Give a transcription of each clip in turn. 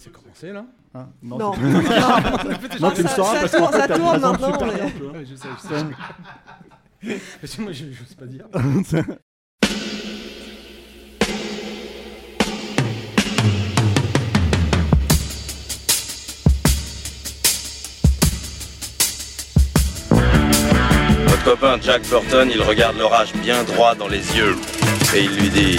C'est commencé là Ah, Non. Non, Non, tu le ça- sauras ça parce fait, ça tourne maintenant. Ouais, je sais, je sais. Parce que moi, je pas dire. Votre copain Jack Burton, il regarde l'orage bien droit dans les yeux et il lui dit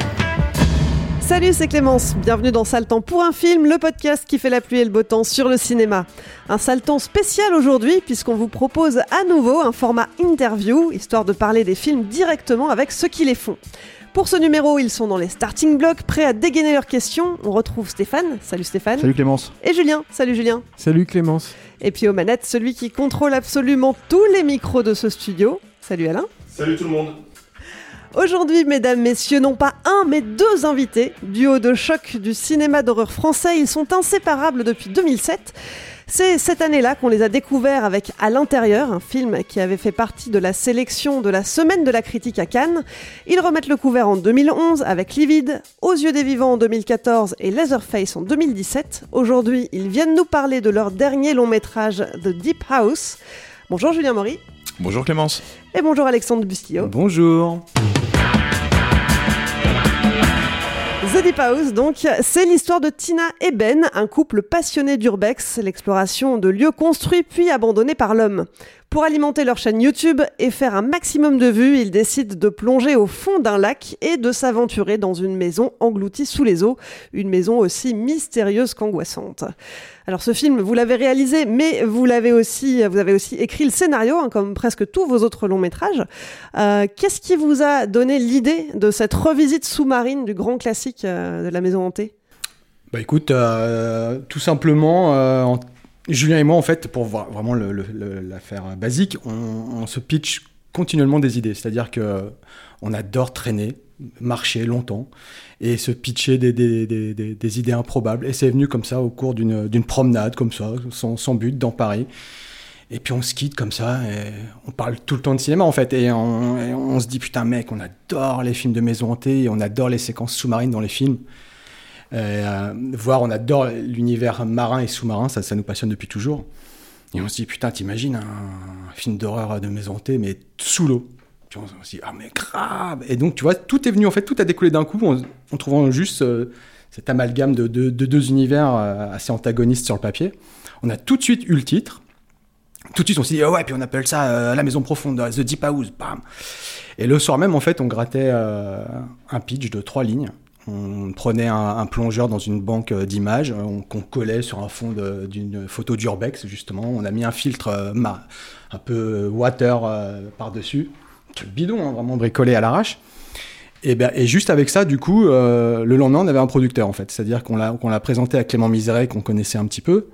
Salut, c'est Clémence. Bienvenue dans Sale Temps pour un film, le podcast qui fait la pluie et le beau temps sur le cinéma. Un Sale Temps spécial aujourd'hui, puisqu'on vous propose à nouveau un format interview, histoire de parler des films directement avec ceux qui les font. Pour ce numéro, ils sont dans les starting blocks, prêts à dégainer leurs questions. On retrouve Stéphane. Salut Stéphane. Salut Clémence. Et Julien. Salut Julien. Salut Clémence. Et puis aux manettes, celui qui contrôle absolument tous les micros de ce studio. Salut Alain. Salut tout le monde. Aujourd'hui, mesdames, messieurs, non pas un, mais deux invités. Duo de choc du cinéma d'horreur français, ils sont inséparables depuis 2007. C'est cette année-là qu'on les a découverts avec À l'intérieur, un film qui avait fait partie de la sélection de la Semaine de la critique à Cannes. Ils remettent le couvert en 2011 avec Livide, Aux yeux des vivants en 2014 et Leatherface en 2017. Aujourd'hui, ils viennent nous parler de leur dernier long métrage The Deep House. Bonjour Julien Maury. Bonjour Clémence. Et bonjour Alexandre Bustillo. Bonjour. Donc, c'est l'histoire de Tina et Ben, un couple passionné d'urbex, l'exploration de lieux construits puis abandonnés par l'homme. Pour alimenter leur chaîne YouTube et faire un maximum de vues, ils décident de plonger au fond d'un lac et de s'aventurer dans une maison engloutie sous les eaux, une maison aussi mystérieuse qu'angoissante. Alors ce film, vous l'avez réalisé, mais vous l'avez aussi, vous avez aussi écrit le scénario, hein, comme presque tous vos autres longs métrages. Euh, Qu'est-ce qui vous a donné l'idée de cette revisite sous-marine du grand classique euh, de la maison hantée? Bah écoute, euh, tout simplement, en- Julien et moi, en fait, pour voir vraiment l'affaire basique, on, se pitch continuellement des idées. C'est-à-dire que on adore traîner, marcher longtemps et se pitcher des, idées improbables. Et c'est venu comme ça au cours d'une promenade, comme ça, sans, sans but, dans Paris. Et puis on se quitte comme ça, et on parle tout le temps de cinéma en fait, et on, et on se dit putain mec, on adore les films de maison hantée, et on adore les séquences sous-marines dans les films. Euh, voire on adore l'univers marin et sous-marin, ça, ça nous passionne depuis toujours. Et on se dit putain, t'imagines un film d'horreur de maison hantée, mais sous l'eau. On se dit ah mais grave. Et donc tu vois, tout est venu en fait, tout a découlé d'un coup en, trouvant juste euh, cet amalgame de, de- de deux univers euh, assez antagonistes sur le papier. On a tout de suite eu le titre. Tout de suite, on s'est dit, ah ouais, puis on appelle ça euh, la maison profonde, The Deep House, bam. Et le soir même, en fait, on grattait un pitch de trois lignes. On prenait un, plongeur dans une banque euh, d'images euh, on- qu'on collait sur un fond d'une photo d'urbex, justement. On a mis un filtre euh, un peu water par-dessus. Bidon, hein, vraiment bricolé à l'arrache. Et, ben, et juste avec ça, du coup, le lendemain, on avait un producteur, en fait. C'est-à-dire qu'on l'a qu'on l'a présenté à Clément Miseret, qu'on connaissait un petit peu.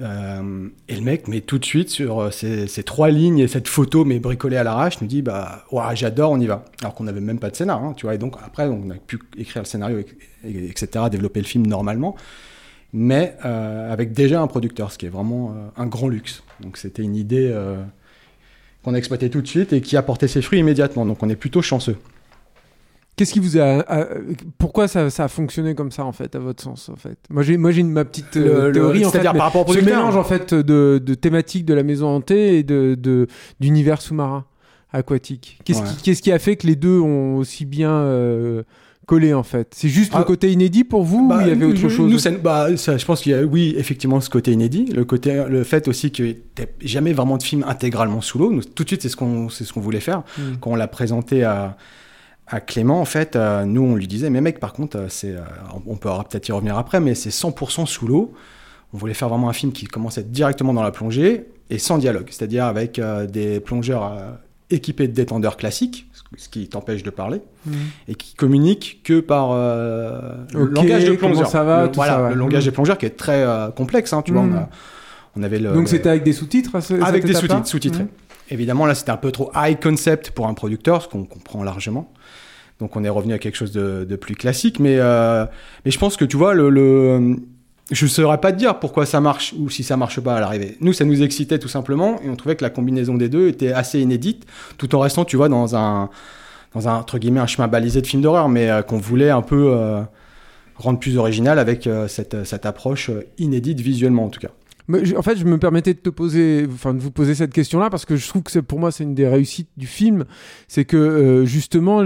Euh, et le mec, mais tout de suite, sur euh, ces, trois lignes et cette photo, mais bricolée à l'arrache, nous dit bah, j'adore, on y va. Alors qu'on n'avait même pas de scénar, hein, tu vois. Et donc, après, on a pu écrire le scénario, et- et- etc., développer le film normalement, mais euh, avec déjà un producteur, ce qui est vraiment un grand luxe. Donc, c'était une idée qu'on a exploitée tout de suite et qui a porté ses fruits immédiatement. Donc, on est plutôt chanceux. Qu'est-ce qui vous a, a- pourquoi ça, ça a fonctionné comme ça en fait à votre sens en fait? Moi j'ai moi j'ai une- ma petite euh, Le- théorie en fait, par rapport au ce mélange en fait de, de thématiques de la maison hantée et de de- d'univers sous-marin aquatique. Qu'est-ce Ouais. qui qu'est-ce qui a fait que les deux ont aussi bien euh, collé en fait? C'est juste Ah. le côté inédit pour vous ou Bah, il y avait autre nous- chose? nous, ça- bah, ça, Je pense qu'il y a, oui, effectivement, ce côté inédit. Le, côté, le fait aussi qu'il n'y ait jamais vraiment de film intégralement sous l'eau. Tout de suite, c'est ce qu'on c'est ce qu'on voulait faire. Mm. Quand on l'a présenté à, à Clément, en fait, euh, nous, on lui disait, mais mec, par contre, euh, c'est, euh, on peut peut-être y revenir après, mais c'est 100% sous l'eau. On voulait faire vraiment un film qui être directement dans la plongée et sans dialogue, c'est-à-dire avec euh, des plongeurs équipés de détendeurs classiques, ce qui t'empêche de parler, Mm. et qui communiquent que par le langage de plongeur. ça va, Le- tout voilà, ça, le langage Mm. des plongeurs qui est très complexe, hein, tu vois. On, a- on avait le, Donc le- c'était avec des sous-titres à ce- avec des sous-titres, sous-titrés. Mhm. Évidemment, là, c'était un peu trop high concept pour un producteur, ce qu'on comprend largement. Donc, on est revenu à quelque chose de, plus classique. Mais, euh, mais je pense que, tu vois, je ne saurais pas te dire pourquoi ça marche ou si ça marche pas à l'arrivée. Nous, ça nous excitait tout simplement et on trouvait que la combinaison des deux était assez inédite, tout en restant, tu vois, dans un, entre guillemets, un chemin balisé de film d'horreur, mais euh, qu'on voulait un peu euh, rendre plus original avec cette, approche inédite visuellement, en tout cas. En fait, je me permettais de te poser, enfin de vous poser cette question-là parce que je trouve que pour moi c'est une des réussites du film, c'est que euh, justement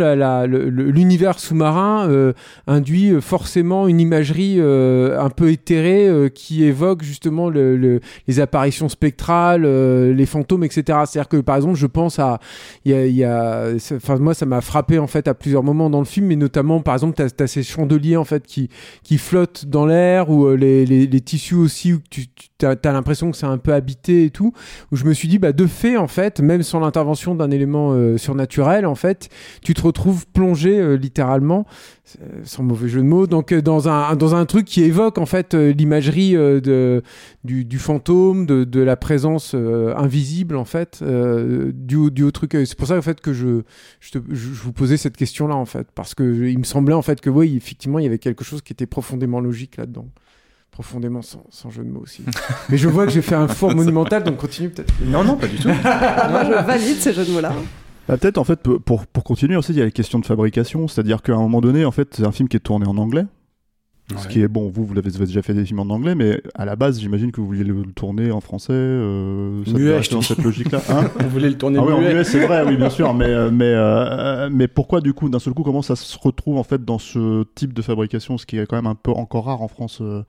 l'univers sous-marin euh, induit euh, forcément une imagerie euh, un peu éthérée euh, qui évoque justement le- le- les apparitions spectrales, euh, les fantômes, etc. C'est-à-dire que par exemple, je pense à, il y a, y a- enfin moi ça m'a frappé en fait à plusieurs moments dans le film, mais notamment par exemple t'as as ces chandeliers en fait qui qui flottent dans l'air ou les, les, les tissus aussi où tu, tu as, l'impression que c'est un peu habité et tout où je me suis dit bah de fait en fait même sans l'intervention d'un élément euh, surnaturel en fait tu te retrouves plongé euh, littéralement euh, sans mauvais jeu de mots donc dans un dans un truc qui évoque en fait l'imagerie du, fantôme de, la présence invisible en fait du, du truc. C'est pour ça en fait que je je, vous posais cette question là en fait parce que il me semblait en fait que oui effectivement il y avait quelque chose qui était profondément logique là dedans profondément sans, sans jeu de mots aussi mais je vois que j'ai fait un four monumental donc continue peut-être Non, non, pas du tout. Moi, je valide ces jeux de mots-là. Bah, peut-être en fait pour- pour, continuer aussi il y a les questions de fabrication c'est-à-dire qu'à un moment donné en fait c'est un film qui est tourné en anglais ce qui est bon vous vous l'avez vous avez déjà fait des films en anglais mais à la base j'imagine que vous vouliez le, tourner en français euh, ça Muet, dans dis. cette logique là hein On voulait le tourner ah oui, en muet. muet, c'est vrai, oui, bien sûr, mais, euh, mais, euh, mais pourquoi du coup, d'un seul coup, comment ça se retrouve en fait dans ce type de fabrication, ce qui est quand même un peu encore rare en France euh,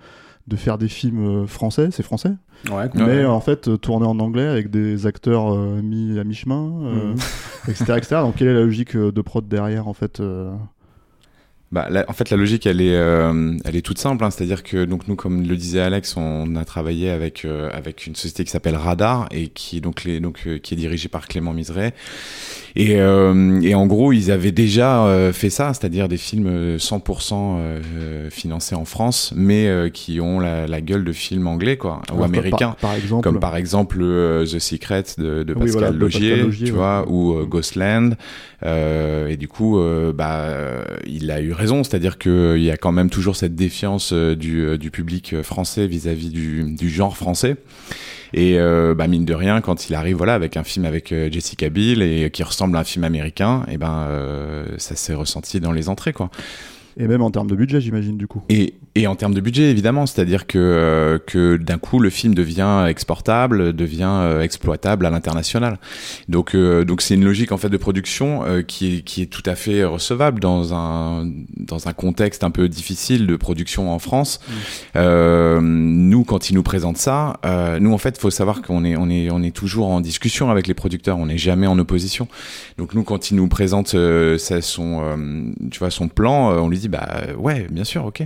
de faire des films euh, français, c'est français, Ouais, mais Ouais. euh, en fait euh, tourné en anglais avec des acteurs euh, mis à mi-chemin, euh, Mhm. etc., etc. Donc quelle est la logique de prod derrière en fait euh, Bah, la- en fait, la logique, elle est, euh, elle est toute simple. hein. C'est-à-dire que, donc, nous, comme le disait Alex, on a travaillé avec euh, avec une société qui s'appelle Radar et qui donc les donc euh, qui est dirigée par Clément Miseret. Et euh, et en gros, ils avaient déjà euh, fait ça, c'est-à-dire des films euh, 100% euh, financés en France, mais euh, qui ont la, la gueule de films anglais, quoi, ou alors, américains. par, par exemple Comme par exemple euh, The Secret de, de Oui, Pascal, voilà, Logier, Pascal Logier, tu ouais. vois, ou Ghostland. Euh, et du coup, euh, bah, il a eu c'est-à-dire que il y a quand même toujours cette défiance euh, du, euh, du public français vis-à-vis du, genre français. Et euh, bah, mine de rien, quand il arrive voilà avec un film avec euh, Jessica Biel et qui ressemble à un film américain, et ben euh, ça s'est ressenti dans les entrées quoi. Et même en termes de budget, j'imagine du coup. Et, et en termes de budget, évidemment, c'est-à-dire que, euh, que d'un coup, le film devient exportable, devient euh, exploitable à l'international. Donc, euh, donc c'est une logique en fait de production euh, qui, est, qui est tout à fait recevable dans un dans un contexte un peu difficile de production en France. Euh, nous, quand ils nous présentent ça, nous en fait, faut savoir qu'on est on est on est toujours en discussion avec les producteurs, on n'est jamais en opposition. Donc nous, quand ils nous présentent ça, son tu vois son plan, on lui dit bah ouais, bien sûr, ok,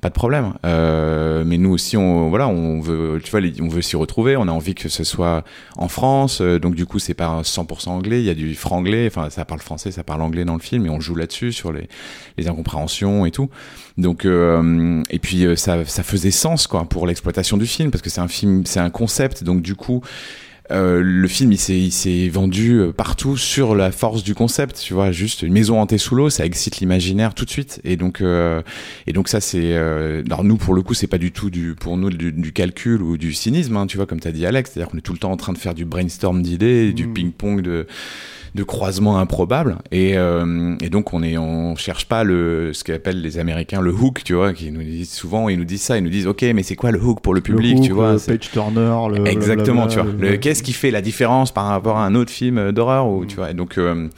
pas de problème. Euh, mais nous aussi, on voilà, on veut tu vois, on veut s'y retrouver, on a envie que ce soit en France. euh, donc du coup, c'est pas 100% anglais, il y a du franglais, enfin ça parle français, ça parle anglais dans le film, et on joue là-dessus sur les les incompréhensions et tout. Donc euh, et puis euh, ça ça faisait sens quoi pour l'exploitation du film parce que c'est un film, c'est un concept, donc du coup. Euh, le film il s'est il s'est vendu euh, partout sur la force du concept tu vois. Juste une maison hantée sous l'eau ça excite l'imaginaire tout de suite. Et donc euh, et donc ça c'est euh, alors nous pour le coup c'est pas du tout du pour nous du, du calcul ou du cynisme hein, tu vois comme t'as dit Alex. C'est à dire qu'on est tout le temps en train de faire du brainstorm d'idées du ping pong de de croisements improbables et, euh, et donc on est on cherche pas le ce qu'appellent les Américains le hook tu vois qui nous disent souvent ils nous disent ça ils nous disent ok mais c'est quoi le hook pour le public le tu vois le page turner, le Exactement, blablabla, tu vois. Qu'est-ce qui fait la différence par rapport à un autre film d'horreur ou tu vois. Donc euh,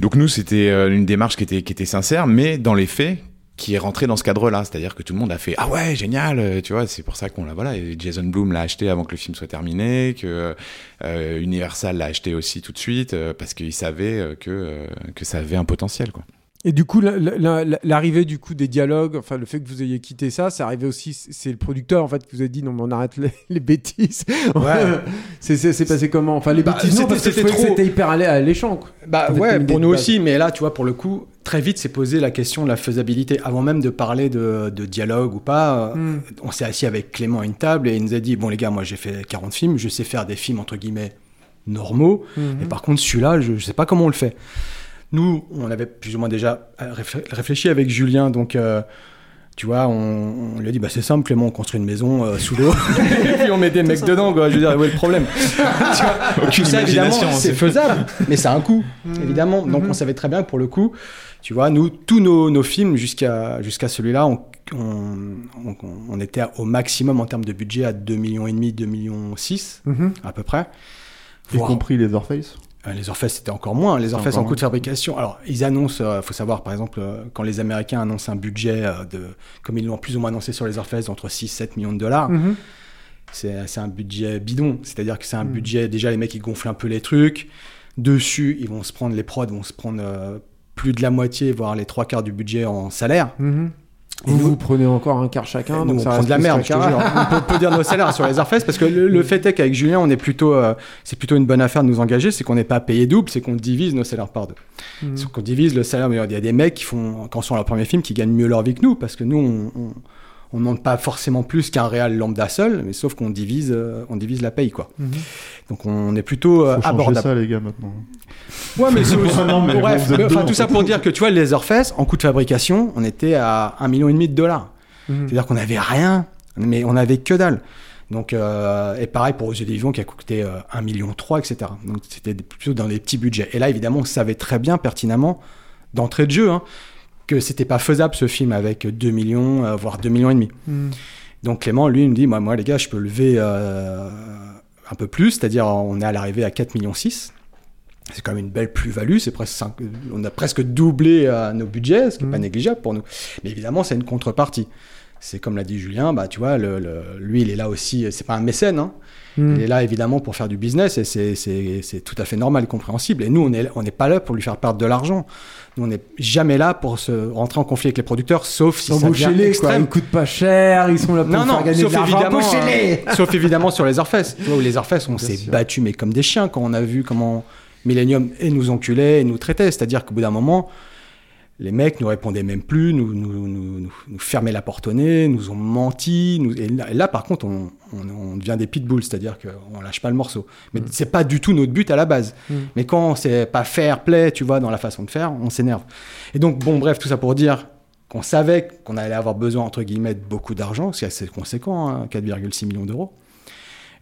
Donc nous, c'était euh, une démarche qui était, qui était sincère, mais dans les faits, qui est rentré dans ce cadre-là, c'est-à-dire que tout le monde a fait ah ouais génial, euh, tu vois, c'est pour ça qu'on l'a voilà, et Jason Bloom l'a acheté avant que le film soit terminé, que euh, Universal l'a acheté aussi tout de suite euh, parce qu'il savait que que ça avait un potentiel quoi. Et du coup, la- la- la- l'arrivée du coup des dialogues, enfin le fait que vous ayez quitté ça, c'est arrivé aussi. C'est le producteur en fait qui vous a dit non mais on arrête les, les bêtises. Ouais. c'est passé comment? Enfin les Bah, bêtises non c'était- parce que c'était trop. hyper allé- alléchant. Quoi. Bah ouais, pour nous aussi, mais là, tu vois, pour le coup, très vite s'est posé la question de la faisabilité. Avant même de parler de, de dialogue ou pas, euh, Mm. on s'est assis avec Clément à une table et il nous a dit, bon les gars, moi j'ai fait 40 films, je sais faire des films entre guillemets normaux, Mhm. et par contre celui-là, je, je sais pas comment on le fait. Nous, on avait plus ou moins déjà euh, réfl- réfléchi avec Julien, donc... euh, tu vois, on, on lui a dit, bah, c'est simple, Clément, on construit une maison euh, sous l'eau, et puis on met des mecs dedans, quoi. Je veux dire, où est le problème? Tu vois, ça, évidemment, imagination, c'est faisable, mais ça a un coût, évidemment. Donc on savait très bien que pour le coup, tu vois, nous, tous nos, nos films jusqu'à jusqu'à celui-là, on, on, on- on était au maximum en termes de budget à 2 millions et demi, 2 millions 6 Mhm. à peu près. Y compris les euh, Les Orpheus, c'était encore moins. Les encore en coût de fabrication. Alors, ils annoncent, il faut savoir, par exemple, euh, quand les Américains annoncent un budget euh, de, comme ils l'ont plus ou moins annoncé sur les Orpheus, entre 6-7 millions de dollars, Mhm. c'est c'est un budget bidon. C'est-à-dire que c'est un Mhm. budget, déjà, les mecs, ils gonflent un peu les trucs. Dessus, ils vont se prendre, les prods vont se prendre euh, plus de la moitié, voire les trois quarts du budget en salaire. Mhm. Et Vous, nous- vous prenez encore un quart chacun, donc on ça prend de la merde, qu'un je te quart. jure. On peut, dire nos salaires sur les Orpheus parce que le, le fait est qu'avec Julien, on est plutôt, euh, c'est plutôt une bonne affaire de nous engager, c'est qu'on n'est pas payé double, c'est qu'on divise nos salaires par deux. Mhm. C'est qu'on divise le salaire. mais Il y a des mecs qui font, quand sont leur premier film, qui gagnent mieux leur vie que nous parce que nous, on, on, on demande pas forcément plus qu'un réal lambda seul, mais sauf qu'on divise, euh, on divise la paye, quoi. Mhm. Donc on est plutôt euh, Faut abordable. ça, les gars, maintenant. Ouais, mais c'est aussi- Non, mais bref, mais enfin, tout ça pour dire que tu vois, les Orpheus, en coût de fabrication, on était à un million et demi de dollars. Mhm. C'est-à-dire qu'on n'avait rien, mais on avait que dalle. Donc, euh, et pareil pour Aux yeux des vivants qui a coûté euh, 1,3 million, etc. Donc c'était plutôt dans des petits budgets. Et là, évidemment, on savait très bien, pertinemment, d'entrée de jeu, hein, que c'était pas faisable ce film avec 2 millions, euh, voire 2 millions et demi. Mhm. Donc Clément, lui, il me dit, moi, moi les gars, je peux lever euh, un peu plus, c'est-à-dire on est à l'arrivée à 4 millions 6. C'est quand même une belle plus-value, c'est presque on a presque doublé euh, nos budgets, ce qui n'est pas Mhm. négligeable pour nous. Mais évidemment, c'est une contrepartie. C'est comme l'a dit Julien, bah tu vois, le, le- lui, il est là aussi, c'est pas un mécène, hein. Il est là évidemment pour faire du business et c'est- tout à fait normal et compréhensible. Et nous, on est on n'est pas là pour lui faire perdre de l'argent. Nous, on n'est jamais là pour se rentrer en conflit avec les producteurs, sauf si ça devient quoi. extrême. Ils coûtent pas cher, ils sont là pour Non, faire non, gagner sauf de l'argent. euh, sauf évidemment sur les. Tu vois, où les Orpheus, on s'est battus, mais comme des chiens, quand on a vu comment Millennium et nous enculait et nous traitait. C'est-à-dire qu'au bout d'un moment, les mecs nous répondaient même plus, nous, nous, nous, nous, fermaient la porte au nez, nous ont menti. Et, là, et là, par contre, on, on, on devient des pitbulls, c'est-à-dire qu'on lâche pas le morceau. Mais c'est pas du tout notre but à la base. Mm. Mais quand c'est pas fair play, tu vois, dans la façon de faire, on s'énerve. Et donc, bon, bref, tout ça pour dire qu'on savait qu'on allait avoir besoin, entre guillemets, de beaucoup d'argent, c'est assez conséquent, hein, 4,6 millions d'euros.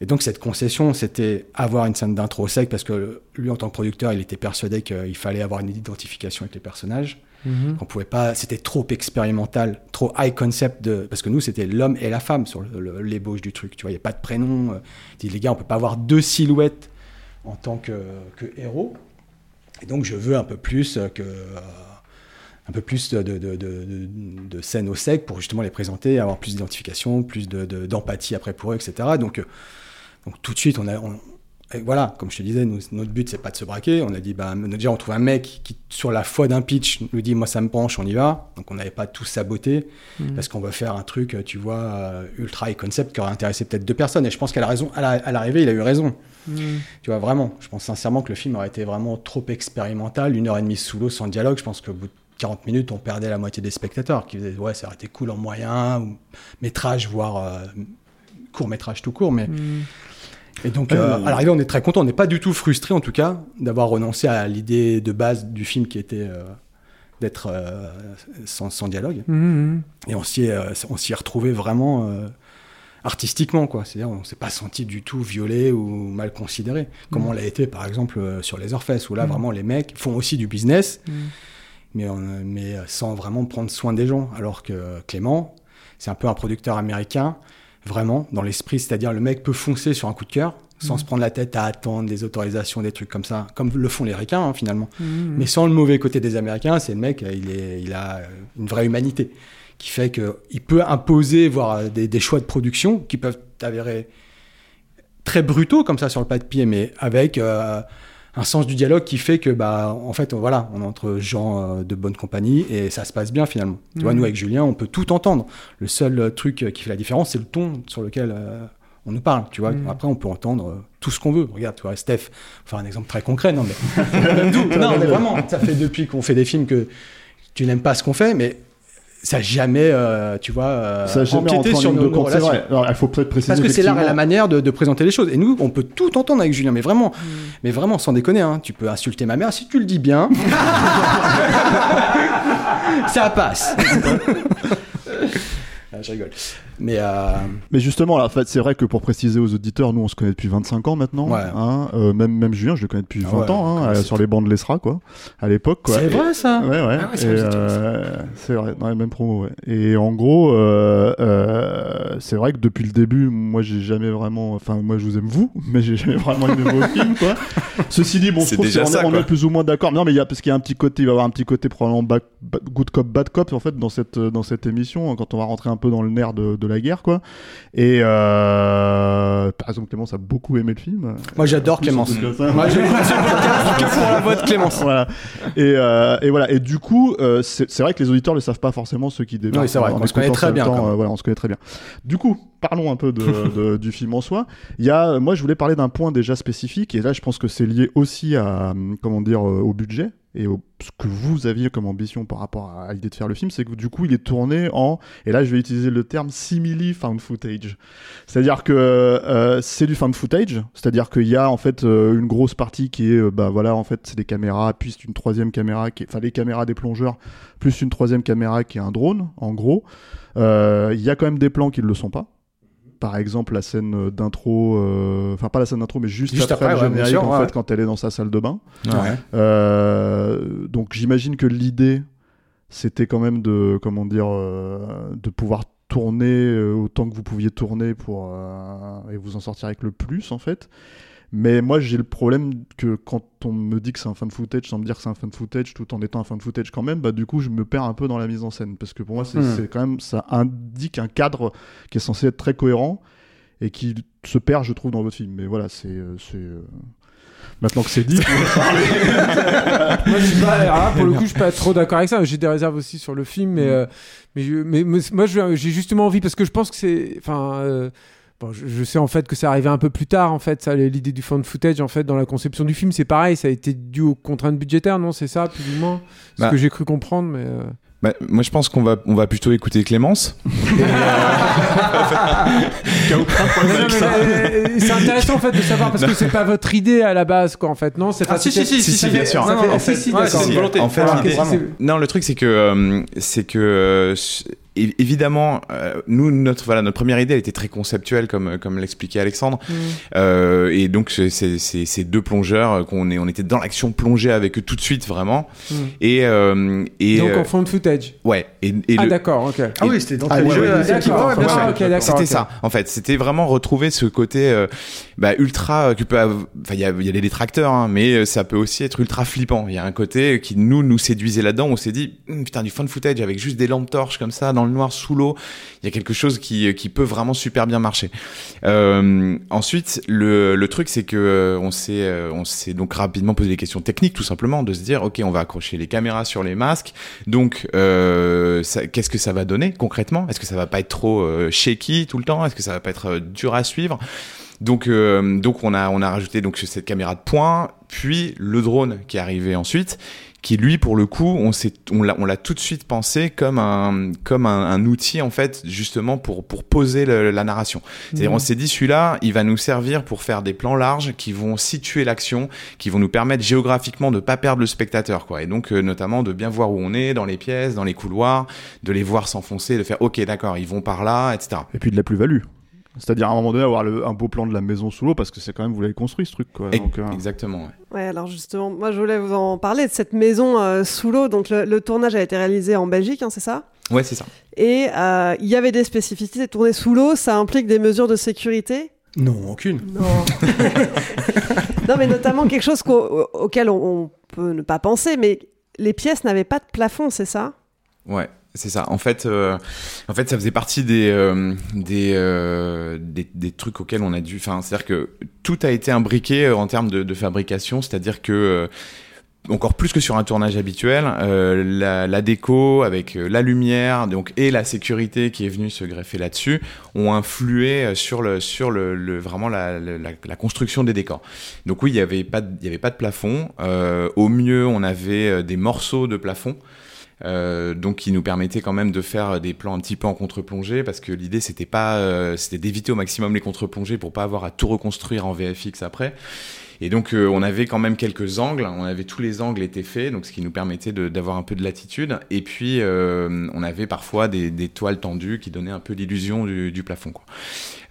Et donc cette concession, c'était avoir une scène d'intro sec, parce que lui, en tant que producteur, il était persuadé qu'il fallait avoir une identification avec les personnages. Mhm. Qu'on pouvait pas, c'était trop expérimental, trop high concept de, parce que nous, c'était l'homme et la femme sur l'ébauche du truc. Tu vois, il n'y a pas de prénom. euh, dit, les gars, on peut pas avoir deux silhouettes en tant que, que héros. Et donc, je veux un peu plus euh, que, euh, un peu plus de, scènes au sec pour justement les présenter, avoir plus d'identification, plus de- de- d'empathie après pour eux, etc. Donc, donc tout de suite, on a, on- et voilà, comme je te disais, nous, notre but c'est pas de se braquer. On a dit, bah, déjà on trouve un mec qui, sur la foi d'un pitch, nous dit, moi ça me branche, on y va. Donc on n'avait pas tout saboté Mhm. parce qu'on veut faire un truc, tu vois, euh, ultra high concept qui aurait intéressé peut-être deux personnes. Et je pense qu'à la raison, à la- à l'arrivée, il a eu raison. Mhm. Tu vois, vraiment. Je pense sincèrement que le film aurait été vraiment trop expérimental, une heure et demie sous l'eau sans dialogue. Je pense qu'au bout de 40 minutes, on perdait la moitié des spectateurs qui disaient, ouais, ça aurait été cool en moyen, ou métrage, voire euh, court métrage tout court. Mais... Mhm. Et donc, euh, à l'arrivée, on est très content. On n'est pas du tout frustré, en tout cas, d'avoir renoncé à l'idée de base du film qui était euh, d'être euh, sans, sans dialogue. Mhm. Et on s'y est, retrouvé vraiment artistiquement, quoi. C'est-à-dire, on s'est pas senti du tout violé ou mal considéré, comme Mhm. on l'a été, par exemple, sur les Orpheus, où là, vraiment, les mecs font aussi du business, mais, on- mais sans vraiment prendre soin des gens. Alors que Clément, c'est un peu un producteur américain, vraiment, dans l'esprit, c'est-à-dire le mec peut foncer sur un coup de cœur, sans Mhm. se prendre la tête à attendre des autorisations, des trucs comme ça, comme le font les Ricains hein, finalement. Mhm. Mais sans le mauvais côté des Américains, c'est le mec, euh, il, est, il a euh, une vraie humanité qui fait qu'il peut imposer, voire euh, des, des choix de production qui peuvent t'avérer très brutaux comme ça sur le papier, mais avec euh, un sens du dialogue qui fait que, bah, en fait, voilà, on est entre gens euh, de bonne compagnie et ça se passe bien finalement. Tu vois, Mhm. nous avec Julien, on peut tout entendre. Le seul euh, truc euh, qui fait la différence, c'est le ton sur lequel euh, on nous parle. Tu vois, Mhm. après, on peut entendre tout ce qu'on veut. Regarde, tu vois, Steph, enfin un exemple très concret, non mais, non, mais vraiment, ça fait depuis qu'on fait des films que tu n'aimes pas ce qu'on fait, mais ça n'a jamais, euh, tu vois, euh, Ça a jamais empiété sur nos, de nos relations. vrai. Alors, il faut peut-être préciser. Parce que c'est l'art et la manière de, de présenter les choses. Et nous, on peut tout entendre avec Julien, mais vraiment, mais vraiment, sans déconner. Hein. Tu peux insulter ma mère si tu le dis bien. ça passe. Ah, je rigole. Mais euh, Mais justement, là, en fait, c'est vrai que pour préciser aux auditeurs, nous on se connaît depuis 25 ans maintenant. Ouais. hein. Euh, même, même Julien, je le connais depuis Ah 20 ouais, ans, hein, euh, sur les bancs de l'ESRA, quoi, à l'époque. quoi. c'est Et- vrai ça. Ouais, ouais. Ah ouais, c'est Et, vrai, c'est euh, c'est vrai, dans les mêmes promos, ouais. Et en gros, euh, euh, c'est vrai que depuis le début, moi, j'ai jamais vraiment. Enfin, moi, je vous aime vous, mais j'ai jamais vraiment aimé vos films, quoi. Ceci dit, bon, je trouve qu'on est- plus ou moins d'accord. Non, mais il y a parce qu'il y a un petit côté, il va y avoir un petit côté probablement back- ba- good cop, bad cop, en fait, dans cette dans cette émission, quand on va rentrer un peu dans le nerf de, de la guerre, quoi. Et euh, par exemple, Clémence a beaucoup aimé le film. Moi, j'adore Clémence. Moi, que pour la voix de Clémence. voilà. Et, euh, et voilà. Et du coup, euh, c'est vrai que les auditeurs le savent pas forcément ceux qui débarquent. Oui, c'est vrai. en On se connaît très bien, temps, voilà, on se connaît très bien. Du coup, parlons un peu de, de- du film en soi. Il y a, moi, je voulais parler d'un point déjà spécifique, et là, je pense que c'est lié aussi à, hum, comment dire, au budget et ce que vous aviez comme ambition par rapport à l'idée de faire le film, c'est que du coup, il est tourné en, et là, je vais utiliser le terme simili found footage. C'est-à-dire que euh, c'est du found footage, c'est-à-dire qu'il y a en fait euh, une grosse partie qui est, euh, bah voilà, en fait, c'est des caméras, puis une troisième caméra, enfin les caméras des plongeurs, plus une troisième caméra qui est un drone, en gros. Euh, Il y a quand même des plans qui ne le sont pas. Par exemple, la scène euh, d'intro, euh, enfin pas la scène d'intro, mais juste, Juste après, après, le ouais, générique, sûr, en ouais. fait, quand elle est dans sa salle de bain. Ouais. Euh, donc j'imagine que l'idée, c'était quand même de, comment dire, euh, de pouvoir tourner autant que vous pouviez tourner pour euh, et vous en sortir avec le plus en fait. Mais moi j'ai le problème que quand on me dit que c'est un fan footage sans me dire que c'est un fan footage tout en étant un fan footage quand même, bah du coup je me perds un peu dans la mise en scène parce que pour moi c'est Hmm. c'est quand même ça indique un cadre qui est censé être très cohérent et qui se perd je trouve dans votre film. Mais voilà c'est euh, c'est euh, maintenant que c'est dit. moi, je suis pas, alors là, pour le coup, je suis pas trop d'accord avec ça. J'ai des réserves aussi sur le film, mais, euh, mais, mais, mais moi, j'ai justement envie parce que je pense que c'est, enfin, euh, bon, je, je sais en fait que c'est arrivé un peu plus tard, en fait, ça, l'idée du fan footage, en fait, dans la conception du film, c'est pareil, ça a été dû aux contraintes budgétaires, non C'est ça, plus ou moins, ce Bah. que j'ai cru comprendre, mais. euh, Bah, moi, je pense qu'on va, on va plutôt écouter Clémence. Non, non, euh, c'est intéressant en fait de savoir parce que c'est pas votre idée à la base quoi en fait non c'est Ah, pas si, si, si, Si, si, bien sûr. Ça Non, non, en fait, non, le truc c'est que euh, c'est que euh, é- évidemment, euh, nous notre voilà notre première idée elle était très conceptuelle comme comme l'expliquait Alexandre, Mm. Euh, et donc ces deux plongeurs euh, qu'on est on était dans l'action plongée avec eux tout de suite vraiment, Mm. et euh, et donc en fond de footage ouais et, et ah le- d'accord ok Ah oui, c'était dans Ah, ouais, ouais, d'accord, équipements, ouais, bien ouais, sûr. ok, d'accord, C'était ça, en fait. C'était vraiment retrouver ce côté euh, bah, ultra. que peut av- Enfin, il y a, y a les détracteurs, hein, mais ça peut aussi être ultra flippant. Il y a un côté qui nous nous séduisait là-dedans. On s'est dit, Hum, putain, du fun footage avec juste des lampes torches comme ça dans noir sous l'eau. Il y a quelque chose qui qui peut vraiment super bien marcher. Euh, ensuite, le le truc c'est que euh, on s'est euh, on s'est donc rapidement posé des questions techniques, tout simplement, de se dire, ok, on va accrocher les caméras sur les masques. Donc, euh, qu'est-ce que ça va donner concrètement? Est-ce que ça va pas être trop euh, shaky tout le temps? Est-ce que ça va pas être euh, dur à suivre? Donc, euh, donc on a on a rajouté donc cette caméra de poing, puis le drone qui est arrivé ensuite, qui lui pour le coup on s'est on l'a on l'a tout de suite pensé comme un comme un, un outil en fait justement pour pour poser le- la narration. C'est-à-dire Mhm. on s'est dit celui-là il va nous servir pour faire des plans larges qui vont situer l'action, qui vont nous permettre géographiquement de pas perdre le spectateur quoi. Et donc euh, notamment de bien voir où on est dans les pièces, dans les couloirs, de les voir s'enfoncer, de faire ok d'accord ils vont par là, etc. Et puis de la plus-value. C'est-à-dire à un moment donné avoir le- un beau plan de la maison sous l'eau parce que c'est quand même vous l'avez construit ce truc quoi. Donc, euh, Exactement. ouais. Ouais, alors justement, moi je voulais vous en parler de cette maison euh, sous l'eau. Donc le, le tournage a été réalisé en Belgique, hein, c'est ça? Ouais c'est ça. Et euh, il y avait des spécificités. Tourner sous l'eau, ça implique des mesures de sécurité? Non, aucune. Non. non, mais notamment quelque chose auquel on, on peut ne pas penser, mais les pièces n'avaient pas de plafond, c'est ça? Ouais, c'est ça. En fait, euh, en fait, ça faisait partie des euh, euh, des des trucs auxquels on a dû. Enfin, c'est-à-dire que tout a été imbriqué en termes de, fabrication, c'est-à-dire que encore plus que sur un tournage habituel, la, déco avec la lumière donc et la sécurité qui est venue se greffer là-dessus ont influé sur le sur le, vraiment la, la, construction des décors. Donc oui, il y avait pas de, il y avait pas de plafond. Au mieux, on avait des morceaux de plafond. Euh, donc qui nous permettait quand même de faire des plans un petit peu en contre-plongée parce que l'idée c'était pas euh, c'était d'éviter au maximum les contre-plongées pour pas avoir à tout reconstruire en VFX après et donc euh, on avait quand même quelques angles on avait tous les angles étaient faits donc ce qui nous permettait d'avoir un peu de latitude et puis euh, on avait parfois des, des toiles tendues qui donnaient un peu l'illusion du, du plafond quoi.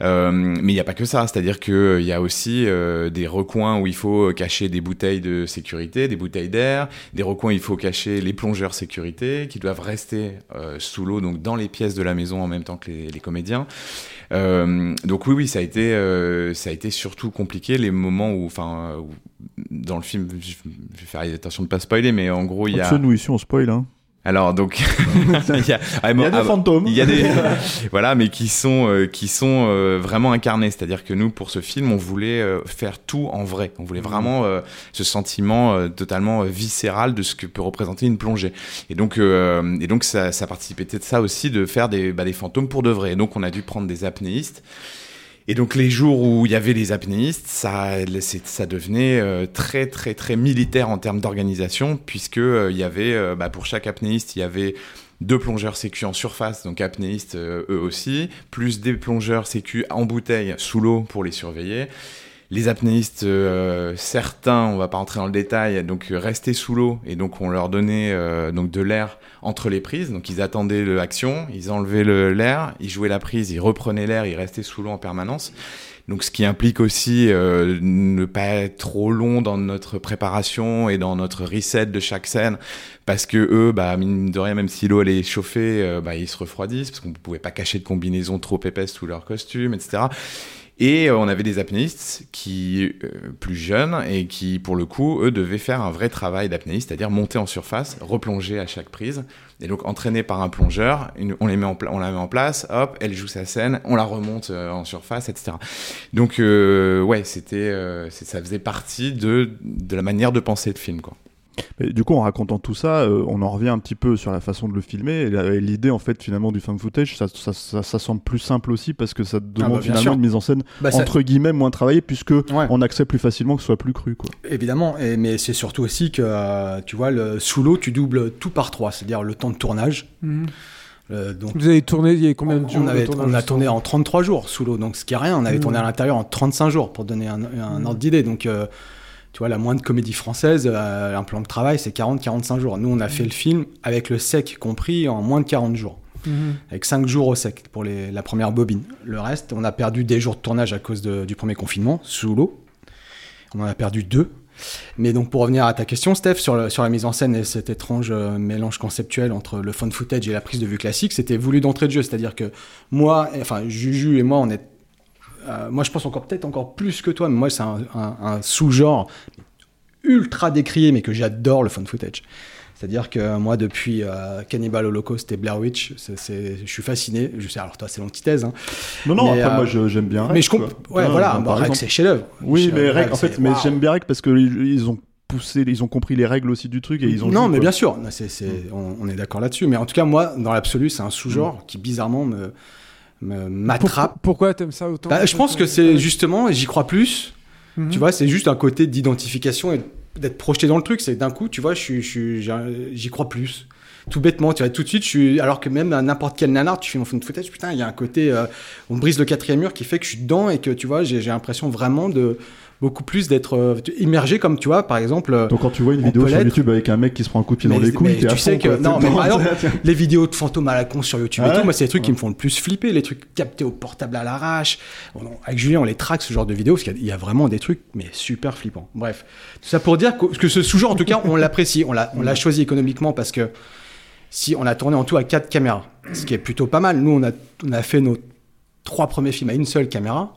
Euh, mais il n'y a pas que ça, c'est-à-dire qu'il y a aussi euh, des recoins où il faut cacher des bouteilles de sécurité, des bouteilles d'air, des recoins où il faut cacher les plongeurs sécurité qui doivent rester euh, sous l'eau, donc dans les pièces de la maison en même temps que les, les comédiens. Euh, donc oui, oui, ça a été, euh, ça a été surtout compliqué les moments où, enfin, dans le film, je vais faire attention de pas spoiler, mais en gros, il y a. Nous ici on spoil. Hein. Alors donc il y a, ah, Il y a des ah, fantômes. Il y a des voilà, mais qui sont euh, qui sont euh, vraiment incarnés. C'est-à-dire que nous pour ce film, on voulait euh, faire tout en vrai. On voulait vraiment euh, ce sentiment euh, totalement euh, viscéral de ce que peut représenter une plongée. Et donc euh, et donc ça, ça participait de ça aussi de faire des bah, des fantômes pour de vrai. Et donc on a dû prendre des apnéistes. Et donc les jours où il y avait les apnéistes, ça, ça devenait euh, très très très militaire en termes d'organisation, puisque euh, y avait euh, bah, pour chaque apnéiste, il y avait deux plongeurs sécu en surface, donc apnéistes eux aussi, plus des plongeurs sécu en bouteille sous l'eau pour les surveiller. Les apnéistes, euh, certains, on va pas rentrer dans le détail, donc euh, restaient sous l'eau et donc on leur donnait euh, donc de l'air entre les prises. Donc ils attendaient l'action, ils enlevaient le- l'air, ils jouaient la prise, ils reprenaient l'air, ils restaient sous l'eau en permanence. Donc ce qui implique aussi euh, ne pas être trop long dans notre préparation et dans notre reset de chaque scène, parce que eux, bah mine de rien, même si l'eau elle est chauffée, euh, bah ils se refroidissent parce qu'on ne pouvait pas cacher de combinaison trop épaisse sous leur costume, etc. Et euh, on avait des apnéistes qui euh, plus jeunes et qui, pour le coup, eux devaient faire un vrai travail d'apnéiste, c'est-à-dire monter en surface, replonger à chaque prise, et donc entraînés par un plongeur, on les met en on la met en place, hop, elle joue sa scène, on la remonte euh, en surface, etc. Donc euh, ouais, c'était, euh, ça faisait partie de de la manière de penser le film, quoi. Mais du coup, en racontant tout ça, euh, on en revient un petit peu sur la façon de le filmer. Et l'idée, en fait, finalement, du fan footage, ça, ça, ça- ça semble plus simple aussi parce que ça demande bah, bien finalement sûr. une mise en scène Bah, ça- entre guillemets moins travaillée puisque on accepte plus facilement que ce soit plus cru. Quoi. Évidemment, et, mais c'est surtout aussi que, euh, tu vois, le, sous l'eau, tu doubles tout par trois, c'est-à-dire le temps de tournage. Mhm. Euh, donc, Vous avez tourné il y a combien de jours on, de avait, tournage, on a tourné en 33 jours sous l'eau, donc ce qui est rien. On avait Mhm. tourné à l'intérieur en 35 jours pour donner un, un ordre d'idée. Donc, euh, tu vois, la moindre comédie française, euh, un plan de travail, c'est 40-45 jours. Nous, on a fait le film avec le sec compris en moins de 40 jours. Mhm. Avec 5 jours au sec pour les- la première bobine. Le reste, on a perdu des jours de tournage à cause de- du premier confinement, sous l'eau. On en a perdu deux. Mais donc pour revenir à ta question, Steph, sur, le- sur la mise en scène et cet étrange euh, mélange conceptuel entre le fun footage et la prise de vue classique, c'était voulu d'entrée de jeu. C'est-à-dire que moi, enfin Juju et moi, on est... euh, moi je pense encore peut-être encore plus que toi, mais moi c'est un, un- un sous-genre ultra décrié, mais que j'adore le fun footage. C'est-à-dire que moi, depuis euh, Cannibal Holocaust et Blair Witch, c'est- je suis fasciné. Je sais, alors toi, c'est l'antithèse. Hein. Non, non, Mais, après, euh, moi, je- j'aime bien Mais je comprends. Ouais, voilà. Bah, Rec, c'est chef-d'œuvre. Oui, mais Rec, en fait, mais j'aime bien Rec parce qu'ils ils ont poussé, ils ont compris les règles aussi du truc et ils ont. Non, joué, mais quoi. bien sûr, c'est- on, on est d'accord là-dessus. Mais en tout cas, moi, dans l'absolu, c'est un sous-genre Mm. qui bizarrement me me- m'attrape. Pourquoi, t'aimes ça autant Bah, je pense que c'est justement, j'y crois plus. Mhm. Tu vois, c'est juste un côté d'identification et d'être projeté dans le truc. C'est d'un coup, tu vois, je suis- je j'ai- j'y crois plus. Tout bêtement, tu vois, tout de suite, je suis, alors que même à n'importe quel nanar, tu fais fun footage, putain, il y a un côté, euh, on brise le quatrième mur qui fait que je suis dedans et que, tu vois, j'ai l'impression vraiment de beaucoup plus d'être euh, immergé comme, tu vois, par exemple. euh, Donc quand tu vois une vidéo sur. YouTube avec un mec qui se prend un coup de pied dans les couilles, tu sais que non, mais les vidéos de fantômes à la con sur YouTube et Ah tout, moi c'est des trucs qui me font le plus flipper, les trucs captés au portable à l'arrache. Avec Julien, on les traque ce genre de vidéos parce qu'il y a- il y, a vraiment des trucs mais super flippants. Bref, tout ça pour dire que, que ce sous-genre, en tout cas, on l'apprécie, on l'a, on l'a choisi économiquement parce que si on a tourné en tout à quatre caméras, ce qui est plutôt pas mal. Nous, on a, on a fait nos trois premiers films à une seule caméra.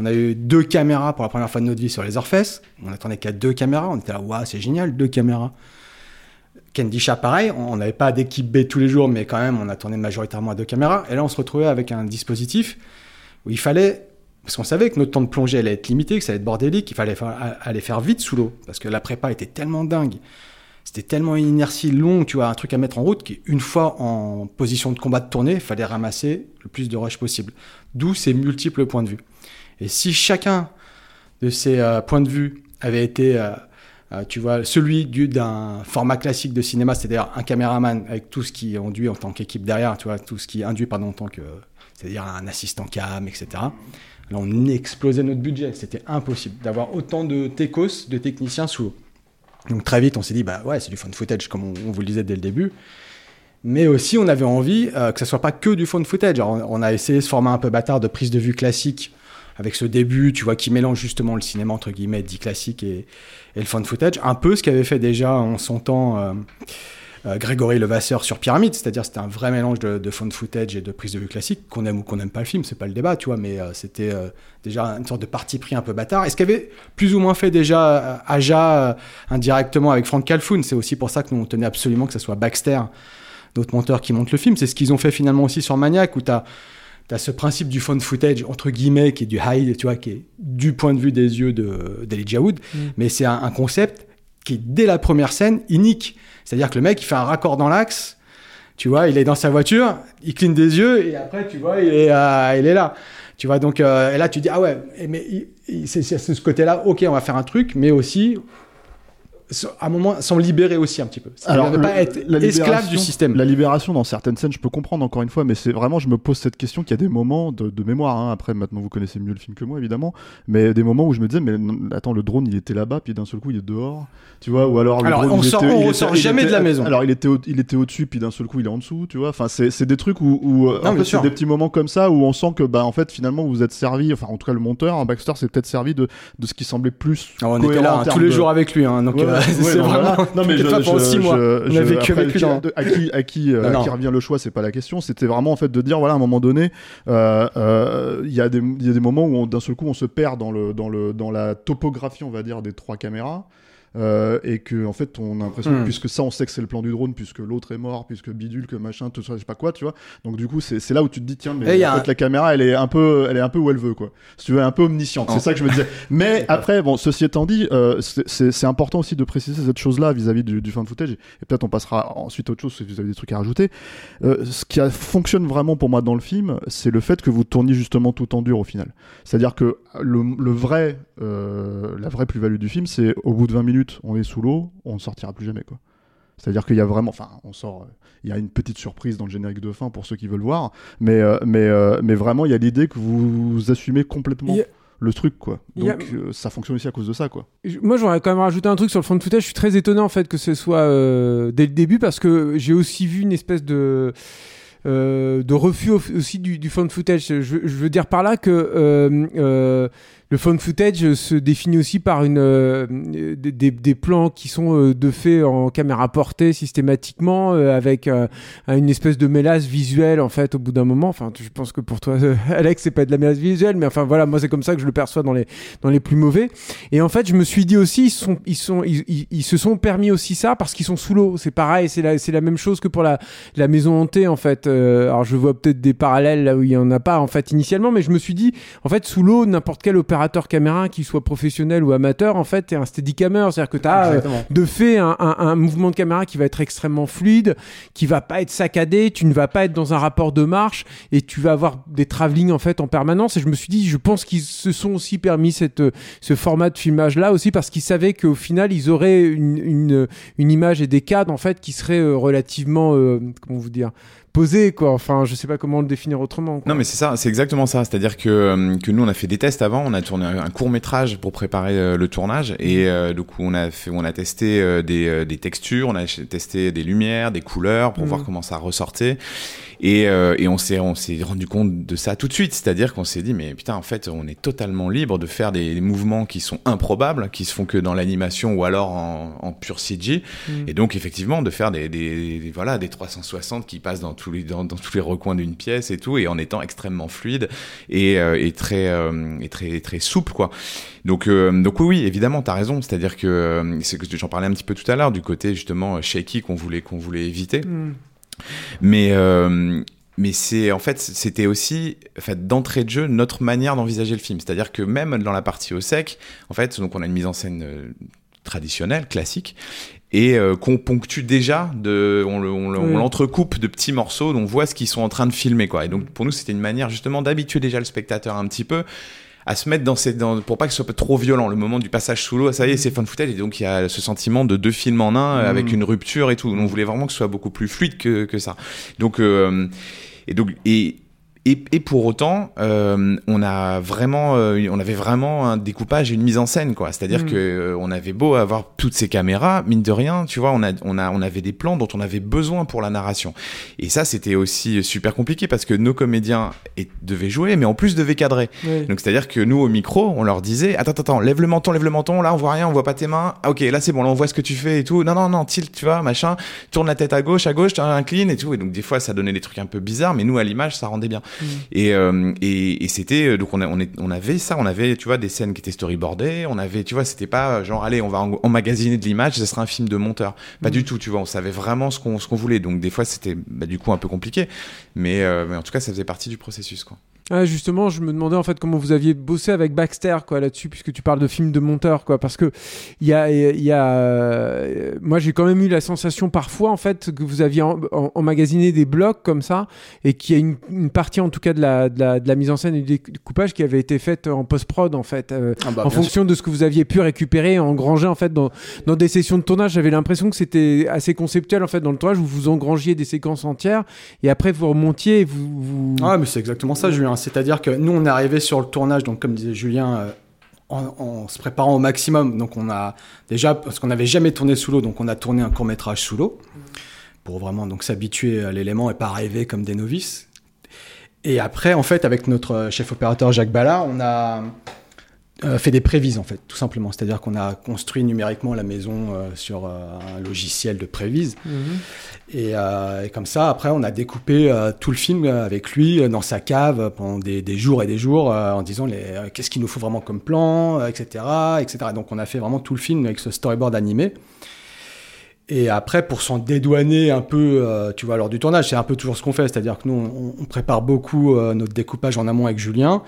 On a eu deux caméras pour la première fois de notre vie sur les Orfesses. On attendait qu'à deux caméras. On était là, waouh, c'est génial, deux caméras. Candisha, pareil, on n'avait pas d'équipe B tous les jours, mais quand même, on attendait majoritairement à deux caméras. Et là, on se retrouvait avec un dispositif où il fallait, parce qu'on savait que notre temps de plongée allait être limité, que ça allait être bordélique, qu'il fallait aller faire vite sous l'eau, parce que la prépa était tellement dingue. C'était tellement une inertie longue, tu vois, un truc à mettre en route, qu'une fois en position de combat de tournée, il fallait ramasser le plus de rush possible. D'où ces multiples points de vue. Et si chacun de ces euh, points de vue avait été, euh, euh, tu vois, celui du- d'un format classique de cinéma, c'est-à-dire un caméraman avec tout ce qui induit en tant qu'équipe derrière, tu vois, tout ce qui induit pardon, en tant que, c'est-à-dire un assistant cam, etc. Là, on explosait notre budget. C'était impossible d'avoir autant de techos, de techniciens sous. Donc très vite, on s'est dit, bah ouais, c'est du fun footage, comme on, vous le disait dès le début. Mais aussi, on avait envie euh, que ça soit pas que du fun footage. Alors, on a essayé ce format un peu bâtard de prise de vue classique, avec ce début, tu vois, qui mélange justement le cinéma, entre guillemets, dit classique et, et le fun footage. Un peu ce qu'avait fait déjà en son temps euh, euh, Grégory Levasseur sur Pyramide, c'est-à-dire c'était un vrai mélange de, de footage et de prise de vue classique, qu'on aime ou qu'on n'aime pas le film, c'est pas le débat, tu vois, mais euh, c'était déjà une sorte de parti pris un peu bâtard. Et ce qu'avait plus ou moins fait déjà Aja indirectement avec Frank Calfoun, c'est aussi pour ça que nous on tenait absolument que ce soit Baxter, notre monteur, qui monte le film. C'est ce qu'ils ont fait finalement aussi sur Maniac, où tu as ce principe du fun footage, entre guillemets, qui est du high, tu vois, qui est du point de vue des yeux de- d'Elijah Wood, Mm. mais c'est un, un concept qui, dès la première scène, unique. C'est-à-dire que le mec, il fait un raccord dans l'axe, tu vois, il est dans sa voiture, il cligne des yeux, et après, tu vois, il est, euh, il est là. Tu vois, donc, euh, et là, tu dis, ah ouais, mais c'est ce côté-là, ok, on va faire un truc, mais aussi, à un moment, s'en libérer aussi un petit peu. C'est-à-dire ne pas être la esclave du système. La libération dans certaines scènes, je peux comprendre encore une fois, mais c'est vraiment, je me pose cette question qu'il y a des moments de, de mémoire. hein. Après, maintenant, vous connaissez mieux le film que moi, évidemment, mais des moments où je me disais, mais attends, le drone, il était là-bas, puis d'un seul coup, il est dehors, tu vois, ou alors le Alors, drone, on il sort- était- on il ressort était- jamais était- de la maison. Alors, il était, au, il était au-dessus, puis d'un seul coup, il est en dessous, tu vois. Enfin, c'est des trucs où, où euh, Non, en fait, c'est des petits moments comme ça où on sent que, bah, en fait, finalement, vous êtes servi, enfin, en tout cas, le monteur, hein, Baxter, s'est peut-être servi de, de ce qui semblait plus. Alors, on était là en hein, tous les de- jours avec lui, hein, donc Ouais, euh, c'est non, vraiment. voilà. Non, mais je, pas, pendant je- six mois, je- on je- a vécu après, avec lui. qui- à qui, à qui, euh, Non, à qui revient le choix, c'est pas la question. C'était vraiment en fait de dire voilà, à un moment donné, euh, euh, il y a des, il y a des moments où on- d'un seul coup on se perd dans le, dans le, dans la topographie, on va dire, des trois caméras. Euh, et que en fait on a l'impression Hmm. puisque ça on sait que c'est le plan du drone puisque l'autre est mort puisque bidule que machin tout ça je sais pas quoi tu vois. Donc du coup c'est là où tu te dis tiens mais en fait un- la caméra elle est un peu elle est un peu où elle veut quoi. Si tu veux un peu omnisciente. Oh. c'est ça que je me disais mais après bon ceci étant dit euh, c'est- important aussi de préciser cette chose là vis-à-vis du, du fan footage. Et peut-être on passera ensuite à autre chose si vous avez des trucs à rajouter. Euh, ce qui a- fonctionne vraiment pour moi dans le film c'est le fait que vous tourniez justement tout en dur au final. C'est à dire que le, le vrai euh, la vraie plus-value du film c'est au bout de 20 minutes on est sous l'eau on ne sortira plus jamais quoi c'est-à-dire qu'il y a vraiment, enfin, on sort, euh, il y a une petite surprise dans le générique de fin pour ceux qui veulent voir, mais euh, mais euh, mais vraiment il y a l'idée que vous assumez complètement le truc quoi. a- Donc euh, ça fonctionne aussi à cause de ça quoi. Moi, j'aurais quand même rajouté un truc sur le fond footage. Je suis très étonné en fait que ce soit euh, dès le début parce que j'ai aussi vu une espèce de euh, de refus au- aussi du, du found footage. Je, je veux dire par là que le found footage se définit aussi par une, euh, des, des- plans qui sont euh, de fait en caméra portée systématiquement euh, avec euh, une espèce de mélasse visuelle en fait au bout d'un moment. Enfin, je pense que pour toi, euh, Alex, c'est pas de la mélasse visuelle, mais enfin voilà, moi c'est comme ça que je le perçois dans les dans les plus mauvais. Et en fait, je me suis dit aussi, ils sont ils sont ils, ils- se sont permis aussi ça parce qu'ils sont sous l'eau. C'est pareil, c'est la la même chose que pour la la maison hantée en fait. Euh, alors je vois peut-être des parallèles là où il y en a pas en fait initialement, mais je me suis dit en fait sous l'eau n'importe quel opérateur caméra qui soit professionnel ou amateur en fait est un steadicammer, c'est-à-dire que tu as Exactement. de fait un, un- un mouvement de caméra qui va être extrêmement fluide, qui va pas être saccadé, tu ne vas pas être dans un rapport de marche et tu vas avoir des travelling en fait en permanence. Et je me suis dit, je pense qu'ils se sont aussi permis cette, ce format de filmage là aussi parce qu'ils savaient qu'au final ils auraient une, une, une image et des cadres en fait qui seraient euh, relativement, euh, comment vous dire, posés quoi. Enfin, je sais pas comment le définir autrement. quoi. Non, mais c'est ça, c'est exactement ça. C'est-à-dire que, euh, que nous, on a fait des tests avant, on a tourné un, court métrage pour préparer euh, le tournage, et euh, du coup, on a fait, on a testé euh, des, des textures, on a testé des lumières, des couleurs pour Mhm. voir comment ça ressortait, et, euh, et on s'est, on s'est rendu compte de ça tout de suite. C'est-à-dire qu'on s'est dit, mais putain, en fait, on est totalement libre de faire des, des mouvements qui sont improbables, qui se font que dans l'animation ou alors en, en pur CG, Mhm. et donc effectivement de faire des, des, des- voilà des 360 qui passent dans tous les dans, dans tous les recoins d'une pièce et tout, et en étant extrêmement fluide et, euh, et très euh, et très très souple quoi. Donc euh, donc oui, oui évidemment t'as raison, c'est-à-dire que euh, c'est que j'en parlais un petit peu tout à l'heure du côté justement shaky qu'on voulait qu'on voulait éviter, Mm. Mais euh, mais c'est en fait c'était aussi en fait, d'entrée de jeu notre manière d'envisager le film, c'est-à-dire que même dans la partie au sec, en fait donc on a une mise en scène euh, traditionnelle classique et euh, qu'on ponctue déjà de on le- Oui. l'entrecoupe de petits morceaux dont on voit ce qu'ils sont en train de filmer quoi et donc pour nous c'était une manière justement d'habituer déjà le spectateur un petit peu à se mettre dans ces dans, pour pas que ce soit trop violent. Le moment du passage sous l'eau ça y est c'est fun footage et donc il y a ce sentiment de deux films en un avec une rupture et tout. On voulait vraiment que ce soit beaucoup plus fluide que, que ça. Donc euh, et donc et et, et pour autant, euh, on a vraiment, euh, on avait vraiment un découpage et une mise en scène, quoi. C'est-à-dire Mm. que euh, on avait beau avoir toutes ces caméras, mine de rien, tu vois, on a, on a, on avait des plans dont on avait besoin pour la narration. Et ça, c'était aussi super compliqué parce que nos comédiens devaient jouer, mais en plus devaient cadrer. Donc c'est-à-dire que nous au micro, on leur disait attends attends attends, lève le menton, lève le menton, là on voit rien, on voit pas tes mains. Ah, OK, là c'est bon, là on voit ce que tu fais et tout. Non non non, tilt, tu vois, machin, tourne la tête à gauche, à gauche, incline et tout et donc des fois ça donnait des trucs un peu bizarres mais nous à l'image ça rendait bien. Et euh, et, et c'était euh, donc on a, on, est, on avait ça, on avait tu vois des scènes qui étaient storyboardées, on avait tu vois, c'était pas euh, genre allez, on va en- emmagasiner de l'image, ce sera un film de monteur. Pas du tout, tu vois, on savait vraiment ce qu'on ce qu'on voulait. Donc des fois c'était bah, du coup un peu compliqué, mais euh, mais en tout cas ça faisait partie du processus quoi. Ah, justement, je me demandais en fait comment vous aviez bossé avec Baxter quoi là-dessus, puisque tu parles de film de monteur quoi, parce que il y a, y a, euh, moi j'ai quand même eu la sensation parfois en fait que vous aviez en- en- emmagasiné des blocs comme ça et qu'il y a une, une partie en tout cas de la, de la, de la mise en scène et du découpage qui avait été faite en post prod en fait, euh, Ah bah, en fonction de ce que vous aviez pu récupérer, engranger en fait dans, dans des sessions de tournage. J'avais l'impression que c'était assez conceptuel en fait dans le tournage où vous engrangiez des séquences entières et après vous remontiez et vous, vous... Ah, mais c'est exactement ça, Julien. C'est-à-dire que nous, on est arrivé sur le tournage, donc comme disait Julien, euh, en, se préparant au maximum. Donc on a déjà, parce qu'on n'avait jamais tourné sous l'eau, donc on a tourné un court métrage sous l'eau pour vraiment donc s'habituer à l'élément et pas arriver comme des novices. Et après, en fait, avec notre chef opérateur Jacques Ballard, on a euh, fait des prévises, en fait, tout simplement. C'est-à-dire qu'on a construit numériquement la maison euh, sur euh, un logiciel de prévise. Mhm. Et, et comme ça, après, on a découpé tout le film avec lui dans sa cave pendant des, des jours et des jours en disant les, qu'est-ce qu'il nous faut vraiment comme plan, etc., etc. Donc, on a fait vraiment tout le film avec ce storyboard animé. Et après, pour s'en dédouaner un peu, euh, tu vois, lors du tournage, c'est un peu toujours ce qu'on fait, c'est-à-dire que nous, on, on prépare beaucoup euh, notre découpage en amont avec Julien.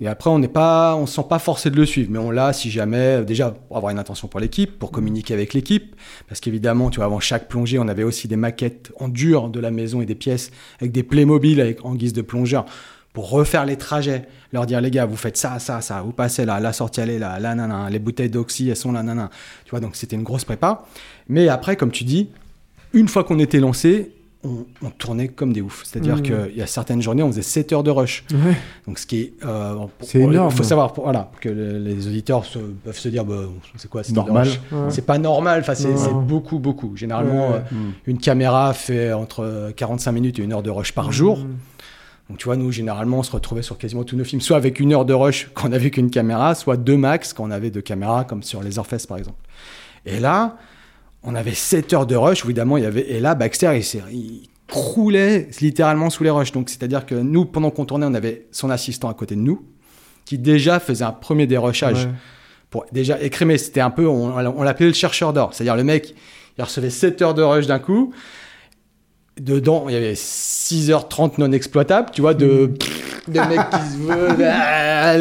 Et après, on n'est pas, on se sent pas forcé de le suivre, mais on l'a si jamais, déjà pour avoir une intention pour l'équipe, pour communiquer avec l'équipe, parce qu'évidemment, tu vois, avant chaque plongée, on avait aussi des maquettes en dur de la maison et des pièces avec des Playmobil avec, en guise de plongeur pour refaire les trajets, leur dire les gars, vous faites ça, ça, ça, vous passez là, la sortie elle est là, là, nanana, les bouteilles d'oxy, elles sont là, nanana. Tu vois, donc c'était une grosse prépa. Mais après, comme tu dis, une fois qu'on était lancé, on, on tournait comme des oufs. C'est-à-dire Mhm. qu'il y a certaines journées, on faisait 7 heures de rush. Ouais. Donc, ce qui est. euh, C'est énorme. Il faut savoir pour- voilà, que le- les auditeurs se- peuvent se dire bah, c'est quoi, c'est Normal. Ouais. C'est pas normal, enfin, c'est beaucoup, beaucoup. Généralement, Ouais. euh, une caméra fait entre 45 minutes et une heure de rush par jour. Mhm. Donc, tu vois, nous, généralement, on se retrouvait sur quasiment tous nos films, soit avec une heure de rush quand on avait qu'une caméra, soit deux max quand on avait deux caméras, comme sur Les Orfesses, par exemple. Et là, on avait 7 heures de rush, évidemment, il y avait. Et là, Baxter, il, croulait littéralement sous les rushs. Donc, c'est-à-dire que nous, pendant qu'on tournait, on avait son assistant à côté de nous, qui déjà faisait un premier Ouais. pour déjà écrémer. C'était un peu, on, on l'appelait le chercheur d'or. C'est-à-dire le mec, il recevait 7 heures de rush d'un coup. Dedans, il y avait 6h30 non exploitables, tu vois, de, de mecs qui se veulent, ah,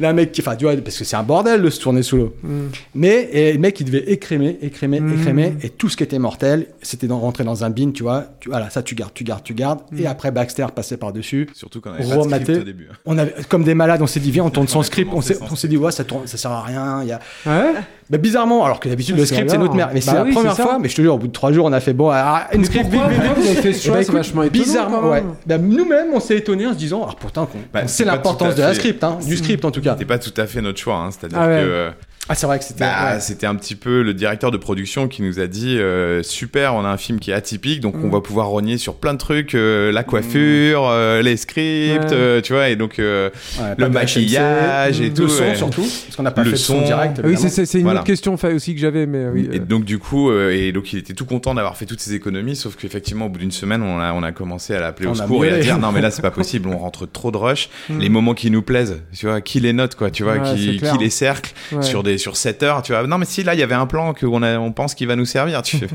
d'un mec qui, enfin, tu vois, parce que c'est un bordel de se tourner sous l'eau. Mhm. Mais et le mec, il devait écrémer, écrémer, Mhm. écrémer, et tout ce qui était mortel, c'était d'en rentrer dans un bin, tu vois. Tu, voilà, ça, tu gardes, tu gardes, tu gardes. Et après, Baxter passait par-dessus. Surtout quand on avait pas de script Rematé. au début. On avait, comme des malades, on s'est dit, viens, on tourne sans script. On s'est, sans on s'est dit, ouais, ça tourne, ça sert à rien. Il y a... Ouais. Bah, bizarrement, alors que d'habitude, le script, c'est notre merde. Mais c'est Bah la première fois, mais je te jure, au bout de trois jours, on a fait, bon, ah, une Mais script, vite, vite, vite. bah, écoute, vachement Bizarrement, ouais. Bah, nous-mêmes, on s'est étonnés en se disant, ah, pourtant, Bah, c'est l'importance de la script, hein, du script en tout cas. C'était pas tout à fait notre choix, hein. c'est-à-dire Ah ouais. que euh, Ah, c'est vrai que c'était. Bah, ouais. C'était un petit peu le directeur de production qui nous a dit euh, super, on a un film qui est atypique, donc on Mm. va pouvoir rogner sur plein de trucs, euh, la coiffure, euh, les scripts, Ouais. euh, tu vois, et donc euh, Ouais, le maquillage et tout. Le son ouais. surtout, parce qu'on n'a pas Le fait son son. direct. Ah oui, c'est- une Voilà. autre question aussi que j'avais, mais oui. Et donc du coup, euh, et donc il était tout content d'avoir fait toutes ces économies, sauf qu'effectivement au bout d'une semaine, on a, on a commencé à l'appeler au On secours et à dire non mais là c'est pas possible, on rentre trop de rush. Mm. Les moments qui nous plaisent, tu vois, qui les note quoi, tu vois, qui, qui les cercle sur des sur 7 heures, tu vois. Non mais si là il y avait un plan qu'on on pense qu'il va nous servir, tu fais.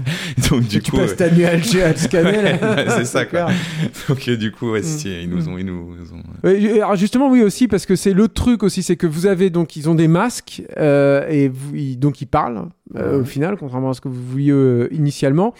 Donc du tu coup, passes ta nuit à le, à le scanner. c'est ça quoi. Donc euh, du coup, ouais, Mm. si, ils nous ont, ils nous ont. Ouais, alors justement, oui aussi, parce que c'est l'autre truc aussi, c'est que vous avez donc ils ont des masques euh, et vous, ils- donc ils parlent euh, au final, contrairement à ce que vous vouliez euh, initialement,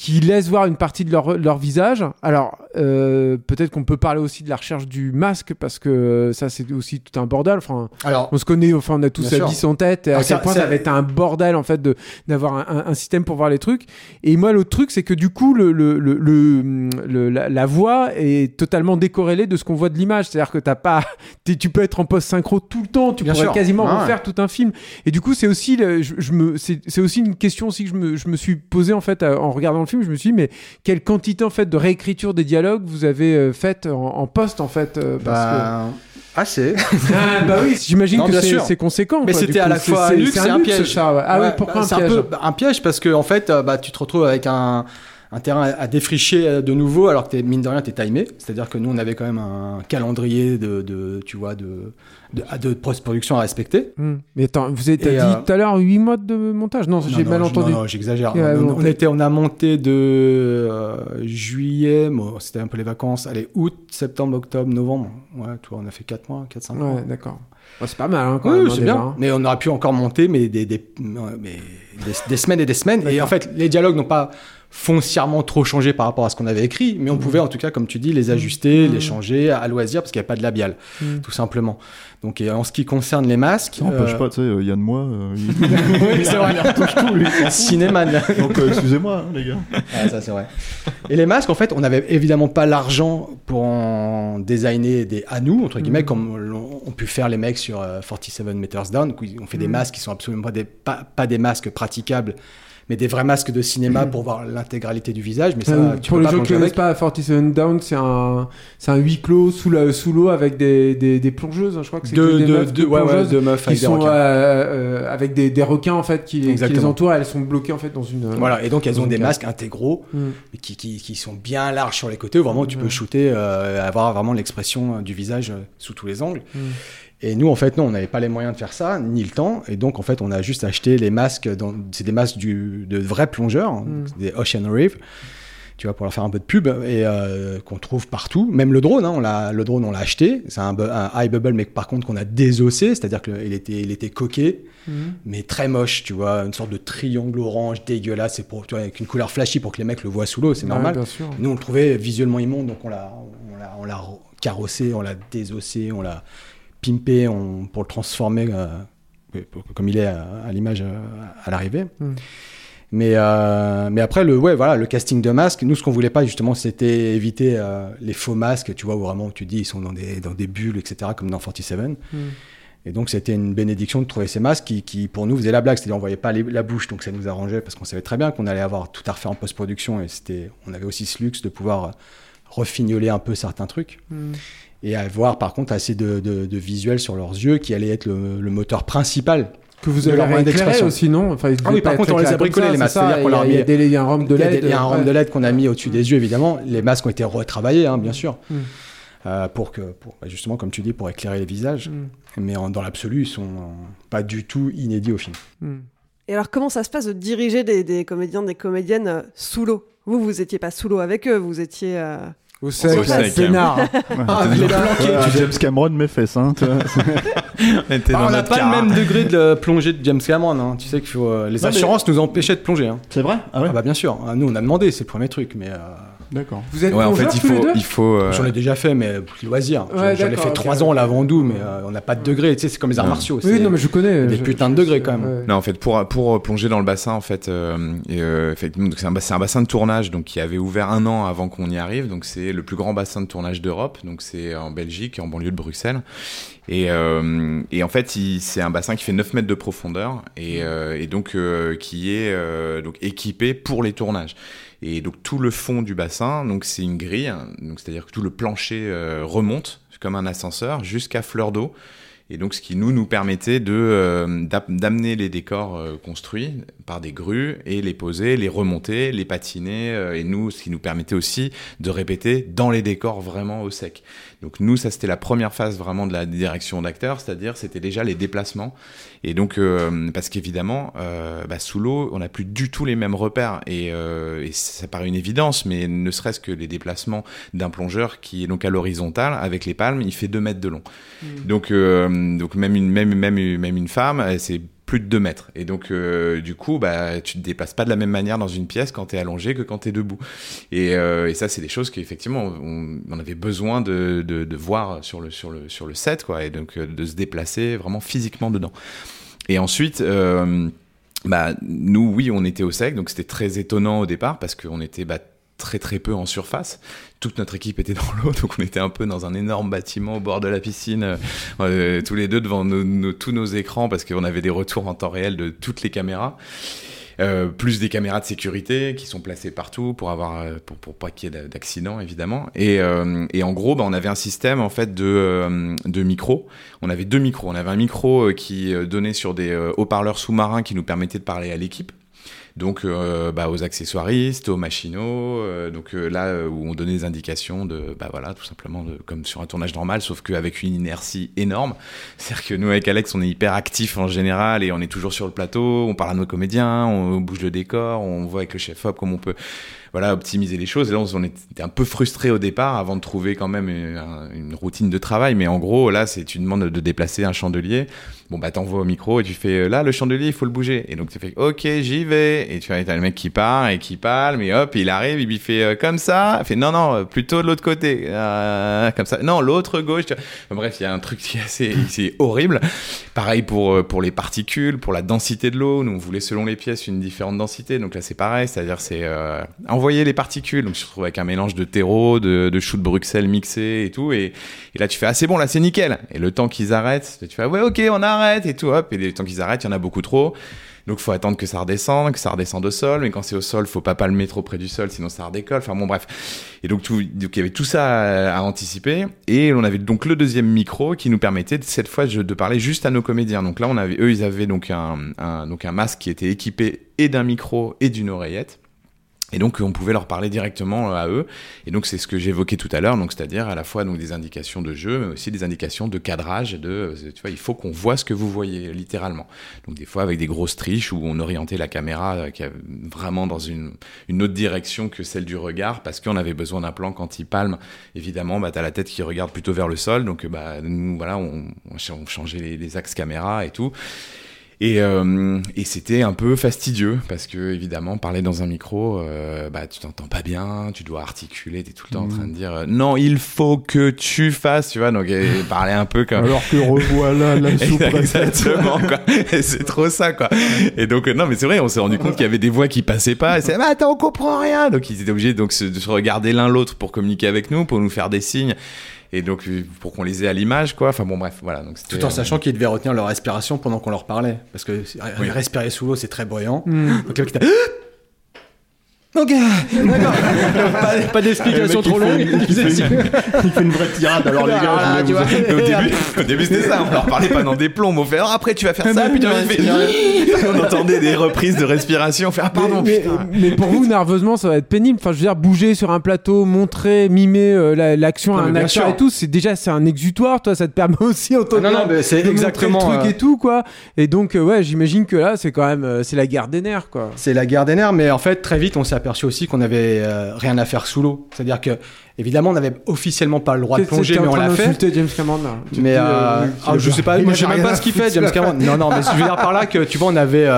qui laissent voir une partie de leur, leur visage. Alors euh, peut-être qu'on peut parler aussi de la recherche du masque parce que ça c'est aussi tout un bordel. Enfin, Alors, on se connaît, enfin on a tous la vie en tête et à Alors, quel point ça- va être un bordel en fait d'avoir un, système pour voir les trucs. Et moi l'autre truc c'est que du coup le, le, le, le- le- la, la voix est totalement décorrélée de ce qu'on voit de l'image. C'est-à-dire que t'as pas, tu peux être en post synchro tout le temps, tu Bien pourrais sûr. quasiment Ah ouais. refaire tout un film. Et du coup c'est aussi, je, je me, c'est c'est aussi une question aussi que je me, je me suis posée en fait euh, en regardant le film. Je me suis dit mais quelle quantité en fait de réécriture des dialogues vous avez euh, faite en, en post en fait euh, parce que- bah, assez. ah, bah oui, j'imagine que c'est conséquent. Mais c'était à la fois un luxe et un piège. ça, ouais. Ah ouais, Ouais, pourquoi bah, un C'est piège un peu un piège parce que en fait, euh, bah, tu te retrouves avec un, un terrain à défricher euh, de nouveau alors que t'es, mine de rien, t'es timé. C'est-à-dire que nous, on avait quand même un calendrier de, de tu vois, de, de, de post-production à respecter. Hmm. Mais attends, vous avez dit euh, tout à l'heure 8 mois de montage? Non, j'ai mal entendu. Non, non, j'exagère. On, était, on a monté de euh, juillet, bon, c'était un peu les vacances, allez, août, septembre, octobre, novembre. Ouais, toi, on a fait 4 mois, 4-5 mois. Ouais, d'accord. Ouais, c'est pas mal, hein, quand Oui, même. hein, c'est bien. hein. Mais on aurait pu encore monter, mais des, des, mais des, des semaines et des semaines. Et en fait, les dialogues n'ont pas foncièrement trop changé par rapport à ce qu'on avait écrit, mais on Mm. pouvait en tout cas, comme tu dis, les ajuster, les changer à loisir, parce qu'il n'y a pas de labial, tout simplement. Donc, et en ce qui concerne les masques, Non, euh, pas, tu sais, euh, Yann moi. euh, il- oui, c'est vrai, il retouche tout, lui. Cinéman. Donc euh, excusez-moi, hein, les gars. Ah, ça c'est vrai. Et les masques, en fait, on n'avait évidemment pas l'argent pour en designer des à nous, entre guillemets, comme l'ont- ont pu faire les mecs sur euh, 47 Meters Down. où ils ont fait des masques qui sont absolument pas des, pas, pas des masques praticables, mais des vrais masques de cinéma pour voir l'intégralité du visage. Mais ça, Euh, tu pour les gens qui connaissent pas, 47 Down, c'est un, c'est un huis clos sous la, sous l'eau avec des, des, des plongeuses. hein, Je crois que c'est Deux- que des deux- meufs, deux- ouais, ouais, deux meufs qui avec des sont requins. euh, euh, avec des, des requins en fait qui, les- qui les entourent. Elles sont bloquées en fait dans une. Voilà, et donc elles ont des masques intégraux Mm. qui, qui, qui sont bien larges sur les côtés, où vraiment tu peux shooter, euh, avoir vraiment l'expression du visage euh, sous tous les angles. Mm. Et nous, en fait, non, on n'avait pas les moyens de faire ça, ni le temps. Et donc, en fait, on a juste acheté les masques. dans- C'est des masques du, de vrais plongeurs, hein, Mm. des Ocean Reef. Tu vois, pour leur faire un peu de pub, et euh, qu'on trouve partout. Même le drone, hein, on l'a, le drone, on l'a acheté. C'est un, un high bubble, mais par contre qu'on a désossé, c'est-à-dire qu'il était, il était coqué, Mhm. mais très moche, tu vois, une sorte de triangle orange dégueulasse, c'est pour, tu vois, avec une couleur flashy pour que les mecs le voient sous l'eau, c'est Ouais, normal. bien sûr. Nous, on le trouvait visuellement immonde, donc on l'a, on l'a, on l'a carrossé, on l'a désossé, on l'a pimpé on- pour le transformer euh, pour- comme il est à, à l'image euh, à l'arrivée. Mm. Mais, euh, mais après, le, ouais, voilà, le casting de masques, nous, ce qu'on voulait pas, justement, c'était éviter euh, les faux masques, tu vois, où vraiment, tu dis, ils sont dans des, dans des bulles, etc., comme dans 47. Mm. Et donc, c'était une bénédiction de trouver ces masques qui, qui, pour nous, faisaient la blague. C'est-à-dire, on voyait pas les- la bouche, donc ça nous arrangeait parce qu'on savait très bien qu'on allait avoir tout à refaire en post-production et c'était, on avait aussi ce luxe de pouvoir euh, refignoler un peu certains trucs Mm. Et avoir, par contre, assez de, de, de visuels sur leurs yeux qui allait être le, le moteur principal. Que vous de avez leur moyen éclairé d'expression. aussi, non? Enfin, Ah oui, par contre, on les a bricolés, ça, les c'est masques. C'est-à-dire qu'on il y a- leur a mis- Il y a un rhum de LED. il y a un rhum de LED qu'on a mis au-dessus des yeux, évidemment. Les masques ont été retravaillés, hein, bien sûr. Mm. Euh, pour que, pour, bah, justement, comme tu dis, pour éclairer les visages. Mm. Mais en- dans l'absolu, ils sont euh, pas du tout inédits au film. Mm. Et alors, comment ça se passe de diriger des, des comédiens, des comédiennes euh, sous l'eau? Vous, vous étiez pas sous l'eau avec eux, vous étiez. euh, Au sec, Au sec, peinard. Ah, vous planquez, Ouais, tu sais. James Cameron mes fesses, hein. tu vois. On était Ah, on n'a notre pas car. le même degré de plongée de James Cameron. hein. Tu sais qu'il faut. euh, les Non, mais- assurances nous empêchaient de plonger. hein. C'est vrai? Ah ouais? Ah bah bien sûr. Ah, Nous, on a demandé, c'est le premier truc. Mais euh, D'accord. Vous êtes Ouais, en fait, il faut, deux il faut. euh, J'en ai déjà fait, mais pour loisir. Ouais, J'en ai fait trois ans là avant d'où, mais euh, on n'a pas de degré. Tu sais, c'est comme les arts martiaux. Oui, non, mais je connais. des je- putains de degrés quand même. ouais. Non, en fait, pour, pour plonger dans le bassin, en fait, euh, euh, c'est un, bassin de tournage donc, qui avait ouvert un an avant qu'on y arrive. Donc, c'est le plus grand bassin de tournage d'Europe. Donc, c'est en Belgique, en banlieue de Bruxelles. Et, euh, et en fait, c'est un bassin qui fait 9 mètres de profondeur et, euh, et donc euh, qui est euh, donc équipé pour les tournages. Et donc tout le fond du bassin, donc c'est une grille, donc c'est-à-dire que tout le plancher euh, remonte comme un ascenseur jusqu'à fleur d'eau. Et donc, ce qui nous nous permettait de euh, d'amener les décors euh, construits par des grues et les poser, les remonter, les patiner. euh, et nous, ce qui nous permettait aussi de répéter dans les décors vraiment au sec. Donc nous, ça c'était la première phase vraiment de la direction d'acteur, c'est-à-dire c'était déjà les déplacements. Et donc euh, parce qu'évidemment, euh, bah, sous l'eau, on n'a plus du tout les mêmes repères. Et, euh, et ça paraît une évidence, mais ne serait-ce que les déplacements d'un plongeur qui est donc à l'horizontale avec les palmes, il fait 2 mètres de long. Donc, euh, donc même une même même même une femme, c'est plus de 2 mètres. Et donc, euh, du coup, bah, tu te déplaces pas de la même manière dans une pièce quand tu es allongé que quand tu es debout. Et, euh, et ça, c'est des choses qu'effectivement, on, on avait besoin de, de, voir sur le, sur, le, sur le set, quoi, et donc euh, de se déplacer vraiment physiquement dedans. Et ensuite, bah, nous, oui, on était au sec, donc c'était très étonnant au départ parce qu'on était bah, très très peu en surface. Toute notre équipe était dans l'eau, donc on était un peu dans un énorme bâtiment au bord de la piscine, euh, euh, tous les deux devant nos- nos- tous nos écrans parce qu'on avait des retours en temps réel de toutes les caméras. Euh, plus des caméras de sécurité qui sont placées partout pour avoir euh, pour, pour pas qu'il y ait d'a- d'accidents évidemment et, euh, et en gros bah, on avait un système en fait de euh, de micros on avait deux micros on avait un micro qui donnait sur des haut-parleurs sous-marins qui nous permettaient de parler à l'équipe donc euh, bah, aux accessoiristes, aux machinaux, euh, donc euh, là où on donnait des indications de bah voilà tout simplement comme sur un tournage normal, sauf qu'avec une inertie énorme. C'est-à-dire que nous avec Alex on est hyper actifs en général et on est toujours sur le plateau, on parle à nos comédiens, on bouge le décor, on voit avec le chef op comment on peut voilà optimiser les choses. Et là on était un peu frustré au départ avant de trouver quand même une, une routine de travail, mais en gros là c'est tu demandes de déplacer un chandelier. Bon bah t'envoies au micro et tu fais euh, là le chandelier il faut le bouger. Et donc tu fais ok j'y vais. Et tu vois t'as le mec qui part et qui parle mais hop il arrive il lui fait euh, comme ça. Il fait non non euh, plutôt de l'autre côté. Euh, comme ça. Non l'autre gauche tu vois. Enfin, bref il y a un truc qui est assez horrible. Pareil pour pour les particules pour la densité de l'eau. Nous on voulait selon les pièces une différente densité. Donc là c'est pareil. C'est à dire c'est euh, envoyer les particules donc tu te retrouves avec un mélange de terreau de, de choux de Bruxelles mixé et tout et, là tu fais ah c'est bon là c'est nickel et le temps qu'ils arrêtent tu fais ouais ok on arrête et tout hop et le temps qu'ils arrêtent il y en a beaucoup trop donc faut attendre que ça redescende, que ça redescende au sol, mais quand c'est au sol, faut pas palmer trop près du sol, sinon ça redécolle. Enfin bon bref. Et donc tout, donc il y avait tout ça à, anticiper, et on avait donc le deuxième micro qui nous permettait cette fois de parler juste à nos comédiens. Donc là on avait, eux ils avaient donc un donc un masque qui était équipé et d'un micro et d'une oreillette. Et donc on pouvait leur parler directement à eux. Et donc c'est ce que j'évoquais tout à l'heure, donc c'est-à-dire à la fois donc des indications de jeu, mais aussi des indications de cadrage. De, euh, tu vois, il faut qu'on voit ce que vous voyez littéralement. Donc des fois avec des grosses triches où on orientait la caméra euh, vraiment dans une, une autre direction que celle du regard, parce qu'on avait besoin d'un plan quand il palme. Évidemment, bah t'as la tête qui regarde plutôt vers le sol, donc bah nous voilà, on, changeait les axes caméra et tout. Et, euh, et c'était un peu fastidieux parce que évidemment parler dans un micro, euh, bah tu t'entends pas bien, tu dois articuler, t'es tout le temps en train de dire euh, non il faut que tu fasses, tu vois donc et parler un peu comme Alors que revoilà la sous-préfète. exactement quoi, Et c'est trop ça quoi. Et donc euh, non mais c'est vrai, on s'est rendu compte qu'il y avait des voix qui passaient pas. Et c'est ah, attends on comprend rien, donc ils étaient obligés donc de se regarder l'un l'autre pour communiquer avec nous, pour nous faire des signes. Et donc euh, pour qu'on les ait à l'image quoi. Enfin bon bref voilà donc Tout en euh, sachant qu'ils devaient retenir leur respiration pendant qu'on leur parlait. Parce que Oui. respirer sous l'eau, c'est très bruyant. Donc le mec était, Ok, d'accord. pas pas d'explication trop longue. Il fait, une, il fait une vraie tirade. Alors les gars, Ah, vois. vous- au début, au début c'était ça, on leur parlait pas dans des plombs, on fait oh, après tu vas faire ça, puis tu vas faire... on entendait des reprises de respiration, on fait ah pardon mais, putain. mais pour vous, nerveusement, ça va être pénible. Enfin, je veux dire, bouger sur un plateau, montrer, mimer euh, la- l'action à un bien acteur sûr. et tout, c'est déjà c'est un exutoire. Toi, ça te permet aussi en tant Non, non, mais c'est exactement, le truc euh, et tout quoi. Et donc, euh, ouais, j'imagine que là, c'est quand même euh, c'est la guerre des nerfs quoi. C'est la guerre des nerfs, mais en fait, très vite, on s'est aperçu aussi qu'on avait euh, rien à faire sous l'eau. C'est-à-dire que, évidemment, on n'avait officiellement pas le droit de plonger, mais on l'a fait. James Cameron là. Tu te Mais euh, euh, ah, je sais pas, moi je sais même pas ce qu'il fait, James Cameron. Non, non, mais je veux dire par là que tu vois, on avait,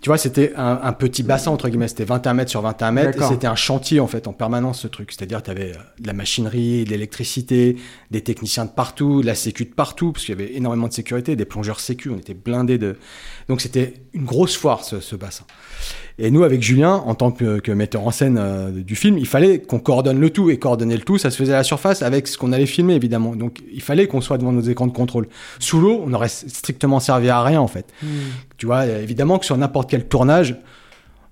tu vois, c'était un, un petit bassin, entre guillemets. C'était 21 mètres sur 21 mètres. Et c'était un chantier, en fait, en permanence, ce truc. C'est-à-dire, tu avais de la machinerie, de l'électricité, des techniciens de partout, de la sécu de partout, parce qu'il y avait énormément de sécurité, des plongeurs sécu. On était blindés de. Donc, c'était une grosse foire, ce, ce bassin. Et nous, avec Julien, en tant que, que metteur en scène euh, du film, il fallait qu'on coordonne le tout. Et coordonner le tout, ça se faisait à la surface avec ce qu'on allait filmer, évidemment. Donc, il fallait qu'on soit devant nos écrans de contrôle. Sous l'eau, on n'aurait strictement servi à rien, en fait. Tu vois, évidemment que sur n'importe quel tournage,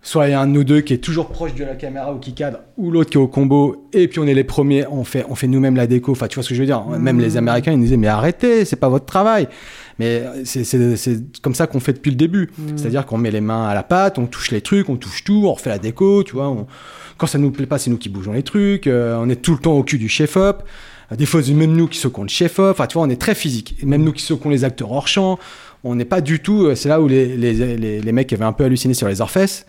soit il y a un de nous deux qui est toujours proche de la caméra ou qui cadre, ou l'autre qui est au combo, et puis on est les premiers, on fait, on fait nous-mêmes la déco. Enfin, tu vois ce que je veux dire? Même les Américains, ils nous disaient, mais arrêtez, c'est pas votre travail. Mais c'est- comme ça qu'on fait depuis le début. C'est-à-dire qu'on met les mains à la pâte, on touche les trucs, on touche tout, on refait la déco, tu vois. on- Quand ça nous plaît pas, c'est nous qui bougeons les trucs. euh, on est tout le temps au cul du chef-op. Euh, Des fois, c'est même nous qui secouons le chef-op. Enfin, tu vois, on est très physique. Même nous qui secouons les acteurs hors champ. On n'est pas du tout. euh, C'est là où les, les, les, les mecs avaient un peu halluciné sur les Orfesses.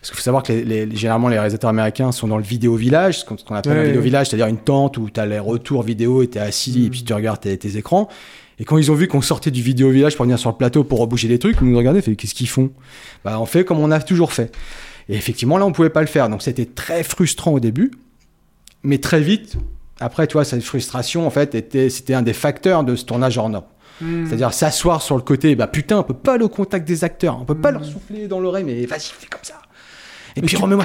Parce qu'il faut savoir que les, les- généralement les réalisateurs américains sont dans le vidéo village, ce qu'on appelle Ouais, un vidéo village, c'est-à-dire une tente où tu as les retours vidéo et tu es assis et puis tu regardes tes, tes écrans. Et quand ils ont vu qu'on sortait du vidéo village pour venir sur le plateau pour rebouger des trucs, ils nous regardaient, fait qu'est-ce qu'ils font? Bah on fait comme on a toujours fait. Et effectivement là on pouvait pas le faire, donc c'était très frustrant au début, mais très vite. Après tu vois cette frustration en fait était c'était un des facteurs de ce tournage hors norme. C'est-à-dire s'asseoir sur le côté, bah putain, on peut pas aller au contact des acteurs, on peut pas leur souffler dans l'oreille, mais vas-y, fais comme ça. Et puis remets-moi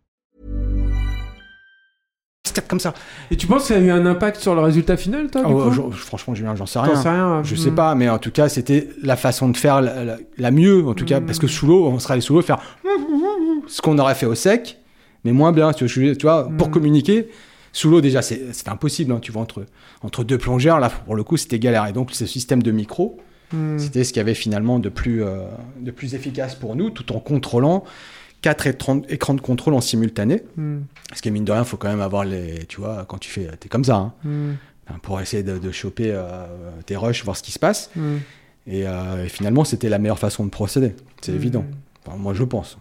Comme ça. Et tu penses que ça a eu un impact sur le résultat final, toi Ah du ouais, coup? je- franchement, Julien, j'en sais rien. sais rien, Je hmm. sais pas, mais en tout cas, c'était la façon de faire la, la- la mieux, en tout cas, parce que sous l'eau, on serait allé sous l'eau faire ce qu'on aurait fait au sec, mais moins bien. Tu vois, pour communiquer, sous l'eau, déjà, c'est impossible. hein, tu vois, entre, entre deux plongeurs, là, pour le coup, c'était galère. Et donc, ce système de micro, Hmm. c'était ce qu'il y avait finalement de plus, euh, de plus efficace pour nous, tout en contrôlant quatre écrans écrans de contrôle en simultané. Hmm. Parce que mine de rien, il faut quand même avoir les. Tu vois, quand tu fais. T'es comme ça, hein, Hmm. pour essayer de, de choper euh, tes rushs, voir ce qui se passe. Hmm. Et, euh, et finalement, c'était la meilleure façon de procéder. C'est Mm. évident. Enfin, moi, je pense.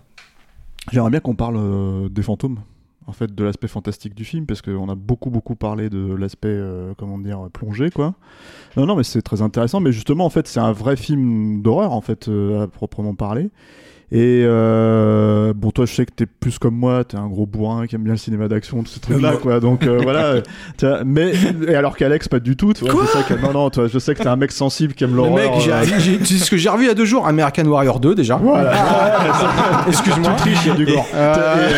J'aimerais bien qu'on parle euh, des fantômes, en fait, de l'aspect fantastique du film, parce qu'on a beaucoup, beaucoup parlé de l'aspect, euh, comment dire, plongé, quoi. Non, non, mais c'est très intéressant, mais justement, en fait, c'est un vrai film d'horreur, en fait, euh, à proprement parler. Et euh, bon, toi, je sais que t'es plus comme moi, t'es un gros bourrin qui aime bien le cinéma d'action, tous ces trucs-là, moi- quoi. Donc euh, voilà. mais et alors qu'Alex, pas du tout. Tu vois, que, non, non, toi, je sais que t'es un mec sensible qui aime Le l'horreur. mec, j'ai- euh, j'ai- c'est ce que j'ai revu il y a deux jours, American Warrior 2 déjà. Voilà. Excuse-moi. Tu triches, il y a du gore. Euh,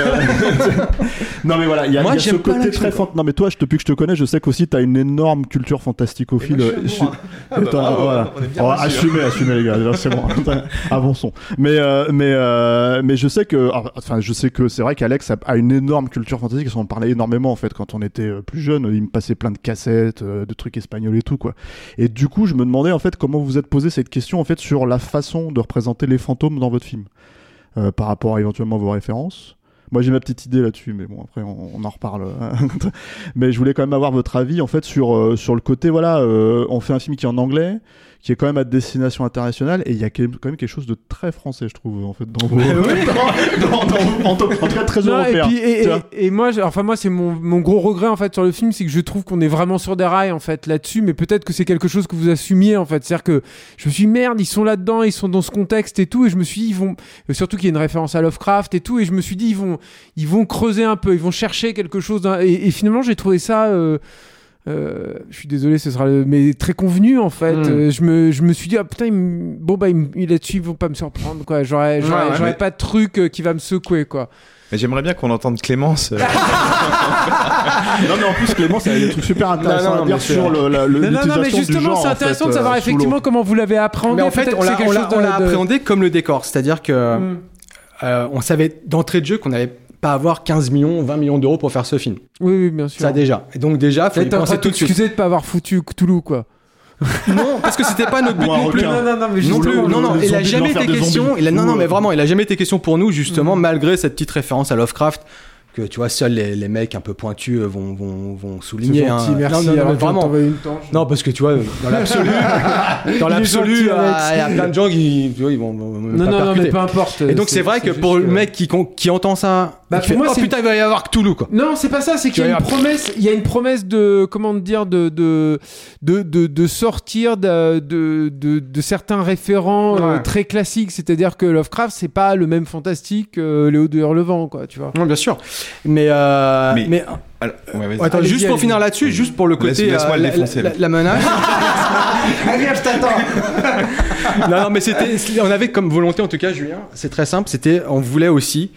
non mais voilà, il y a, Moi, y a ce côté très quoi. fan- Non mais toi, je- depuis que je te connais, je sais qu'aussi t'as une énorme culture fantasticophile. Ah Oh, reçus, hein. assumez, assumez les gars, c'est bon. Avançons. Mais mais euh, mais je sais que, enfin, je sais que c'est vrai qu'Alex a, une énorme culture fantastique. On en parlait énormément en fait quand on était euh, plus jeune. Il me passait plein de cassettes, euh, de trucs espagnols et tout quoi. Et du coup, je me demandais en fait comment vous êtes posé cette question en fait sur la façon de représenter les fantômes dans votre film, par rapport à éventuellement vos références. Moi, j'ai ma petite idée là-dessus, mais bon, après, on, en reparle. mais je voulais quand même avoir votre avis, en fait, sur, sur le côté, voilà, on fait un film qui est en anglais, qui est quand même à destination internationale, et il y a quand même quelque chose de très français, je trouve, en fait, dans vos... dans- dans- dans- en, tout- en tout cas, très Non, et, européen. puis, et, moi, enfin moi, c'est mon, mon gros regret en fait sur le film, c'est que je trouve qu'on est vraiment sur des rails en fait là-dessus, mais peut-être que c'est quelque chose que vous assumiez en fait, c'est-à-dire que je me suis dit, merde, ils sont là-dedans, ils sont dans ce contexte et tout, et je me suis dit ils vont, euh, surtout qu'il y a une référence à Lovecraft et tout, et je me suis dit ils vont, ils vont creuser un peu, ils vont chercher quelque chose, et, et finalement j'ai trouvé ça. euh, euh, je suis désolé, ce sera le... mais très convenu en fait. Mm. Euh, je, me, je me suis dit, ah putain, il me- bon bah il il là-dessus, ils vont pas me surprendre quoi. J'aurais, j'aurais, ouais. j'aurais pas de truc euh, qui va me secouer quoi. Mais j'aimerais bien qu'on entende Clémence. euh, non, mais en plus, Clément, ça a des trucs super intéressants Non, non, à dire sur le, la, le- Non, non, non, mais justement, genre, c'est en intéressant fait, de savoir euh, effectivement comment vous l'avez appréhendé. Mais en fait, on l'a quelque on l'a- chose de- on l'a de- appréhendé comme le décor. C'est-à-dire que Mm. euh, on savait d'entrée de jeu qu'on n'allait pas avoir 15 millions, 20 millions d'euros pour faire ce film. Oui, oui, bien sûr. Ça déjà. Et donc déjà, faut y penser de tout de suite. de pas avoir foutu Cthulhu, quoi. Non, parce que c'était pas notre but non plus. Non, non, non, mais Non plus, non, non, il a jamais été question. zombies. Il a, non, non, mais vraiment, il a jamais été question pour nous, justement, Mm. malgré cette petite référence à Lovecraft que tu vois, seuls les, les mecs un peu pointus euh, vont, vont, vont C'est souligner. gentil, hein. merci. Non, non, non, vraiment. une tanche. Non, parce que tu vois, dans l'absolu, dans l'absolu, euh, il y a plein de gens qui, tu vois, ils vont, Non, pas non, non, mais peu importe. Et donc c'est vrai que pour le mec qui, qui entend ça, Bah, pour fait, moi, oh c'est- putain, il va y avoir Cthulhu quoi. Non, c'est pas ça, c'est qu'il y a une promesse, il y a une promesse de, comment dire, de, de, de, de, de sortir de, de, certains référents euh, très classiques, c'est-à-dire que Lovecraft, c'est pas le même fantastique que Léo de Hurlevent, quoi, tu vois. Non, bien sûr. Mais, euh, Mais- mais, Alors, ouais, vas-y. attends, juste pour finir là-dessus, juste pour le Laisse- côté laisse-moi euh, le la, défoncer, la- là. la menace. Allez, je t'attends non, non, mais c'était, on avait comme volonté en tout cas, Julien, c'est très simple, c'était, on voulait aussi,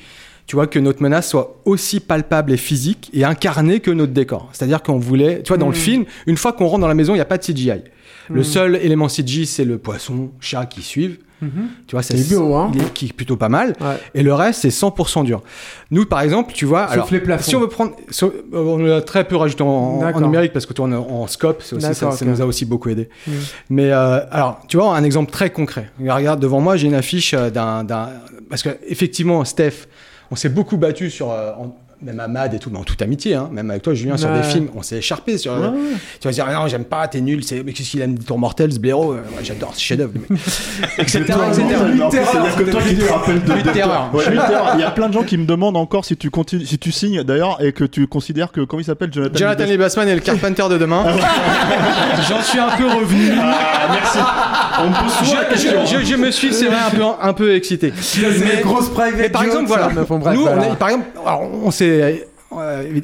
tu vois, que notre menace soit aussi palpable et physique et incarnée que notre décor. C'est-à-dire qu'on voulait, tu vois, dans le film, une fois qu'on rentre dans la maison, il n'y a pas de CGI. Le seul élément CGI, c'est le poisson, chat qui suivent. Tu vois, C'est beau, hein. il est- qui est plutôt pas mal. Ouais. Et le reste, c'est 100% dur. Nous, par exemple, tu vois, Sauf alors, les plafonds. si on veut prendre, sur- euh, on a très peu rajouté en, numérique parce que tu en, en scope, aussi, ça, nous a aussi beaucoup aidé. Mm. Mais euh, alors, tu vois, un exemple très concret. Regarde devant moi, j'ai une affiche euh, d'un, d'un, parce que effectivement, Steph, on s'est beaucoup battu sur, euh, en- même à Mad et tout, mais en toute amitié, hein, même avec toi, Julien, sur des films, on s'est écharpé sur. Tu vas dire, ah non, j'aime pas, t'es nul, c'est, mais qu'est-ce qu'il aime des tours mortels, ce blaireau, euh, ouais, j'adore, ce chef-d'œuvre, mais- etc. C'est-à-dire que toi qui te rappelles de terreurs. Il y a plein de gens qui me demandent encore si tu continues, si tu signes d'ailleurs et que tu considères que comment il s'appelle Jonathan. Jonathan Bassman est le Carpenter de demain. J'en suis un peu revenu. Ah, merci. On me pose souvent la Je, question. je- je me suis, c'est vrai, un peu, un peu excité. Mais grosse private Mais par exemple, voilà. nous, par exemple, on s'est.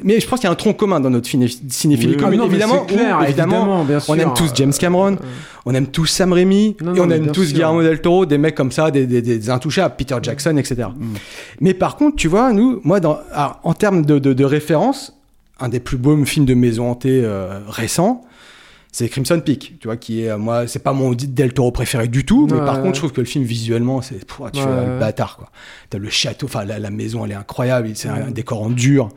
Mais je pense qu'il y a un tronc commun dans notre ciné- cinéphilie Oui, commune, Ah non, évidemment. c'est clair, où, évidemment, on aime tous James Cameron, on aime tous Sam Raimi, Non, et on aime tous sûr. Guillermo del Toro, des mecs comme ça, des, des, des intouchables, Peter Jackson, etc. Mais par contre, tu vois, nous, moi, dans, alors, en termes de, de, de référence, un des plus beaux films de maison hantée euh, récents, c'est Crimson Peak, tu vois, qui est, euh, moi, c'est pas mon Del Toro préféré du tout, mais Ouais, par ouais. contre, je trouve que le film visuellement, c'est, tu Ouais, vois, le bâtard, quoi. T'as le château, enfin, la, la maison, elle est incroyable, c'est un décor en dur.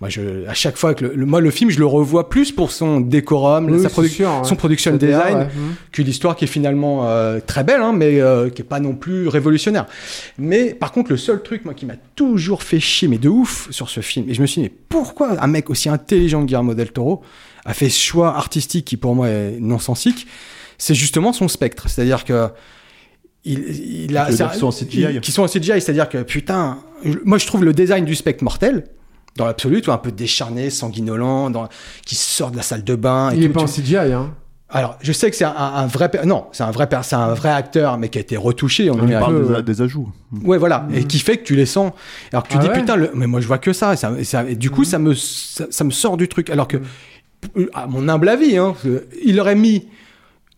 Moi, je, à chaque fois que le, le- moi, le film, je le revois plus pour son décorum, Oui, sa produ- sûr, ouais. son production design, ouais. Mhm. que l'histoire qui est finalement euh, très belle, hein, mais euh, qui est pas non plus révolutionnaire. Mais par contre, le seul truc, moi, qui m'a toujours fait chier, mais de ouf, sur ce film, et je me suis dit, mais pourquoi un mec aussi intelligent que Guillermo del Toro a fait ce choix artistique qui, pour moi, est non-sensique C'est justement son spectre. C'est-à-dire que il, il a, qui sont en CGI, c'est-à-dire que putain, je- moi je trouve le design du spectre mortel dans l'absolu, tu vois, un peu décharné, sanguinolent, dans, qui sort de la salle de bain. Et Il est tout, pas en CGI, hein. alors, je sais que c'est un, un vrai, non, c'est un vrai, c'est un vrai acteur, mais qui a été retouché en On numérique. parle peu, des, ouais. des ajouts. Ouais, voilà, et qui fait que tu les sens. Alors que tu Ah dis ouais putain, le... mais moi je vois que ça, et, ça, et ça- et du coup ça me, ça, ça me sort du truc. Alors que, à mon humble avis, hein, il aurait mis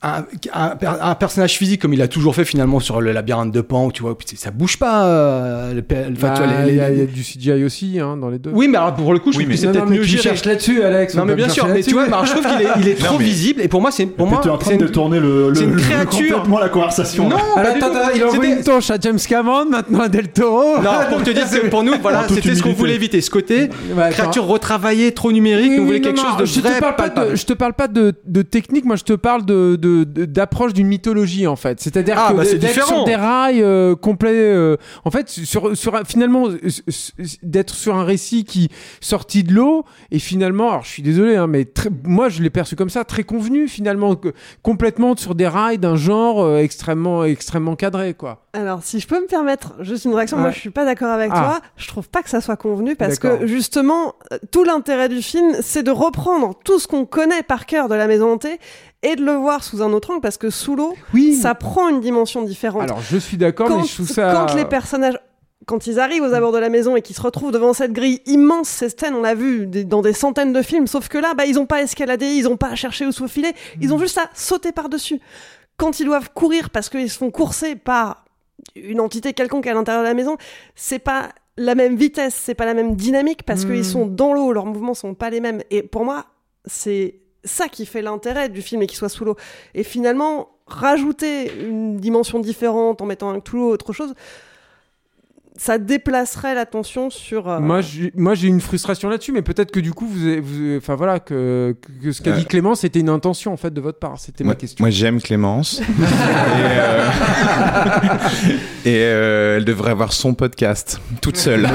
un, un, un personnage physique comme il a toujours fait finalement sur le labyrinthe de Pan, où tu vois, ça bouge pas. euh, le enfin, tu vois, Bah, les- Il y, a- les- il y a du CGI aussi hein, dans les deux. Oui, mais alors pour le coup, je Oui, trouve que mais- c'est peut-être mieux tu géré. cherches là-dessus, Alex. Non, on mais bien me sûr, mais tu vois, mais alors, je trouve qu'il est, il est trop mais- visible, et pour moi, c'est pour Mais moi, t'es en train c'est de une- tourner le, le, c'est une le- créature. complètement la conversation. Non, Alors, attends, il envoie C'était- une torche à James Cameron, maintenant à Del Toro. Non, pour te dire que pour nous, voilà, c'était ce qu'on voulait éviter. Ce côté, créature retravaillée, trop numérique, oui, voulait quelque chose de je vrai, te parle pas palpable. de, je te parle pas de, de technique, moi je te parle de de- d'approche d'une mythologie en fait. C'est-à-dire Ah, que bah, c'est d'être sur des rails euh, complets. euh, en fait, sur sur un- finalement d'être sur un récit qui sorti de l'eau et finalement, alors je suis désolé, hein, mais très- moi je l'ai perçu comme ça, très convenu finalement, que- complètement sur des rails d'un genre euh, extrêmement extrêmement cadré quoi. Alors, si je peux me permettre juste une réaction, moi je suis pas d'accord avec Ah. toi. Je trouve pas que ça soit convenu parce que justement, tout l'intérêt du film, c'est de reprendre tout ce qu'on connaît par cœur de la maison hantée et de le voir sous un autre angle parce que sous l'eau, Oui. ça prend une dimension différente. Alors je suis d'accord, mais je trouve ça. quand les personnages quand ils arrivent aux abords de la maison et qu'ils se retrouvent devant cette grille immense, ces scènes, on l'a vu des- dans des centaines de films, sauf que là, bah, ils ont pas escaladé, ils ont pas cherché où se faufiler, ils ont Mm. juste à sauter par-dessus. Quand ils doivent courir parce qu'ils se font courser par une entité quelconque à l'intérieur de la maison, c'est pas la même vitesse, c'est pas la même dynamique parce Mm. qu'ils sont dans l'eau, leurs mouvements sont pas les mêmes. Et pour moi, c'est ça qui fait l'intérêt du film et qu'il soit sous l'eau. Et finalement, rajouter une dimension différente en mettant un Cthulhu ou autre chose, ça déplacerait l'attention sur. euh, Moi, j'ai- moi, j'ai une frustration là-dessus, mais peut-être que du coup, vous, avez- vous- enfin voilà, que, que ce qu'a Euh. dit Clément, c'était une intention en fait de votre part. C'était ma Moi, question. moi, j'aime Clémence. et euh, et, euh, elle devrait avoir son podcast, toute seule.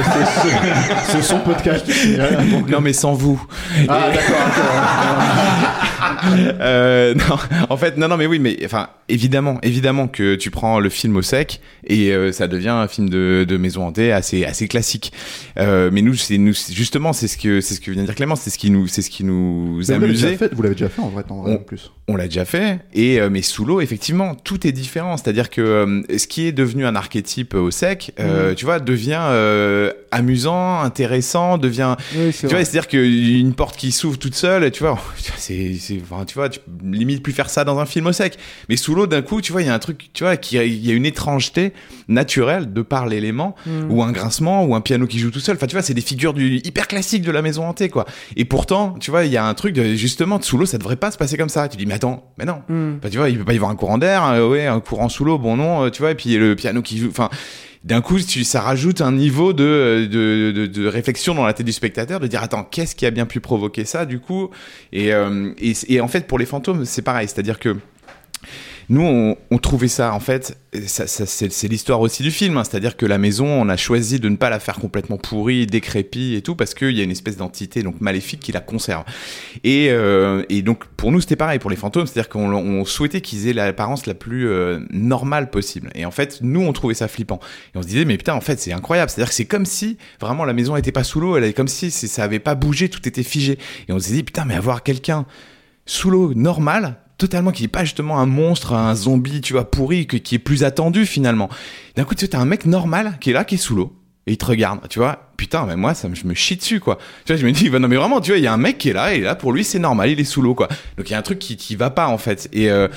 C'est son podcast. non, mais sans vous. Ah, Et- Euh, non, en fait, non, non, mais oui, mais enfin, évidemment, évidemment que tu prends le film au sec et euh, ça devient un film de, de maison hantée assez, assez classique. Euh, mais nous, c'est nous, justement, c'est ce que, c'est ce que vient de dire Clément, c'est ce qui nous, c'est ce qui nous Mais vous l'avez déjà amusait. fait- Vous l'avez déjà fait en vrai, en vrai, en plus. On l'a déjà fait, et euh, mais sous l'eau, effectivement, tout est différent. C'est-à-dire que euh, ce qui est devenu un archétype au sec, euh, Mhm. tu vois, devient euh, amusant, intéressant, devient. Oui, tu vois, c'est-à-dire qu'une porte qui s'ouvre toute seule, tu vois, c'est, enfin, tu vois, tu limite plus faire ça dans un film au sec. Mais sous l'eau, d'un coup, tu vois, il y a un truc, tu vois, qui, il y a une étrangeté naturelle de par l'élément, Mhm. ou un grincement, ou un piano qui joue tout seul. Enfin, tu vois, c'est des figures du hyper classiques de la maison hantée, quoi. Et pourtant, tu vois, il y a un truc de, justement, sous l'eau, ça devrait pas se passer comme ça. Tu dis, mais attends, mais non. Mm. Enfin, tu vois, il peut pas y avoir un courant d'air, euh, ouais, un courant sous l'eau, bon non, euh, tu vois, et puis le piano qui joue, enfin, d'un coup, tu, ça rajoute un niveau de, de, de, de réflexion dans la tête du spectateur, de dire, attends, qu'est-ce qui a bien pu provoquer ça, du coup? Et, euh, et, et en fait, pour les fantômes, c'est pareil, c'est-à-dire que nous, on, trouvait ça, en fait, c'est l'histoire aussi du film, hein. c'est-à-dire que la maison, on a choisi de ne pas la faire complètement pourrie, décrépie et tout, parce qu'il y a une espèce d'entité donc maléfique qui la conserve. Et, euh, donc, pour nous, c'était pareil pour les fantômes, c'est-à-dire qu'on on souhaitait qu'ils aient l'apparence la plus euh, normale possible. Et en fait, nous, on trouvait ça flippant. Et on se disait, mais putain, en fait, c'est incroyable. C'est-à-dire que c'est comme si vraiment la maison n'était pas sous l'eau, elle est comme si ça avait pas bougé, tout était figé. Et on s'est dit, putain, mais avoir quelqu'un sous l'eau normal, totalement qui est pas justement un monstre, un zombie, tu vois, pourri, qui est plus attendu finalement. D'un coup, tu t'as un mec normal qui est là, qui est sous l'eau. Et il te regarde, tu vois. Putain, mais moi, ça me, je me chie dessus, quoi. Tu vois, je me dis, bah non, mais vraiment, tu vois, il y a un mec qui est là, et là, pour lui, c'est normal, il est sous l'eau, quoi. Donc, il y a un truc qui, qui va pas, en fait. Et, euh,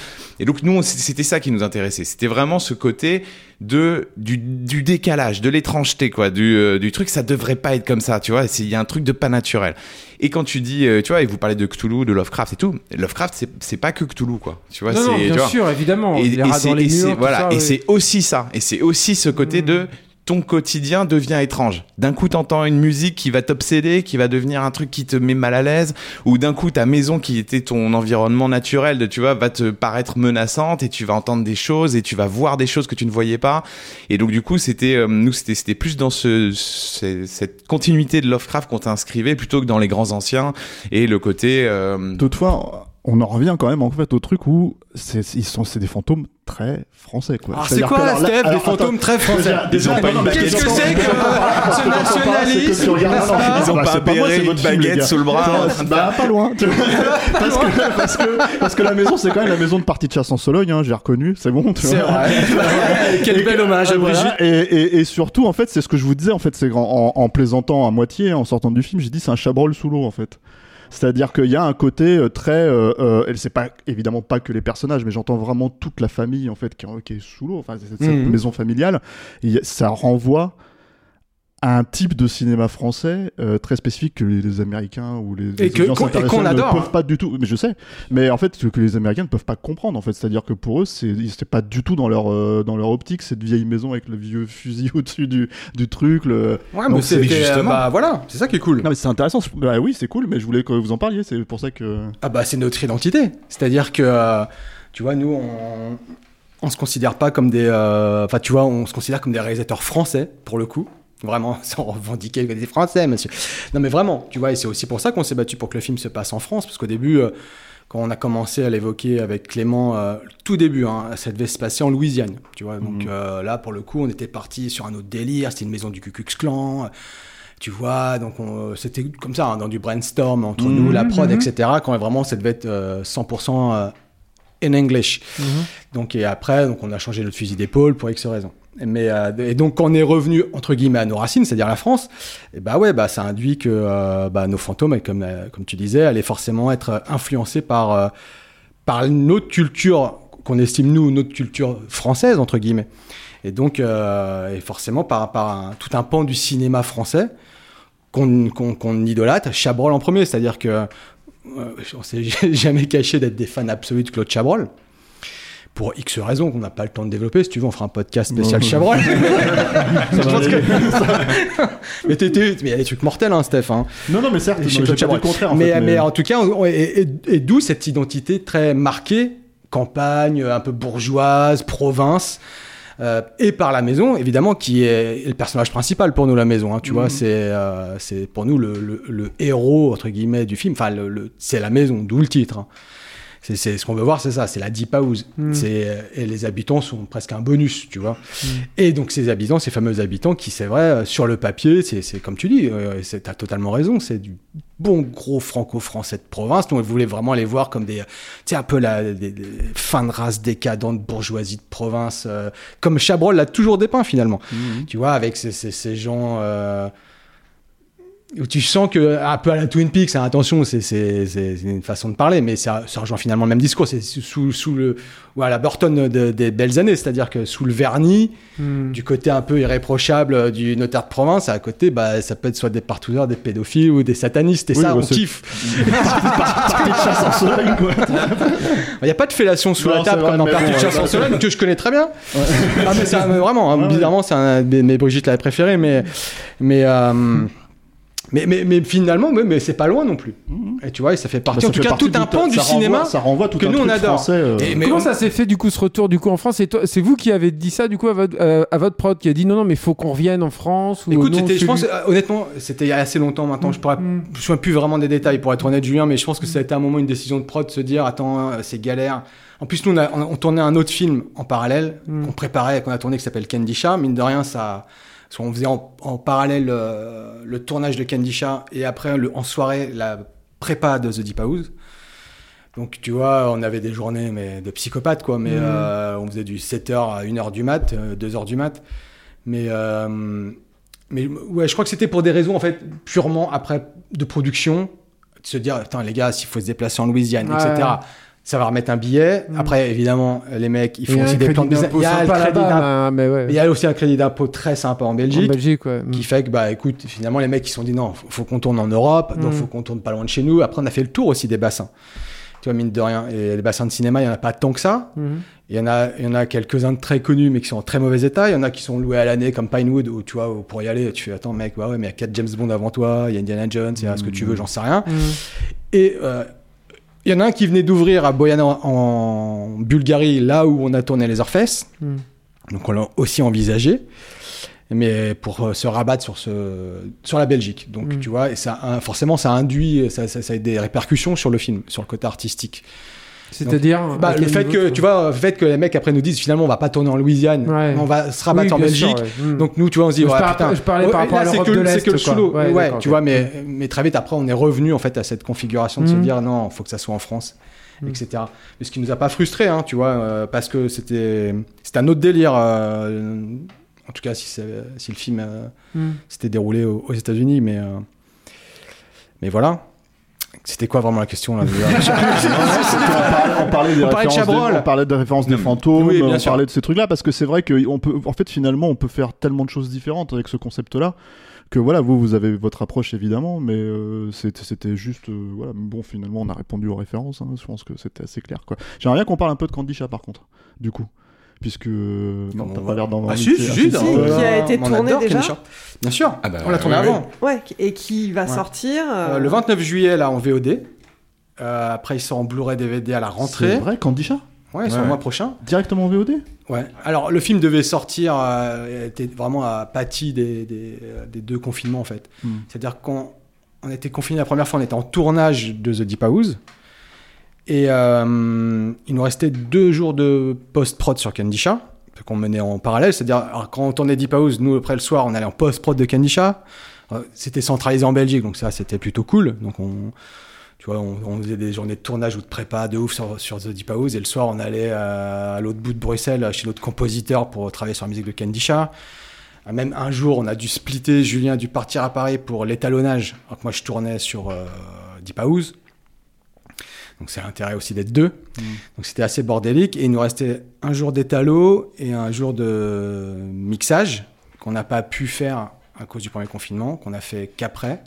et donc, nous, c'était ça qui nous intéressait. C'était vraiment ce côté de, du, du décalage, de l'étrangeté, quoi. Du, euh, du truc, ça devrait pas être comme ça, tu vois. Il y a un truc de pas naturel. Et quand tu dis, euh, tu vois, et vous parlez de Cthulhu, de Lovecraft et tout, Lovecraft, c'est- pas que Cthulhu, quoi. Tu vois, c'est, bien tu vois. sûr, évidemment. Et, et c'est, voilà, ouais. c'est aussi ça. Et c'est aussi ce côté de ton quotidien devient étrange. D'un coup, t'entends une musique qui va t'obséder, qui va devenir un truc qui te met mal à l'aise, ou d'un coup, ta maison qui était ton environnement naturel, de, tu vois, va te paraître menaçante et tu vas entendre des choses et tu vas voir des choses que tu ne voyais pas. Et donc, du coup, c'était, euh, nous, c'était, c'était plus dans ce, ce- cette continuité de Lovecraft qu'on t'inscrivait plutôt que dans les grands anciens et le côté, euh, Toutefois, on en revient quand même en fait au truc où c'est c'est des fantômes très français quoi. Alors, c'est C'est-à-dire quoi, que, là- Steph, des fantômes très français? déjà- Ce attends, nationalisme, c'est que pas non, Ils ont pas c'est c'est une baguette gars. sous le bras, Bah pas loin. parce, que, que que la maison c'est quand même la maison de partie de chasse en Sologne, hein, j'ai reconnu, c'est bon. C'est vrai. Quel bel hommage à Brigitte. Et, surtout, en fait, c'est ce que je vous disais, en fait, c'est en plaisantant à moitié, en sortant du film, j'ai dit c'est un chabrol sous l'eau, en fait. C'est-à-dire qu'il y a un côté euh, très, euh, euh, c'est pas évidemment pas que les personnages, mais j'entends vraiment toute la famille en fait qui, qui est sous l'eau, enfin cette, cette Mhm. maison familiale. Ça renvoie un type de cinéma français euh, très spécifique que les, les Américains ou les, les Et audiences internationales adore. ne peuvent pas du tout. Mais je sais. Mais en fait, que, que les Américains ne peuvent pas comprendre. En fait, c'est-à-dire que pour eux, c'est pas du tout dans leur euh, dans leur optique cette vieille maison avec le vieux fusil au-dessus du, du truc. Le... Ouais, Donc, mais c'est justement- bah voilà, c'est ça qui est cool. Non mais c'est intéressant. Bah oui, c'est cool. Mais je voulais que vous en parliez. C'est pour ça que. Ah bah c'est notre identité. C'est-à-dire que, euh, tu vois, nous, on, on se considère pas comme des... euh, Enfin, tu vois, on se considère comme des réalisateurs français, pour le coup. Vraiment, sans revendiquer que des Français, monsieur. Non mais vraiment, tu vois, et c'est aussi pour ça qu'on s'est battu pour que le film se passe en France, parce qu'au début... euh, quand on a commencé à l'évoquer avec Clément, euh, tout début, hein, ça devait se passer en Louisiane, tu vois. Donc Mhm. euh, là, pour le coup, on était parti sur un autre délire. C'était une maison du Ku Klux Klan, tu vois. Donc on- c'était comme ça, hein, dans du brainstorm entre Mhm, nous, la prod, mhm. etc. Quand vraiment, ça devait être euh, 100% euh, in English. Donc et après, donc on a changé notre fusil d'épaule pour X raisons. Mais euh, et donc quand on est revenu entre guillemets à nos racines, c'est-à-dire la France, et bah ouais, bah ça induit que euh, bah, nos fantômes, comme euh, comme tu disais, allaient forcément être influencés par par notre culture qu'on estime nous notre culture française entre guillemets. Et donc et forcément par par un- tout un pan du cinéma français qu'on qu'on idolâtre, Chabrol en premier, c'est-à-dire que on s'est jamais caché d'être des fans absolus de Claude Chabrol. pour X raisons qu'on n'a pas le temps de développer. Si tu veux, on fera un podcast spécial Chabrol. Je va pense aller. que- mais mais il y a des trucs mortels, hein, Steph. hein. Non, non, mais certes, j'ai pas le contraire, en mais, fait, mais mais- en tout cas, on- et, et- et d'où cette identité très marquée, campagne, un peu bourgeoise, province. Euh, et par la maison, évidemment, qui est le personnage principal pour nous, la maison. hein, tu vois, Mhm. c'est euh, c'est pour nous le, le- le héros entre guillemets du film. Enfin, le, le- c'est la maison, d'où le titre. hein. C'est ce qu'on veut voir, c'est ça, c'est la deep house. C'est euh, et les habitants sont presque un bonus, tu vois. Et donc ces habitants, ces fameux habitants, qui c'est vrai euh, sur le papier, c'est c'est comme tu dis, euh, c'est- t'as totalement raison, c'est du bon gros franco-français de province. Nous on voulait vraiment les voir comme des, tu sais un peu la des, des fins de race décadente bourgeoisie de province, euh, comme Chabrol l'a toujours dépeint finalement. Tu vois, avec ces, ces- ces gens. euh, où tu sens que un peu à la Twin Peaks, hein, attention, c'est une façon de parler, mais ça, ça rejoint finalement le même discours. C'est sous, sous le voilà Burton de- des belles années, c'est-à-dire que sous le vernis, Hmm. du côté un peu irréprochable euh, du notaire de province, à côté, bah, ça peut être soit des partouzeurs, des pédophiles ou des satanistes, et Oui, ça, bah, on kiffe. Il n'y a pas de fellation sous Non, la table comme dans Partie de chasse ouais, en ouais. Sologne, que je connais très bien. Ah, mais un- vraiment, hein, Ouais, ouais. bizarrement, c'est un de mes Brigitte l'avait préféré, mais, mais, euh, mais, mais, mais finalement, mais, mais c'est pas loin non plus. Et tu vois, et ça fait partie, Bah, ça en tout fait cas, partie tout un du- pan du ça renvoie- cinéma ça renvoie tout que un nous on adore. français, euh. Et- mais Comment on- ça s'est fait du coup ce retour du coup en France? C'est toi- c'est vous qui avez dit ça du coup à votre, euh, à votre prod qui a dit non non mais faut qu'on revienne en France ou Écoute, non, je pense, euh, honnêtement, c'était il y a assez longtemps maintenant. Je pourrais, je me souviens plus vraiment des détails pour être honnête, Julien, mais je pense que ça a été un moment une décision de prod de se dire, attends, c'est galère. En plus, nous, on, a- on- on tournait un autre film en parallèle Mm. qu'on préparait, qu'on a tourné, qui s'appelle Candy Chat. Mine de rien, ça, parce qu'on faisait en, en parallèle euh, le tournage de Candy Chat et après le, en soirée la prépa de The Deep House. Donc, tu vois, on avait des journées mais de psychopathes, quoi. Mais Mhm. euh, on faisait du 7h à 1h du mat, euh, 2h du mat. Mais, euh, mais ouais, je crois que c'était pour des raisons, en fait, purement après de production. De se dire, attends, les gars, s'il faut se déplacer en Louisiane, Ouais. etc., ça va remettre un billet. Mhm. Après, évidemment, les mecs, ils font aussi des plans de business. Il y a crédit d'impôt. mais ouais. Il y a aussi un crédit d'impôt très sympa en Belgique. En Belgique, ouais. Qui fait que, bah, écoute, finalement, les mecs, ils se sont dit, non, faut, faut qu'on tourne en Europe, donc Mm. faut qu'on tourne pas loin de chez nous. Après, on a fait le tour aussi des bassins. Tu vois, mine de rien. Et les bassins de cinéma, il y en a pas tant que ça. Il y en a, il y en a quelques-uns de très connus, mais qui sont en très mauvais état. Il y en a qui sont loués à l'année, comme Pinewood, où tu vois, où pour y aller, tu fais, attends, mec, ouais, ouais, mais il y a 4 James Bond avant toi, il y a Indiana Jones, il y a ce que tu veux, j'en sais rien. Et euh, il y en a un qui venait d'ouvrir à Boyana en, Bulgarie, là où on a tourné les Orfesses. Mhm. Donc on l'a aussi envisagé, mais pour euh, se rabattre sur, ce, sur la Belgique. Donc Mhm. tu vois, et ça, a- forcément, ça induit, ça, ça, ça a des répercussions sur le film, sur le côté artistique. C'est-à-dire bah, à le fait que tu vois, le fait que les mecs après nous disent finalement on va pas tourner en Louisiane, Ouais. on va se rabattre Oui, en sûr, Belgique. ouais. Mhm. Donc nous, tu vois, on se dit Je ouais, par- putain. je parlais par rapport à là, l'Europe que, de le- c'est l'Est, que le sous-lot. Ouais, tu vois, mais mais très vite après on est revenu en fait à cette configuration de se Mhm. dire non, faut que ça soit en France, Mhm. etc. Mais ce qui nous a pas frustré, hein, tu vois, euh, parce que c'était c'était un autre délire. euh, en tout cas, si, si le film euh, s'était déroulé aux, aux États-Unis, mais mais voilà. C'était quoi vraiment la question là on parlait des On parlait de références Chabrol. des, on parlait références des fantômes, Oui, bien on sûr. parlait de ces trucs-là parce que c'est vrai que on peut, en fait, finalement, on peut faire tellement de choses différentes avec ce concept-là que voilà, vous, vous avez votre approche évidemment, mais euh, c'était c'était juste, euh, voilà, bon, finalement, on a répondu aux références. hein, je pense que c'était assez clair, quoi. J'aimerais bien qu'on parle un peu de Candy Chat, par contre, du coup. Puisque euh, non, t'as pas l'air d'en Ah, si, si, ah, si, si, si. qui a été tourné déjà Kenny Sharp. Bien sûr, Ah bah, on l'a tourné oui, avant. Ouais, et qui va Ouais. sortir euh, Euh, le 29 juillet, là, en VOD. Euh, après, il sort en Blu-ray DVD à la rentrée. C'est vrai, Candy Chat Ouais, c'est Ouais. le mois prochain. Directement en VOD Ouais. Alors, le film devait sortir, euh, était vraiment à pâti des, des, des deux confinements, en fait. Hmm. C'est-à-dire qu'on on était confinés la première fois, on était en tournage de The Deep House. Et euh, il nous restait deux jours de post-prod sur Candy Chat, qu'on menait en parallèle. C'est-à-dire, quand on tournait Deep House, nous, après le soir, on allait en post-prod de Candy Chat. Euh, C'était centralisé en Belgique, donc ça, c'était plutôt cool. Donc, on, tu vois, on, faisait des journées de tournage ou de prépa de ouf sur, sur The Deep House. Et le soir, on allait euh, à l'autre bout de Bruxelles, chez notre compositeur, pour travailler sur la musique de. Euh, Même un jour, on a dû splitter. Julien a dû partir à Paris pour l'étalonnage. Alors que moi, je tournais sur euh, Deep House. Donc, c'est l'intérêt aussi d'être deux. Donc, c'était assez bordélique. Et il nous restait un jour d'étalo et un jour de mixage qu'on n'a pas pu faire à cause du premier confinement, qu'on a fait qu'après.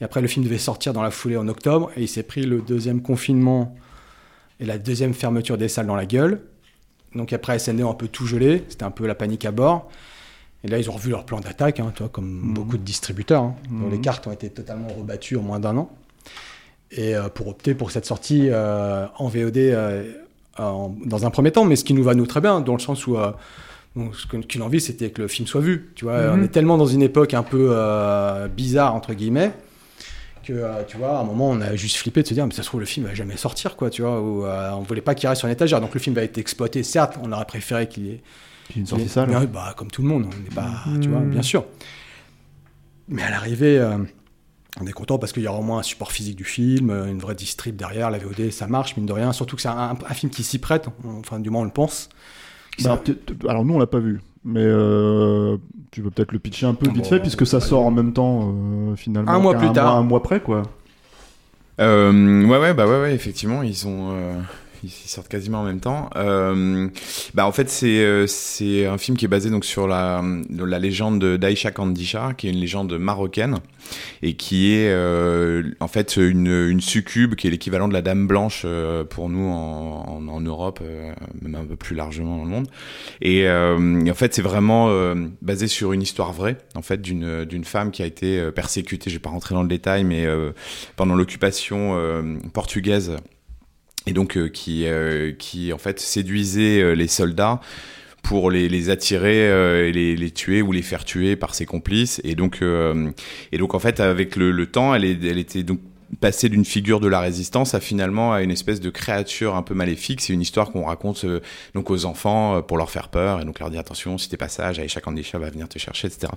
Et après, le film devait sortir dans la foulée en octobre. Et il s'est pris le deuxième confinement et la deuxième fermeture des salles dans la gueule. Donc après, SND ont un peu tout gelé. C'était un peu la panique à bord. Et là, ils ont revu leur plan d'attaque, hein, comme beaucoup de distributeurs, hein, dont Mhm. les cartes ont été totalement rebattues en moins d'un an. Et euh, pour opter pour cette sortie euh, en VOD euh, en- dans un premier temps, mais ce qui nous va nous très bien, dans le sens où ce qu'une envie, c'était que le film soit vu. Tu vois, Mhm. on est tellement dans une époque un peu euh, bizarre entre guillemets que euh, tu vois, à un moment, on a juste flippé de se dire, mais ça se trouve le film va jamais sortir, quoi, tu vois, ou euh, on voulait pas qu'il reste sur une étagère. Donc le film va être exploité, certes, on aurait préféré qu'il y ait une sortie salle. mais, bah, comme tout le monde, on n'est pas, tu Mhm. vois, bien sûr. Mais à l'arrivée, on est content parce qu'il y aura au moins un support physique du film, euh, une vraie distrib derrière, la VOD, ça marche, mine de rien. Surtout que c'est un, un film qui s'y prête, on- enfin, du moins, on le pense. Bah, alors, nous on l'a pas vu, mais euh, tu peux peut-être le pitcher un peu vite bon, fait puisque ça sort en même temps euh, finalement. Un mois plus tard. Mois, un mois près quoi. Euh, ouais, ouais, bah ouais, ouais, effectivement, ils ont, euh, ils sortent quasiment en même temps. Euh, bah en fait, c'est euh, c'est un film qui est basé donc sur la la légende de d'Aïcha Kandisha, qui est une légende marocaine et qui est euh, en fait une, une succube qui est l'équivalent de la Dame Blanche euh, pour nous en, en, en Europe, euh, même un peu plus largement dans le monde. Et, euh, en fait, c'est vraiment basé sur une histoire vraie, en fait, d'une d'une femme qui a été persécutée. Je vais pas rentrer dans le détail, mais pendant l'occupation portugaise et donc euh, qui euh, qui en fait séduisait euh, les soldats pour les, attirer et les, tuer ou les faire tuer par ses complices. Et donc et donc en fait avec le, temps elle était donc passée d'une figure de la résistance à finalement à une espèce de créature un peu maléfique. C'est une histoire qu'on raconte euh, donc aux enfants euh, pour leur faire peur. Et donc leur dire attention si t'es pas sage Aïcha Kandisha va venir te chercher etc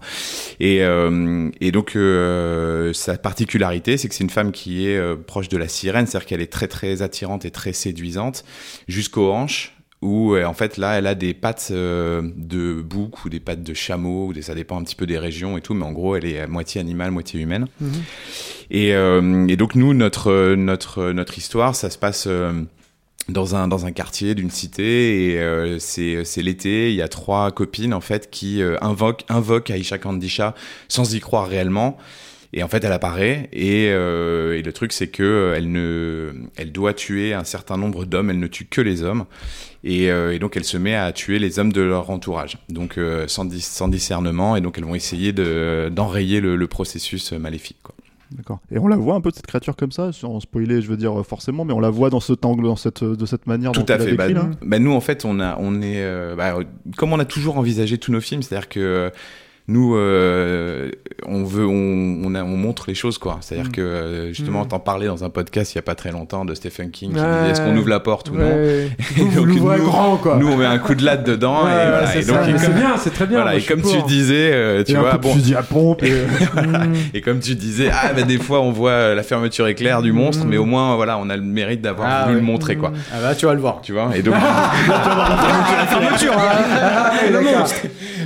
et, euh, et donc euh, sa particularité c'est que c'est une femme qui est proche de la sirène. C'est-à-dire qu'elle est très très attirante et très séduisante jusqu'aux hanches où euh, en fait là elle a des pattes euh, de bouc ou des pattes de chameau ou des, ça dépend un petit peu des régions et tout mais en gros elle est à moitié animale moitié humaine. Mhm. et, euh, et donc nous notre notre notre histoire ça se passe euh, dans un dans un quartier d'une cité et euh, c'est c'est l'été. Il y a trois copines en fait qui euh, invoquent invoquent Aïcha Kandisha sans y croire réellement et en fait, elle apparaît et, euh, et le truc c'est que euh, elle ne, elle doit tuer un certain nombre d'hommes. Elle ne tue que les hommes et, euh, et donc elle se met à tuer les hommes de leur entourage. Donc euh, sans, dis- sans discernement et donc elles vont essayer de d'enrayer le, le processus maléfique. Quoi. D'accord. Et on la voit un peu cette créature comme ça, sans spoiler, je veux dire forcément, mais on la voit dans cet angle, dans cette, de cette manière Tout dont à fait. Bah, décrit, là. bah, nous, en fait, on a, on est, euh, bah, comme on a toujours envisagé tous nos films, c'est-à-dire que nous, euh, on veut, on, on, a- on montre les choses, quoi. C'est-à-dire Mm. que euh, justement, Mm. t'en parlais dans un podcast il y a pas très longtemps de Stephen King. Qui Ouais. disait est-ce qu'on ouvre la porte ou non Ouais. Vous, vous donc, nous- grand, quoi. Nous, on met un coup de latte dedans. Ouais, et, voilà. c'est bien, c'est très bien, Voilà, moi, et comme tu pour. disais, euh, tu Et vois, bon. fusil à pompe. Et... Et comme tu disais, ah bah des fois on voit la fermeture éclair du monstre, mais au moins voilà, on a le mérite d'avoir Ah, voulu le montrer quoi. Ah bah, tu vas le voir. Tu vois Et donc la fermeture, hein. le monstre.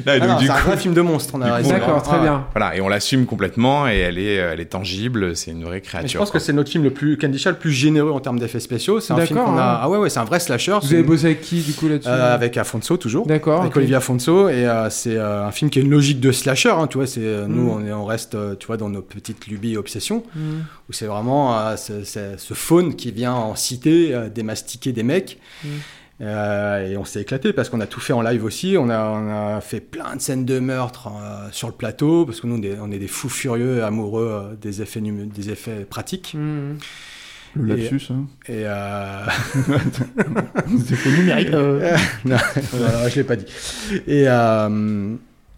Non, c'est un vrai film de monstre, on a D'accord, très Ah. bien. Voilà, et on l'assume complètement et elle est, elle est tangible, c'est une vraie Mais créature. je pense quoi. que c'est notre film le plus Candisha le plus généreux en termes d'effets spéciaux. C'est un film qu'on a. hein. Ah ouais ouais, c'est un vrai slasher. Vous avez bossé avec qui, du coup, là-dessus Euh, avec Afonso toujours. D'accord, Avec ok. Olivier Afonso et euh, c'est euh, un film qui a une logique de slasher. hein, tu vois, c'est euh, nous Mm. on, est, on reste, euh, tu vois, dans nos petites lubies et obsessions Mm. où c'est vraiment euh, ce, faune qui vient en cité euh, démastiquer des mecs. Mm. Euh, et on s'est éclaté parce qu'on a tout fait en live aussi. On a, on a fait plein de scènes de meurtre euh, sur le plateau parce que nous on est, on est des fous furieux amoureux euh, des effets numé- des effets pratiques. Mm. Le Et- lapsus. Hein. Et euh... C'est faux numérique. euh. non, voilà, je l'ai pas dit. Et euh...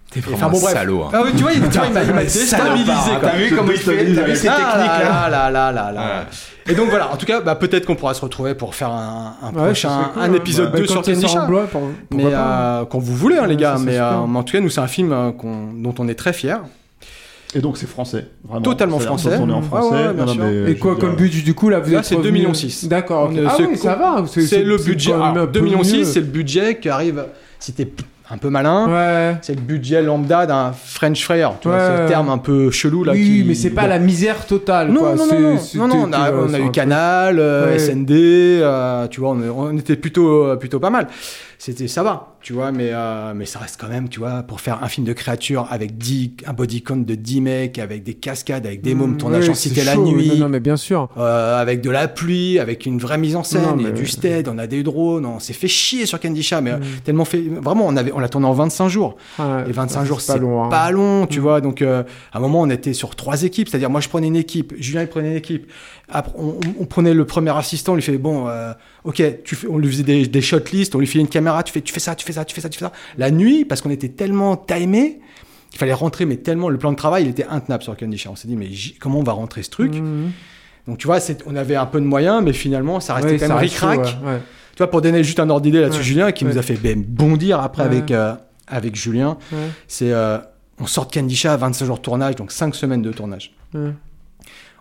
T'es vraiment enfin, bon, un bref. salaud. hein. Ah oui, tu vois, il, tu vois, il m'a il m'a déstabilisé. quoi. T'as vu comment il fait T'as vu ces Ah techniques là là là là là. Et donc voilà, en tout cas, bah, peut-être qu'on pourra se retrouver pour faire un, un Ouais, prochain, cool, un hein. épisode Bah, 2 quand sur Candy en pour- Mais euh, quand vous voulez, hein, les gars. Mais, euh, mais en tout cas, nous, c'est un film euh, dont on est très fiers. Et donc c'est français. Vraiment. Totalement français. tourné en Ouais, français. ouais, bien Non, non, sûr. mais Et quoi comme dire, budget du coup là vous Là, êtes c'est 2 revenu- millions 6. D'accord. ok. On est- Ah c'est oui, ça va. C'est le budget. quand même ah, un 2 peu millions mieux. 6, c'est le budget qui arrive. T'es un peu malin, Ouais. c'est le budget lambda d'un French fryer. Tu vois, c'est le terme un peu chelou là. oui, qui- mais c'est pas bon. la misère totale. Non, quoi. non, non, non, non, non, on a, on eu. Canal. SND, tu vois, on était plutôt, euh, plutôt pas mal. C'était ça va, tu vois, mais, euh, mais ça reste quand même, tu vois, pour faire un film de créature avec 10, un body count de 10 mecs, avec des cascades, avec des mômes, Mmh, tournage en cité la nuit, Non, non, mais bien sûr. euh, avec de la pluie, avec une vraie mise en scène, Non, il y a mais- du stead, on a des drones, on s'est fait chier sur Candy Mmh. mais euh, tellement fait, vraiment, on avait, on l'a tourné en 25 jours. Ouais, Et 25 c'est jours, pas c'est long, hein. pas long, tu vois. Donc, euh, à un moment, on était sur trois équipes. C'est-à-dire, moi, je prenais une équipe, Julien, il prenait une équipe. Après, on, on- on prenait le premier assistant, on lui fait, bon, euh, ok, tu fais, on lui faisait des, des shot lists, on lui filait une caméra, tu fais, tu fais ça, tu fais ça, tu fais ça, tu fais ça. La nuit, parce qu'on était tellement timé, il fallait rentrer, mais tellement, le plan de travail, il était intenable sur Candy. On s'est dit, mais comment on va rentrer ce truc Mmh. Donc, tu vois, c'est- on avait un peu de moyens, mais finalement, ça restait Ouais, quand même ric-rac. ouais, ouais. Tu vois, pour donner juste un ordre d'idée là-dessus, Ouais. Julien, qui nous a fait ben, bondir après avec, euh, avec Julien, c'est euh, on sort de Candy à 25 jours de tournage, donc 5 semaines de tournage.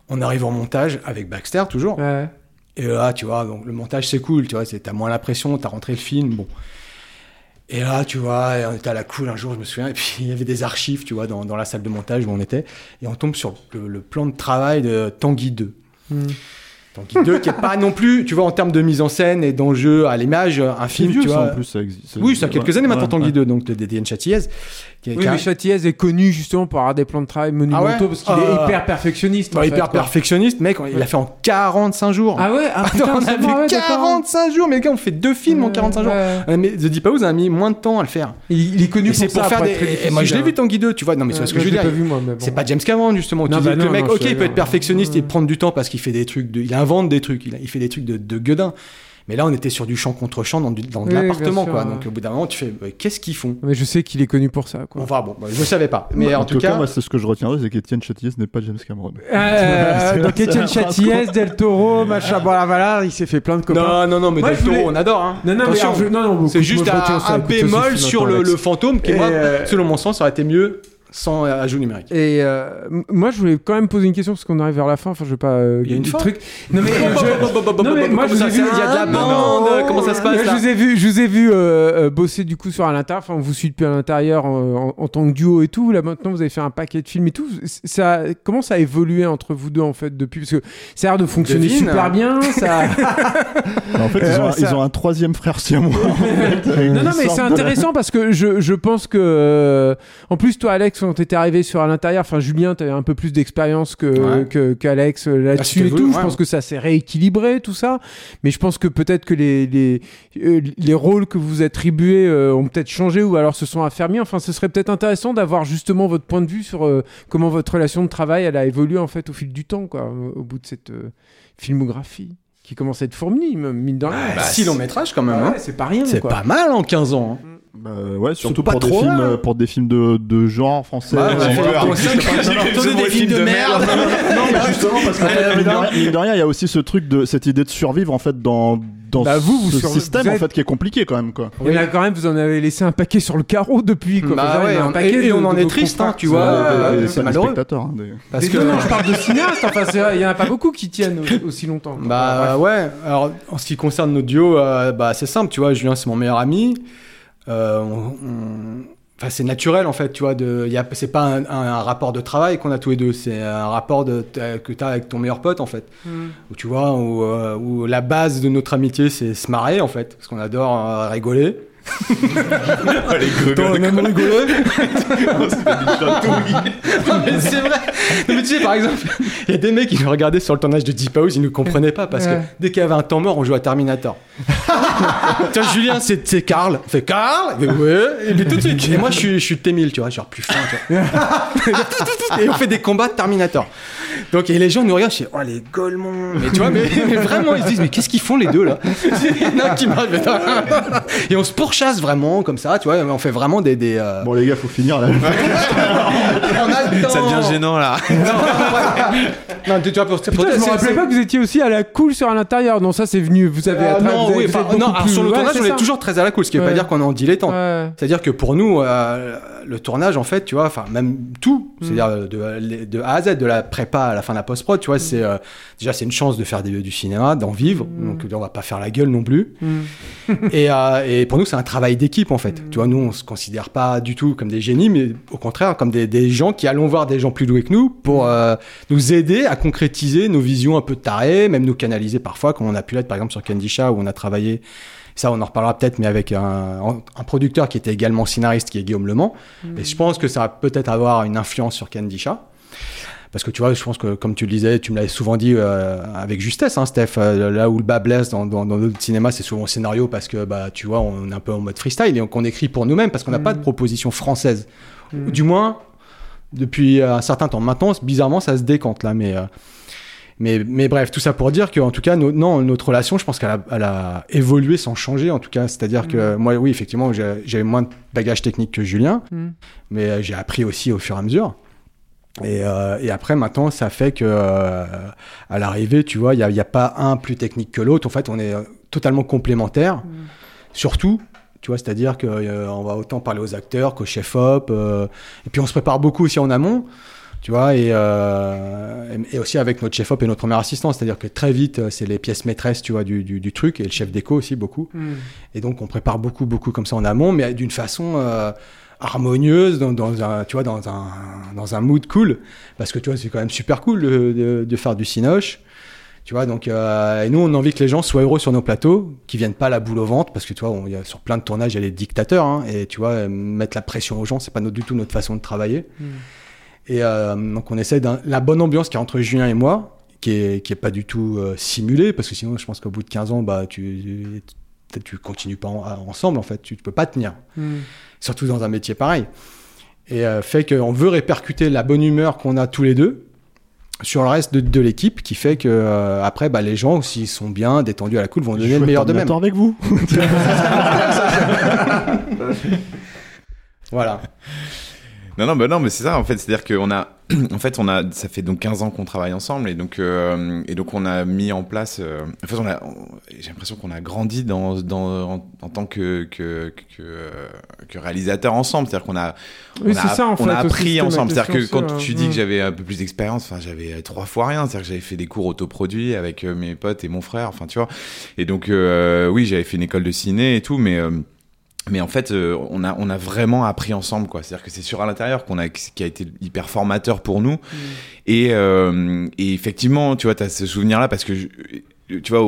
On arrive en montage avec Baxter toujours. Et là, tu vois, donc le montage c'est cool, tu vois, t'as moins la pression, t'as rentré le film, bon. Et là, tu vois, on était à la cool un jour, je me souviens, et puis il y avait des archives, tu vois, dans, dans la salle de montage où on était, et on tombe sur le, le plan de travail de Tanguy 2. Mmh. Tanguy 2 qui est pas non plus, tu vois, en termes de mise en scène et d'enjeu à l'image, un film, vieux, tu ça, vois. en plus, ça existe. Oui, ça a quelques Ouais, années maintenant, ouais, Tanguy ouais. 2, donc de d'Étienne Châtillaise. Qui, Oui, qui a- mais est connu justement pour avoir des plans de travail monumentaux Ah ouais parce qu'il Ah. est hyper perfectionniste. en Bah, fait, hyper quoi. perfectionniste, mec, il a fait en 45 jours. Ah ouais ah, putain, on a fait bon, ouais, d'accord. 45 jours, mais les gars, on fait deux films en 45 jours. Ouais. Euh, Mais The Deep House a mis moins de temps à le faire. Il, il est connu Et pour ça. pour faire pour des. et moi, je l'ai difficile, vu Tanguy 2, tu vois. Non, mais c'est Ouais, ce que je veux dire. pas vu, moi, mais bon. C'est pas James Cameron, justement. Tu dis bah le mec, ok, il peut être perfectionniste et prendre du temps parce qu'il fait des trucs, il invente des trucs, il, fait des trucs de, de gueudin. Mais là, on était sur du champ contre champ dans, du- dans de Oui, l'appartement, quoi. ouais. Donc, au bout d'un moment, tu fais, euh, qu'est-ce qu'ils font? Mais je sais qu'il est connu pour ça. Quoi. Enfin, bon, bah, je savais pas. Mais en, tout, cas. moi, c'est ce que je retiendrai, c'est qu'Étienne Châtillaise n'est pas James Cameron. Euh, C'est- donc Étienne Châtillaise, Del Toro, machin, voilà, voilà, il s'est fait plein de copains. Non, non, non, mais Moi, Del voulais- Toro, on adore. Hein. Non, non, mais Attention. alors, je- non, non, beaucoup, c'est juste moi, un, bémol sur le, fantôme qui, moi, euh, selon mon sens, aurait été mieux sans euh, ajout numérique. Et euh, moi, je voulais quand même poser une question parce qu'on arrive vers la fin. Enfin, je vais pas. euh, Il y a une trucs. Non mais, je- non, mais moi, je vous ai vu. Il y a de la bande, comment ça se passe Je là vous ai vu, je vous ai vu euh, euh, bosser du coup sur à l'intérieur. Enfin, on vous suit depuis à l'intérieur en, en- en tant que duo et tout. Là maintenant, vous avez fait un paquet de films et tout. Ça, comment ça a évolué entre vous deux en fait depuis? Parce que ça a l'air de fonctionner Devine. super bien. Ça. En fait, ils ont, un, ça- ils ont un troisième frère fait, avec Non, non, mais c'est intéressant parce que je, je pense que. en plus, toi, Alex, quand t'étais arrivé sur à l'intérieur, enfin, Julien, t'avais un peu plus d'expérience que, Ouais. qu'Alex euh, là-dessus c'était et tout. ouais. Je pense que ça s'est rééquilibré, tout ça. Mais je pense que peut-être que les, les, euh, les rôles que vous attribuez euh, ont peut-être changé ou alors se sont affermis. Enfin, ce serait peut-être intéressant d'avoir justement votre point de vue sur euh, comment votre relation de travail elle a évolué en fait au fil du temps, quoi, au, bout de cette euh, filmographie qui commence à être fournie, mine de rien. Bah, six longs métrages quand même. Ouais, hein. c'est pas rien. C'est pas mal en 15 ans. hein. Bah, ouais, surtout pas pour des, trop films, mal. euh, pour des films de, de genre français. Ouais, euh, ouais, ouais, ouais, non, tourner non, des films de merde. Non, mais justement, parce que mine de rien- mine de rien, il y a aussi ce truc de cette idée de survivre en fait dans, dans Bah, vous, vous ce surv- système vous en êtes- fait qui est compliqué quand même quoi. Il y en a quand même, vous en avez laissé un paquet sur le carreau depuis. Quoi. Bah en ouais, un paquet et- et on en est triste, hein, tu vois, Euh, euh, des- c'est malheureux. hein, des- Parce Mais que. non, je parle de cinéastes. Enfin, il y en a pas beaucoup qui tiennent au- aussi longtemps. Bah ouais, alors en ce qui concerne nos duos, euh, bah, c'est simple, tu vois, Julien c'est mon meilleur ami. Euh, on- on- Enfin, c'est naturel en fait, tu vois. De, y a, c'est pas un, un- un rapport de travail qu'on a tous les deux, c'est un rapport de, que tu as avec ton meilleur pote en fait. Mm. Où tu vois, où, euh, où la base de notre amitié c'est se marrer en fait, parce qu'on adore euh, rigoler. Rigoler. Non, mais c'est vrai. Non, mais tu sais, par exemple, il y a des mecs qui nous regardaient sur le tournage de Deep House, ils ne comprenaient pas parce Ouais. que dès qu'il y avait un temps mort, on jouait à Terminator. Tiens, Julien, c'est c'est Karl. Fait Karl? Il fait, Ouais. Et puis tout de suite. Et moi, je suis, je suis T-1000, tu vois, genre plus fin, tu vois. et on fait des combats de Terminator. Donc, et les gens nous regardent, je dis, oh, les Golemons. Mais tu vois, mais, mais vraiment, ils se disent, mais qu'est-ce qu'ils font les deux là? Il y en a un qui. Et on se pourchasse vraiment comme ça, tu vois. On fait vraiment des. des euh, Bon les gars, faut finir là. Ça devient gênant là. Non, ouais. non, tu tu vois, pour, pour Putain, je me rappelais pas que vous étiez aussi à la cool sur l'intérieur. Non, ça c'est venu. Vous avez. Euh, non, vous avez- oui, vous non, alors, sur le Ouais, tournage, on est toujours très à la cool, ce qui veut Ouais. pas dire qu'on est en dilettante. Ouais. C'est-à-dire que pour nous, euh, le tournage, en fait, tu vois, enfin, même tout, Mm. c'est-à-dire de, de A à Z, de la prépa à la fin de la post-prod, tu vois, c'est euh, déjà, c'est une chance de faire des- du cinéma, d'en vivre, Mm. donc on va pas faire la gueule non plus. et, euh, et pour nous, c'est un travail d'équipe, en fait. Tu vois, nous, on se considère pas du tout comme des génies, mais au contraire, comme des, des gens qui allons voir des gens plus doués que nous pour euh, nous aider à concrétiser nos visions un peu tarées, même nous canaliser parfois, comme on a pu l'être, par exemple, sur Candy Shah, où on a travaillé Ça, on en reparlera peut-être, mais avec un, un producteur qui était également scénariste, qui est Guillaume Le Mans. Mm. Et je pense que ça va peut-être avoir une influence sur Candy Chat. Parce que tu vois, je pense que comme tu le disais, tu me l'avais souvent dit euh, avec justesse, hein, Steph, euh, là où le bas blesse dans, dans, dans notre cinéma, c'est souvent au scénario parce que bah, tu vois, on est un peu en mode freestyle et qu'on écrit pour nous-mêmes parce qu'on n'a Mm. pas de proposition française. Mm. Ou Du moins, depuis un certain temps. Maintenant, bizarrement, ça se décante là, mais. euh, mais, mais bref, tout ça pour dire que, en tout cas, no- non, notre relation, je pense qu'elle a, elle a évolué sans changer, en tout cas. C'est-à-dire que moi, oui, effectivement, j'avais moins de bagages techniques que Julien, Mm. mais euh, j'ai appris aussi au fur et à mesure. Et, euh, et après, maintenant, ça fait que euh, à l'arrivée, tu vois, il n'y a, y a pas un plus technique que l'autre. En fait, on est euh, totalement complémentaires. Surtout, tu vois, c'est-à-dire qu'on va autant parler aux acteurs qu'aux chefs-op. euh, et puis, on se prépare beaucoup aussi en amont. Tu vois, et, euh, et et aussi avec notre chef-op et notre premier assistant, c'est-à-dire que très vite, euh, c'est les pièces maîtresses, tu vois, du, du, du truc, et le chef déco aussi beaucoup. Mm. Et donc, on prépare beaucoup, beaucoup comme ça en amont, mais d'une façon euh, harmonieuse, dans, dans un, tu vois, dans un, dans un mood cool, parce que tu vois, c'est quand même super cool de, de, de faire du cinoche. Tu vois, donc, euh, et nous, on a envie que les gens soient heureux sur nos plateaux, qu'ils viennent pas la boule au ventre, parce que tu vois, on, y a, sur plein de tournages, il y a les dictateurs, hein, et tu vois, mettre la pression aux gens, c'est pas du tout notre façon de travailler. Mm. Et euh, donc on essaie la bonne ambiance qui est entre Julien et moi, qui est, qui est pas du tout euh, simulée, parce que sinon je pense qu'au bout de 15 ans, bah, tu, tu, tu continues pas en- ensemble en fait, tu, tu peux pas tenir, Mm. surtout dans un métier pareil. Et euh, fait qu'on veut répercuter la bonne humeur qu'on a tous les deux sur le reste de, de l'équipe, qui fait que euh, après bah, les gens, s'ils sont bien, détendus à la cool, vont donner le meilleur d'eux-mêmes. avec vous. Voilà. Non, non, bah non, mais c'est ça, en fait. C'est-à-dire qu'on a, en fait, on a, ça fait donc 15 ans qu'on travaille ensemble et donc, euh, et donc on a mis en place, euh, en fait, on a, j'ai l'impression qu'on a grandi dans, dans, en, en tant que, que, que, euh, que réalisateur ensemble. C'est-à-dire qu'on a, Oui, on a, ça, en on fait, a appris ensemble. C'est-à-dire que quand tu dis Mm. que j'avais un peu plus d'expérience, enfin, j'avais euh, trois fois rien. C'est-à-dire que j'avais fait des cours autoproduits avec euh, mes potes et mon frère, enfin, tu vois. Et donc, euh, oui, j'avais fait une école de ciné et tout, mais, euh, mais en fait, euh, on a on a vraiment appris ensemble, quoi. C'est-à-dire que c'est sur à l'intérieur qu'on a qui a été hyper formateur pour nous. Et, euh, et effectivement, tu vois, t'as ce souvenir-là parce que je- tu vois,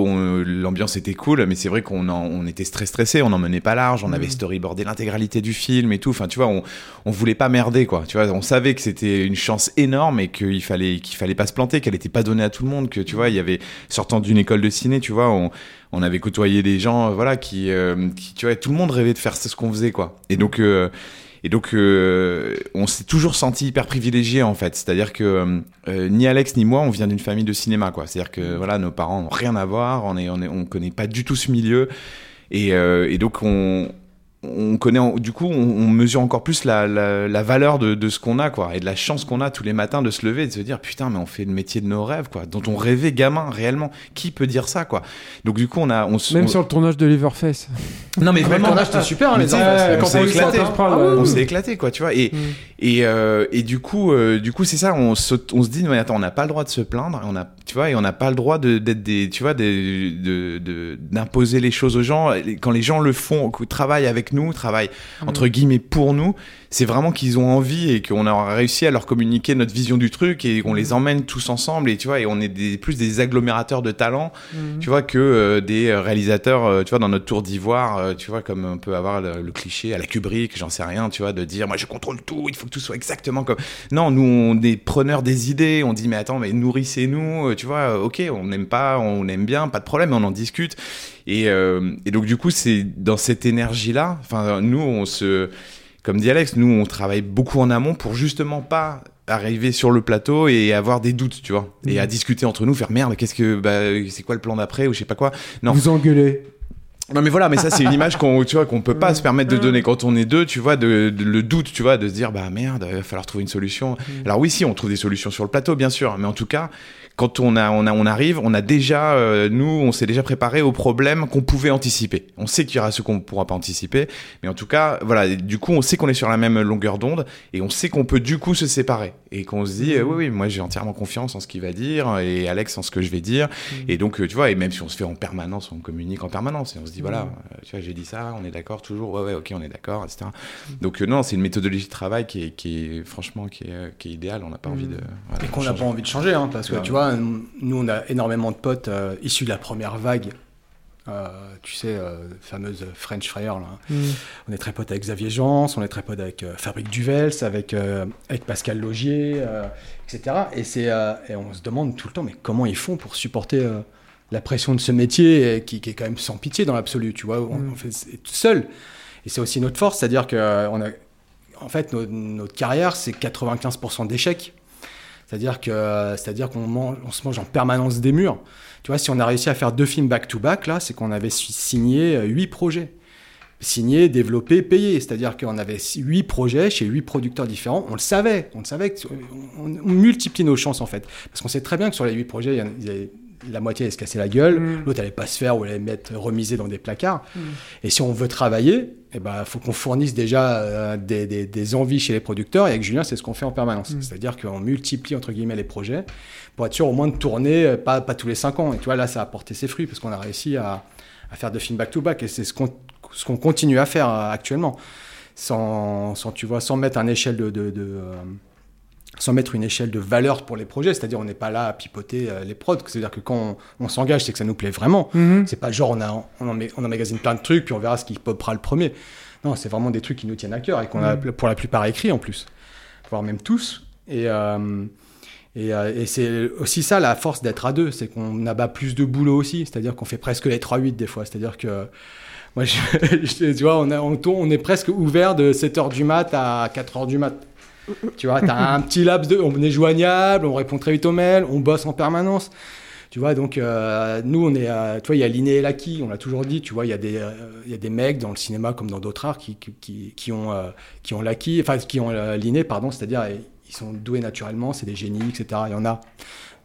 l'ambiance était cool, mais c'est vrai qu'on en- on était très stressé, on n'en menait pas large, on avait storyboardé l'intégralité du film et tout. Enfin, tu vois, on, on voulait pas merder, quoi. Tu vois, on savait que c'était une chance énorme et qu'il fallait qu'il fallait pas se planter, qu'elle était pas donnée à tout le monde, que tu vois, il y avait sortant d'une école de ciné, tu vois, on, on avait côtoyé des gens, voilà, qui, euh, qui, tu vois, tout le monde rêvait de faire ce qu'on faisait, quoi. Et donc. euh, et donc, euh, on s'est toujours senti hyper privilégié en fait. C'est-à-dire que euh, ni Alex ni moi, on vient d'une famille de cinéma, quoi. C'est-à-dire que voilà, nos parents n'ont rien à voir. On est, on est, on connaît pas du tout ce milieu. Et, euh, et donc, on, on connaît, en- du coup, on, on mesure encore plus la, la, la valeur de, de ce qu'on a, quoi, et de la chance qu'on a tous les matins de se lever et de se dire, putain, mais on fait le métier de nos rêves, quoi, dont on rêvait gamin, réellement. Qui peut dire ça, quoi? Donc, du coup, on a, on, se- Même on- sur le tournage de Liverface. non mais Le vraiment, tournage, c'était super, hein, Mais enfants, on quand s'est le éclaté, hein. Ah on s'est éclaté quoi, tu vois. Et Mm. et euh, et du coup, euh, du coup, c'est ça. On se, on se dit, mais attends, on n'a pas le droit de se plaindre. On a, tu vois, et on n'a pas le droit de d'être des, tu vois, des, de de- d'imposer les choses aux gens. Quand les gens le font, travaillent avec nous, travaillent entre guillemets pour nous, c'est vraiment qu'ils ont envie et qu'on a réussi à leur communiquer notre vision du truc et qu'on les emmène tous ensemble. Et tu vois, et on est des, plus des agglomérateurs de talents tu vois que euh, des euh, réalisateurs euh, tu vois dans notre tour d'ivoire euh, tu vois comme on peut avoir le, le cliché à la Kubrick j'en sais rien tu vois de dire moi je contrôle tout il faut que tout soit exactement comme non nous on est preneurs des idées on dit mais attends mais nourrissez-nous tu vois ok on n'aime pas on aime bien pas de problème on en discute et, euh, et donc du coup c'est dans cette énergie là enfin nous on se comme dit Alex, nous on travaille beaucoup en amont pour justement pas arriver sur le plateau et avoir des doutes, tu vois, et à discuter entre nous, faire merde, qu'est-ce que, bah, c'est quoi le plan d'après ou je sais pas quoi. Non, Vous engueulez. non mais voilà, mais ça c'est une image qu'on, tu vois, qu'on peut pas se permettre de donner. Quand on est deux, tu vois, de, de- le doute, tu vois, de se dire bah merde, il va falloir trouver une solution. Alors oui, si on trouve des solutions sur le plateau, bien sûr, mais en tout cas, quand on a, on a, on arrive, on a déjà, euh, nous, on s'est déjà préparé aux problèmes qu'on pouvait anticiper. On sait qu'il y aura ceux qu'on pourra pas anticiper, mais en tout cas, voilà, du coup, on sait qu'on est sur la même longueur d'onde et on sait qu'on peut du coup se séparer et qu'on se dit euh, oui, oui, moi j'ai entièrement confiance en ce qu'il va dire et Alex en ce que je vais dire et donc euh, tu vois, et même si on se fait en permanence, on communique en permanence et on se dit voilà, euh, tu vois, j'ai dit ça, on est d'accord toujours, ouais, ouais, ok, on est d'accord, etc. Donc euh, non, c'est une méthodologie de travail qui est, qui est franchement qui est, qui est idéale. On n'a pas envie de voilà, Et qu'on n'a pas envie de changer, hein, parce que Ouais. tu vois, nous on a énormément de potes euh, issus de la première vague Euh, tu sais, euh, fameuse French Fryer. Là. Mm. On est très potes avec Xavier Jans, on est très potes avec Fabrice Duvels, avec, avec Pascal Logier, etc. Et, c'est, et on se demande tout le temps, mais comment ils font pour supporter la pression de ce métier qui, qui est quand même sans pitié dans l'absolu, tu vois. On, Mm. on fait tout seul. Et c'est aussi notre force, c'est-à-dire que on a, en fait, no- notre carrière, c'est 95% d'échecs. C'est-à-dire que, c'est-à-dire qu'on se mange en permanence des murs. Tu vois, si on a réussi à faire deux films back-to-back, là, c'est qu'on avait si- signé euh, huit projets. Signés, développés, payés. C'est-à-dire qu'on avait huit projets chez huit producteurs différents. On le savait. On le savait. on, on multiplie nos chances, en fait. Parce qu'on sait très bien que sur les huit projets, il y a- y avait- la moitié allait se casser la gueule, Mm. l'autre allait pas se faire ou allait mettre remisé dans des placards. Mm. Et si on veut travailler, il ben, faut qu'on fournisse déjà euh, des, des- des envies chez les producteurs. Et avec Julien, c'est ce qu'on fait en permanence. Mm. C'est-à-dire qu'on multiplie, entre guillemets, les projets pour être sûr au moins de tourner, euh, pas, pas tous les cinq ans. Et tu vois, là, ça a porté ses fruits parce qu'on a réussi à, à faire deux films back-to-back. Et c'est ce qu'on ce qu'on continue à faire euh, actuellement. Sans, sans, tu vois, sans mettre un échelle de... de- de, sans mettre une échelle de valeur pour les projets, c'est-à-dire on n'est pas là à pipoter euh, les prods, c'est-à-dire que quand on, on s'engage, c'est que ça nous plaît vraiment. Mhm. C'est pas genre on, a, on, en, on emmagasine plein de trucs, puis on verra ce qui popera le premier. Non, c'est vraiment des trucs qui nous tiennent à cœur et qu'on a Mhm. pour la plupart écrit en plus, voire même tous. Et, euh, et, euh, et c'est aussi ça la force d'être à deux, c'est qu'on abat plus de boulot aussi, c'est-à-dire qu'on fait presque les 3-8 des fois, c'est-à-dire que moi, je, je- tu vois, on, a- on, tourne- on est presque ouvert de 7h du mat à 4h du mat. Tu vois, t'as un petit laps de. On est joignable, on répond très vite aux mails, on bosse en permanence. Tu vois, donc euh, nous, on est. euh, tu vois, il y a l'inné et l'acquis, on l'a toujours dit. Tu vois, il y, a des, euh, y a des mecs dans le cinéma comme dans d'autres arts qui, qui, qui, ont, euh, qui ont l'acquis, enfin, qui ont euh, l'inné, pardon, c'est-à-dire euh, ils sont doués naturellement, c'est des génies, etc. Il y en a.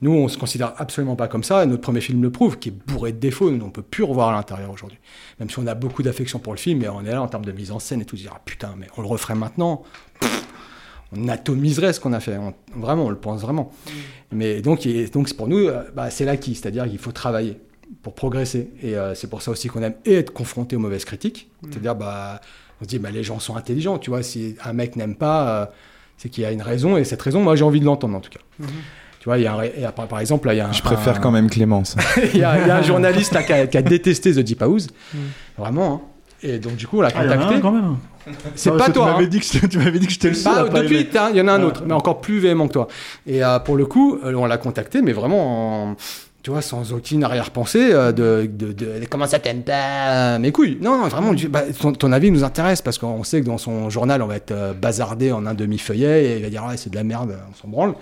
Nous, on se considère absolument pas comme ça. Et notre premier film le prouve, qui est bourré de défauts. Nous, on peut plus revoir à l'intérieur aujourd'hui. Même si on a beaucoup d'affection pour le film, mais on est là en termes de mise en scène et tout. Se dire, ah, putain, mais on le referait maintenant. On atomiserait ce qu'on a fait. On- vraiment, on le pense vraiment. Mais donc, il- donc c'est pour nous, euh, bah, c'est l'acquis. C'est-à-dire qu'il faut travailler pour progresser. Et euh, c'est pour ça aussi qu'on aime et être confronté aux mauvaises critiques. C'est-à-dire, bah, on se dit, bah, les gens sont intelligents. Tu vois, si un mec n'aime pas, euh, c'est qu'il y a une raison. Et cette raison, moi, j'ai envie de l'entendre en tout cas. Tu vois, il y a un par, exemple, là, il y a un. Je préfère un- quand même Clémence. il, y a, il y a un journaliste là, qui, a, qui a détesté The Deep House. Mm. Vraiment. hein. Et donc, du coup, on l'a Ah, il y en a contacté. un quand même. C'est Ah, pas que toi. Tu m'avais hein. dit que tu m'avais dit que j'étais le seul. Bah, à pas depuis, aimer. t'as- il y en a un autre, mais encore plus véhément que toi. Et euh, pour le coup, euh, on l'a contacté, mais vraiment, en- tu vois, sans aucune arrière-pensée euh, de, de, de- comment ça t'aime pas, mes couilles. Non, non, vraiment, tu- bah, ton, ton avis nous intéresse parce qu'on sait que dans son journal, on va être euh, bazardé en un demi-feuillet et il va dire, ouais, c'est de la merde, on s'en branle.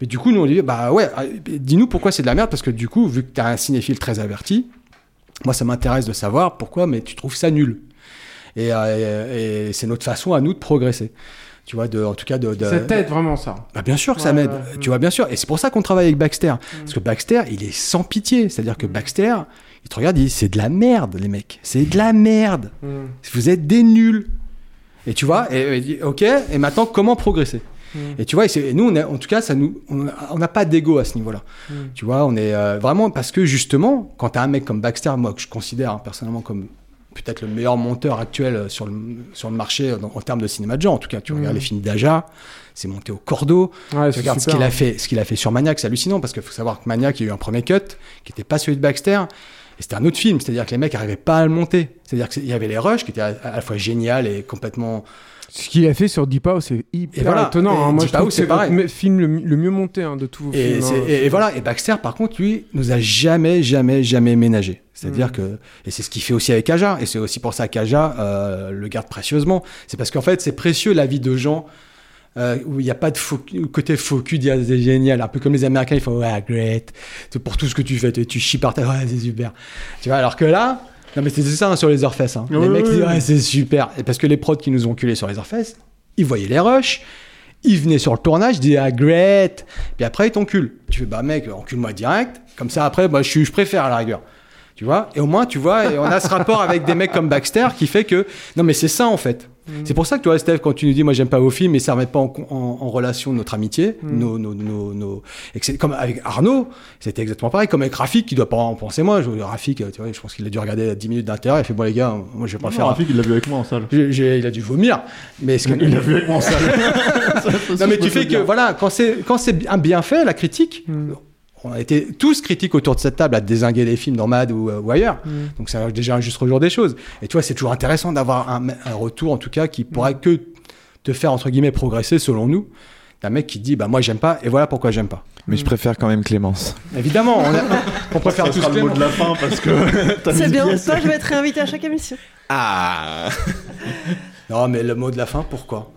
Mais du coup, nous, on lui dit, bah ouais, euh, dis-nous pourquoi c'est de la merde parce que du coup, vu que t'es un cinéphile très averti, moi, ça m'intéresse de savoir pourquoi, mais tu trouves ça nul. Et, euh, et- et c'est notre façon à nous de progresser. Tu vois, de, en tout cas, de. de- Ça t'aide vraiment ça. bah bien sûr que ça m'aide, ouais. tu vois, bien sûr. Et c'est pour ça qu'on travaille avec Baxter. Parce que Baxter, il est sans pitié. C'est-à-dire que Baxter, il te regarde, il dit c'est de la merde, les mecs. C'est de la merde. Mm. Vous êtes des nuls. Et tu vois, et, et il dit, ok, et maintenant, comment progresser? Mm. Et tu vois, et nous, on en tout cas, ça nous, on n'a pas d'ego à ce niveau-là. Mm. Tu vois, on est euh, vraiment parce que justement, quand tu as un mec comme Baxter, moi que je considère hein, personnellement comme peut-être le meilleur monteur actuel euh, sur le, sur le marché euh, dans- en termes de cinéma de genre. En tout cas, tu Mm. regardes les films d'Aja, c'est monté au cordeau. Ouais, tu c'est regardes ce qu'il a hein. fait, ce qu'il a fait sur Maniac, c'est hallucinant parce qu'il faut savoir que Maniac, il y a eu un premier cut qui n'était pas celui de Baxter. Et c'était un autre film, c'est-à-dire que les mecs n'arrivaient pas à le monter. C'est-à-dire qu'il y avait les rushs qui étaient à, à la fois génial et complètement Ce qu'il a fait sur Deep House, c'est hyper voilà. étonnant. hein. Moi, Deep je House, c'est le film le, le mieux monté hein, de tous vos Et, films. hein. et- et voilà. Et Baxter, par contre, lui, nous a jamais, jamais, jamais ménagé. C'est-à-dire Mm. que, et c'est ce qu'il fait aussi avec Aja, et c'est aussi pour ça qu'Aja euh, le garde précieusement. C'est parce qu'en fait, c'est précieux la vie de gens euh, où il n'y a pas de faux, côté faux cul, c'est génial. Un peu comme les Américains, ils font ouais, great. C'est pour tout ce que tu fais, tu, tu chies par terre, ouais, c'est super. Tu vois, alors que là, non mais c'est ça hein, sur les Orfesses. Hein. Les mecs ouais, disent ouais. c'est super. Et parce que les prods qui nous ont culés sur les Orfesses, ils voyaient les rushs. Ils venaient sur le tournage, ils disaient ah great, puis après ils t'enculent. Tu fais bah mec, encule-moi direct, comme ça après bah, je préfère à la rigueur. Tu vois? Et au moins tu vois, et on a ce rapport avec des mecs comme Baxter qui fait que non mais c'est ça en fait. C'est pour ça que tu vois Steph quand tu nous dis moi j'aime pas vos films, mais ça remet pas en, en- en relation notre amitié, Mm. nos, nos, nos, nos- et que c'est comme avec Arnaud, c'était exactement pareil, comme avec Rafik qui doit pas en penser moi. Je, Rafik, tu vois, je pense qu'il a dû regarder 10 minutes d'intérêt, il fait bon les gars, moi je vais pas Non, faire. Rafik, il l'a vu avec moi en salle. Il a dû vomir, mais ce que- Il l'a vu avec moi en salle. non mais tu fais que voilà quand c'est quand c'est un bien fait la critique Mm. On a été tous critiques autour de cette table à désinguer les films dans Mad ou, euh, ou ailleurs. Mm. Donc c'est déjà un juste jour des choses. Et tu vois, c'est toujours intéressant d'avoir un, un retour, en tout cas, qui pourrait que te faire, entre guillemets, progresser, selon nous, d'un mec qui dit, bah moi j'aime pas, et voilà pourquoi j'aime pas. Mais je préfère quand même Clémence. Évidemment, on, a- on préfère Ça tous sera le mot de la fin parce que C'est bien, toi je vais être réinvité à chaque émission. Ah Non, mais le mot de la fin, pourquoi?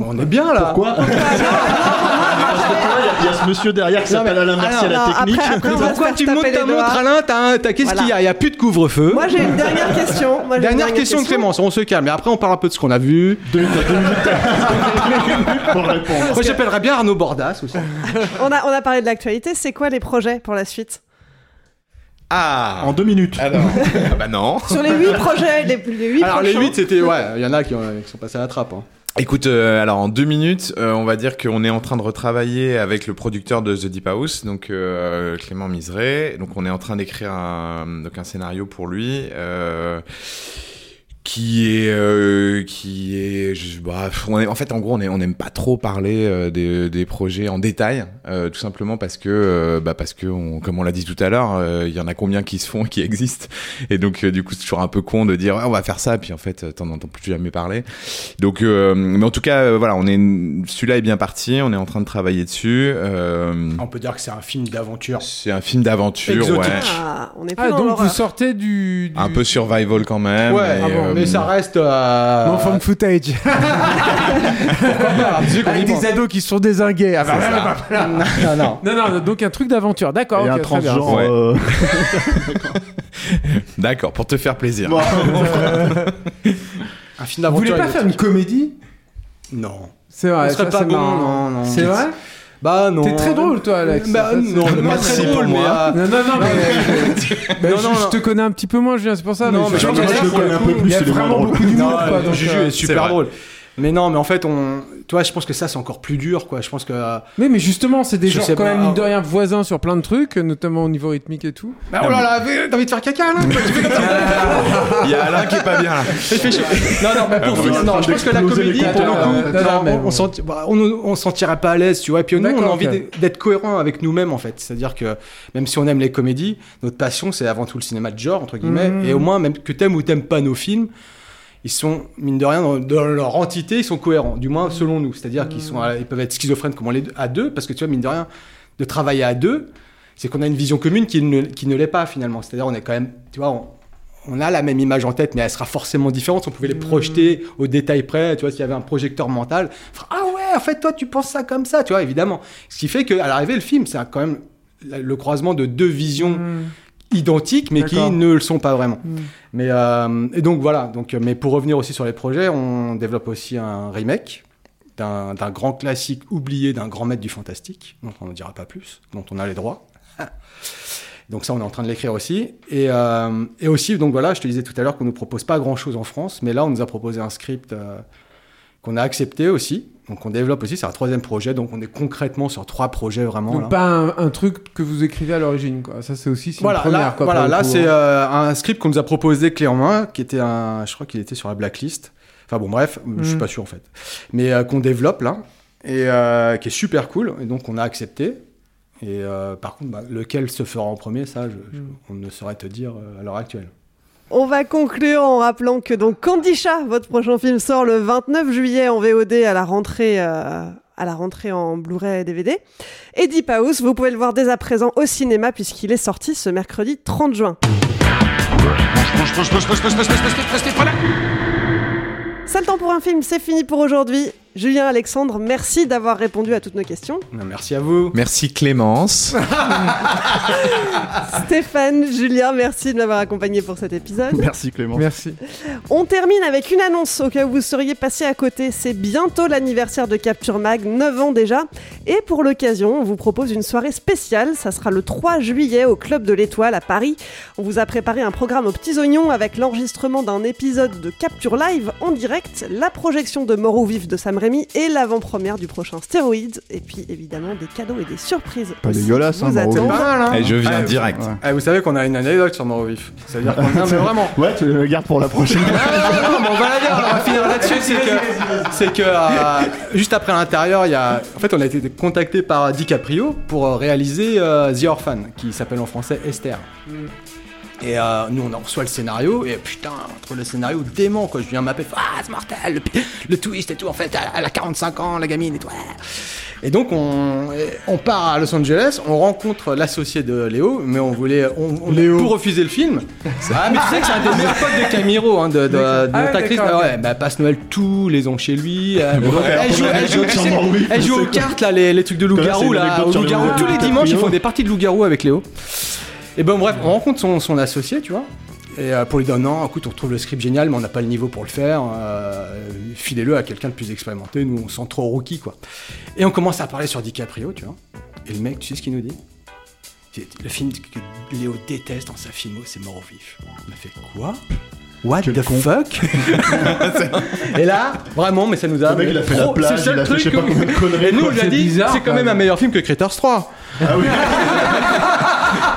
On est bien là. Pourquoi Parce que toi, il y a- y, ce monsieur derrière qui s'appelle Alain Mercier à la technique. après- après, Pourquoi tu montes ta montre, Alain T'as- Qu'est-ce Voilà. qu'il y a Il n'y a plus de couvre-feu. Moi j'ai une dernière question. Moi, j'ai une Dernière question de Clémence, on se calme. Et après, on parle un peu de ce qu'on a vu. Deux minutes, deux minutes pour répondre. Moi, j'appellerais bien Arnaud Bordas aussi. On a, on a parlé de l'actualité. C'est quoi les projets pour la suite Ah En deux minutes. Alors Ah Bah non Sur les huit projets, les, les huit Alors, les. 8, c'était. Ouais, il y en a qui, ont- qui sont passés à la trappe. hein. Écoute, euh, alors en deux minutes, euh, on va dire qu'on est en train de retravailler avec le producteur de The Deep House, donc euh, Clément Miseret. Donc on est en train d'écrire un, un scénario pour lui. Euh, qui est euh, qui est je- bah, on est- en fait en gros on est on n'aime pas trop parler euh, des, des projets en détail euh, tout simplement parce que euh, bah parce que on, comme on l'a dit tout à l'heure euh, il y en a combien qui se font et qui existent et donc euh, du coup c'est toujours un peu con de dire Ouais, on va faire ça puis en fait t'en entends plus jamais parler donc euh, mais en tout cas euh, voilà on est celui-là est bien parti on est en train de travailler dessus euh, On peut dire que c'est un film d'aventure. c'est un film d'aventure Exotique. ouais Ah, on est plus Ah, dans donc vous sortez du. du- un peu survival quand même Ouais, et, ah bon, euh, mais ça reste. Euh... Non, fan footage. Avec des ados qui se sont désingués. Ah, bah, bah, non, non. Non, non, donc un truc d'aventure. D'accord, Et ok, un transgenre. Ouais. euh, d'accord pour te faire plaisir bon, Un film Vous voulez d'aventure. pas faire une comédie? Non. C'est vrai, Ce serait ça, pas c'est bon, marrant. non, non. C'est vrai? Bah non. T'es très drôle, toi, Alex. Bah non, c'est- pas Merci très drôle, mais. moi. euh, Non, non, non, mais. Bah, Non, je, non, je non. te connais un petit peu moins, Julien, c'est pour ça. Non, mais je je pense que le connais un peu plus, Il y a il est moins vraiment drôle. beaucoup d'humour, quoi. donc, Juju euh, est super vrai. drôle. Mais non, mais en fait, on. Toi, je pense que ça, c'est encore plus dur, quoi. Je pense que. euh, Oui, mais justement, c'est des Je gens sais quand pas. même, mine de rien, voisins sur plein de trucs, notamment au niveau rythmique et tout. Bah, oh là là, t'as envie de faire caca, là quoi, tu fais comme ça. Il y a Alain qui est pas bien là Il fait chier. Non, non, mais pour Ah, finir, non, je pense que la comédie, pour le compteurs, coup, non, non, mais on, bon. on, senti- bah, pas à l'aise, tu vois. Et puis nous, on a envie d'être- cohérent avec nous-mêmes, en fait. C'est-à-dire que même si on aime les comédies, notre passion, c'est avant tout le cinéma de genre, entre guillemets. Mhm. Et au moins, même que t'aimes ou t'aimes pas nos films, ils sont, mine de rien, dans, dans leur entité, ils sont cohérents. Du moins, selon nous. C'est-à-dire qu'ils sont, ils peuvent être schizophrènes comme on l'est à deux, parce que tu vois, mine de rien, de travailler à deux, c'est qu'on a une vision commune qui ne, qui ne l'est pas, finalement. C'est-à-dire, on est quand même, tu vois, on, on a la même image en tête, mais elle sera forcément différente. On pouvait les projeter au détail près. Tu vois, s'il y avait un projecteur mental, ah ouais, en fait, toi, tu penses ça comme ça, tu vois, évidemment. Ce qui fait qu'à l'arrivée, le film, c'est quand même le croisement de deux visions identiques, mais qui ne le sont pas vraiment. Mm. Mais euh, et donc voilà. Donc, euh, mais pour revenir aussi sur les projets, on développe aussi un remake d'un grand classique oublié d'un grand maître du fantastique, dont on ne dira pas plus, dont on a les droits. Donc ça, on est en train de l'écrire aussi. Et, euh, et aussi, donc voilà, je te disais tout à l'heure qu'on nous propose pas grand-chose en France, mais là, on nous a proposé un script euh, qu'on a accepté aussi. Donc on développe aussi, c'est un troisième projet, donc on est concrètement sur trois projets vraiment. Donc là. pas un, un truc que vous écrivez à l'origine, quoi. Ça, c'est aussi Voilà, une première, là, quoi. voilà, là c'est hein. euh, un script qu'on nous a proposé clé en main, qui était un, je crois qu'il était sur la blacklist. Enfin bon, bref, je suis Mhm. pas sûr en fait, mais qu'on développe là et qui est super cool. Et donc on a accepté. Et euh, par contre, bah, lequel se fera en premier, ça, je- je- Mhm. on ne saurait te dire euh, à l'heure actuelle. On va conclure en rappelant que donc Candy Chat, votre prochain film sort le 29 juillet en VOD à la rentrée, euh, à la rentrée en Blu-ray et DVD. Et Deep House, vous pouvez le voir dès à présent au cinéma puisqu'il est sorti ce mercredi 30 juin. C'est le temps pour un film, c'est fini pour aujourd'hui. Julien Alexandre, merci d'avoir répondu à toutes nos questions. Merci à vous. Merci Clémence. Stéphane, Julien, merci de m'avoir accompagné pour cet épisode. Merci Clément. Merci. On termine avec une annonce au cas où vous seriez passé à côté. C'est bientôt l'anniversaire de Capture Mag, 9 ans déjà. Et pour l'occasion, on vous propose une soirée spéciale. Ça sera le 3 juillet au Club de l'Étoile à Paris. On vous a préparé un programme aux petits oignons avec l'enregistrement d'un épisode de Capture Live en direct, la projection de Mort ou Vif de Sam Raimi Rémi et l'avant-première du prochain Stéroïdes. Et puis évidemment des cadeaux et des surprises. Pas aussi dégueulasse, hein, vous Moro attendent. Vif. Pas mal, hein Et je viens Ah, direct. ouais. Ah, vous savez qu'on a une anecdote sur Mort au vif. C'est-à-dire qu'on non, mais vraiment. Ouais, tu le gardes pour la prochaine. Ah, non, mais on va la dire, on va finir là-dessus. C'est que, c'est que euh, juste après l'intérieur, il y a. En fait, on a été contacté par DiCaprio pour euh, réaliser euh, The Orphan, qui s'appelle en français Esther. Et euh, nous, on reçoit le scénario, et putain, entre le scénario dément, quoi. Je viens m'appeler, ah, c'est mortel, le, le twist et tout. En fait, elle a 45 ans, la gamine et tout. ouais. Et donc, on, on part à Los Angeles, on rencontre l'associé de Léo, mais on voulait. On, on Léo. Pour refuser le film. Ah, mais tu sais que c'est un des meilleurs potes de Camiro, hein, de, de, de Ah actrice. d'accord, Ah ouais, bah, passe Noël tous les ans chez lui. euh, Ouais, elle joue, elle tu sais, elle aux cartes, là, les, les trucs de loup-garou, là. loup-garou. Tous les le dimanches, ils font des parties de loup-garou avec Léo. Et bon, bref, on rencontre son, son associé, tu vois. Et euh, pour lui dire non, écoute, on trouve le script génial, mais on n'a pas le niveau pour le faire. euh, Filez-le à quelqu'un de plus expérimenté. Nous, on sent trop rookie, quoi. Et on commence à parler sur DiCaprio, tu vois. Et le mec, tu sais ce qu'il nous dit? Le film que Léo déteste dans sa filmo, c'est Mort au vif. On a fait quoi? What the fuck? Et là, vraiment, mais ça nous a. Le mec, il a fait la trop- plage, c'est le seul il a fait je sais truc pas que- combien de conneries, Et nous, on lui a dit, c'est quand même un meilleur film que Critters 3. Ah oui.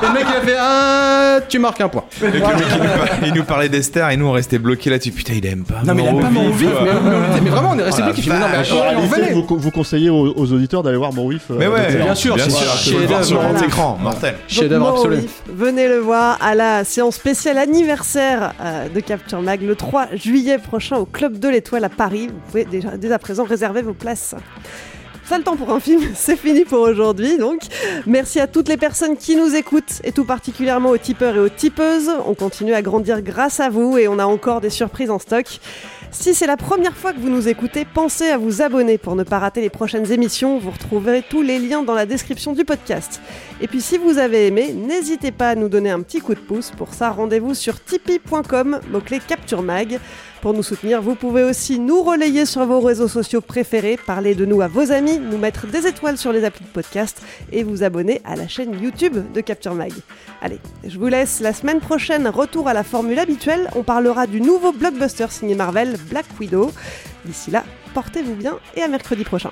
Et le mec, il a fait, ah, tu marques un point. Le mec, il, nous parlait, il nous parlait d'Esther et nous on restait bloqués là-dessus. Putain, il aime pas. Non, mais il aime pas quoi. Mais, mais- mais vraiment, on est resté Oh la bloqué. Non, mais on vous, vous conseillez aux, aux auditeurs d'aller voir Morwif. Mais ouais, Bien sûr, bien c'est sûr. voir sur grand écran, mortel. Mort au absolu. Venez le voir à la séance spéciale anniversaire euh, de Capture Mag le 3 juillet prochain au Club de l'Étoile à Paris. Vous pouvez déjà dès à présent réserver vos places. Le temps pour un film, c'est fini pour aujourd'hui donc. Merci à toutes les personnes qui nous écoutent et tout particulièrement aux tipeurs et aux tipeuses. On continue à grandir grâce à vous et on a encore des surprises en stock. Si c'est la première fois que vous nous écoutez, pensez à vous abonner pour ne pas rater les prochaines émissions. Vous retrouverez tous les liens dans la description du podcast. Et puis si vous avez aimé, n'hésitez pas à nous donner un petit coup de pouce. Pour ça, rendez-vous sur tipeee.com, mot-clé Capture Mag. Pour nous soutenir, vous pouvez aussi nous relayer sur vos réseaux sociaux préférés, parler de nous à vos amis, nous mettre des étoiles sur les applis de podcast et vous abonner à la chaîne YouTube de Capture Mag. Allez, je vous laisse la semaine prochaine, retour à la formule habituelle. On parlera du nouveau blockbuster signé Marvel, Black Widow. D'ici là, portez-vous bien et à mercredi prochain.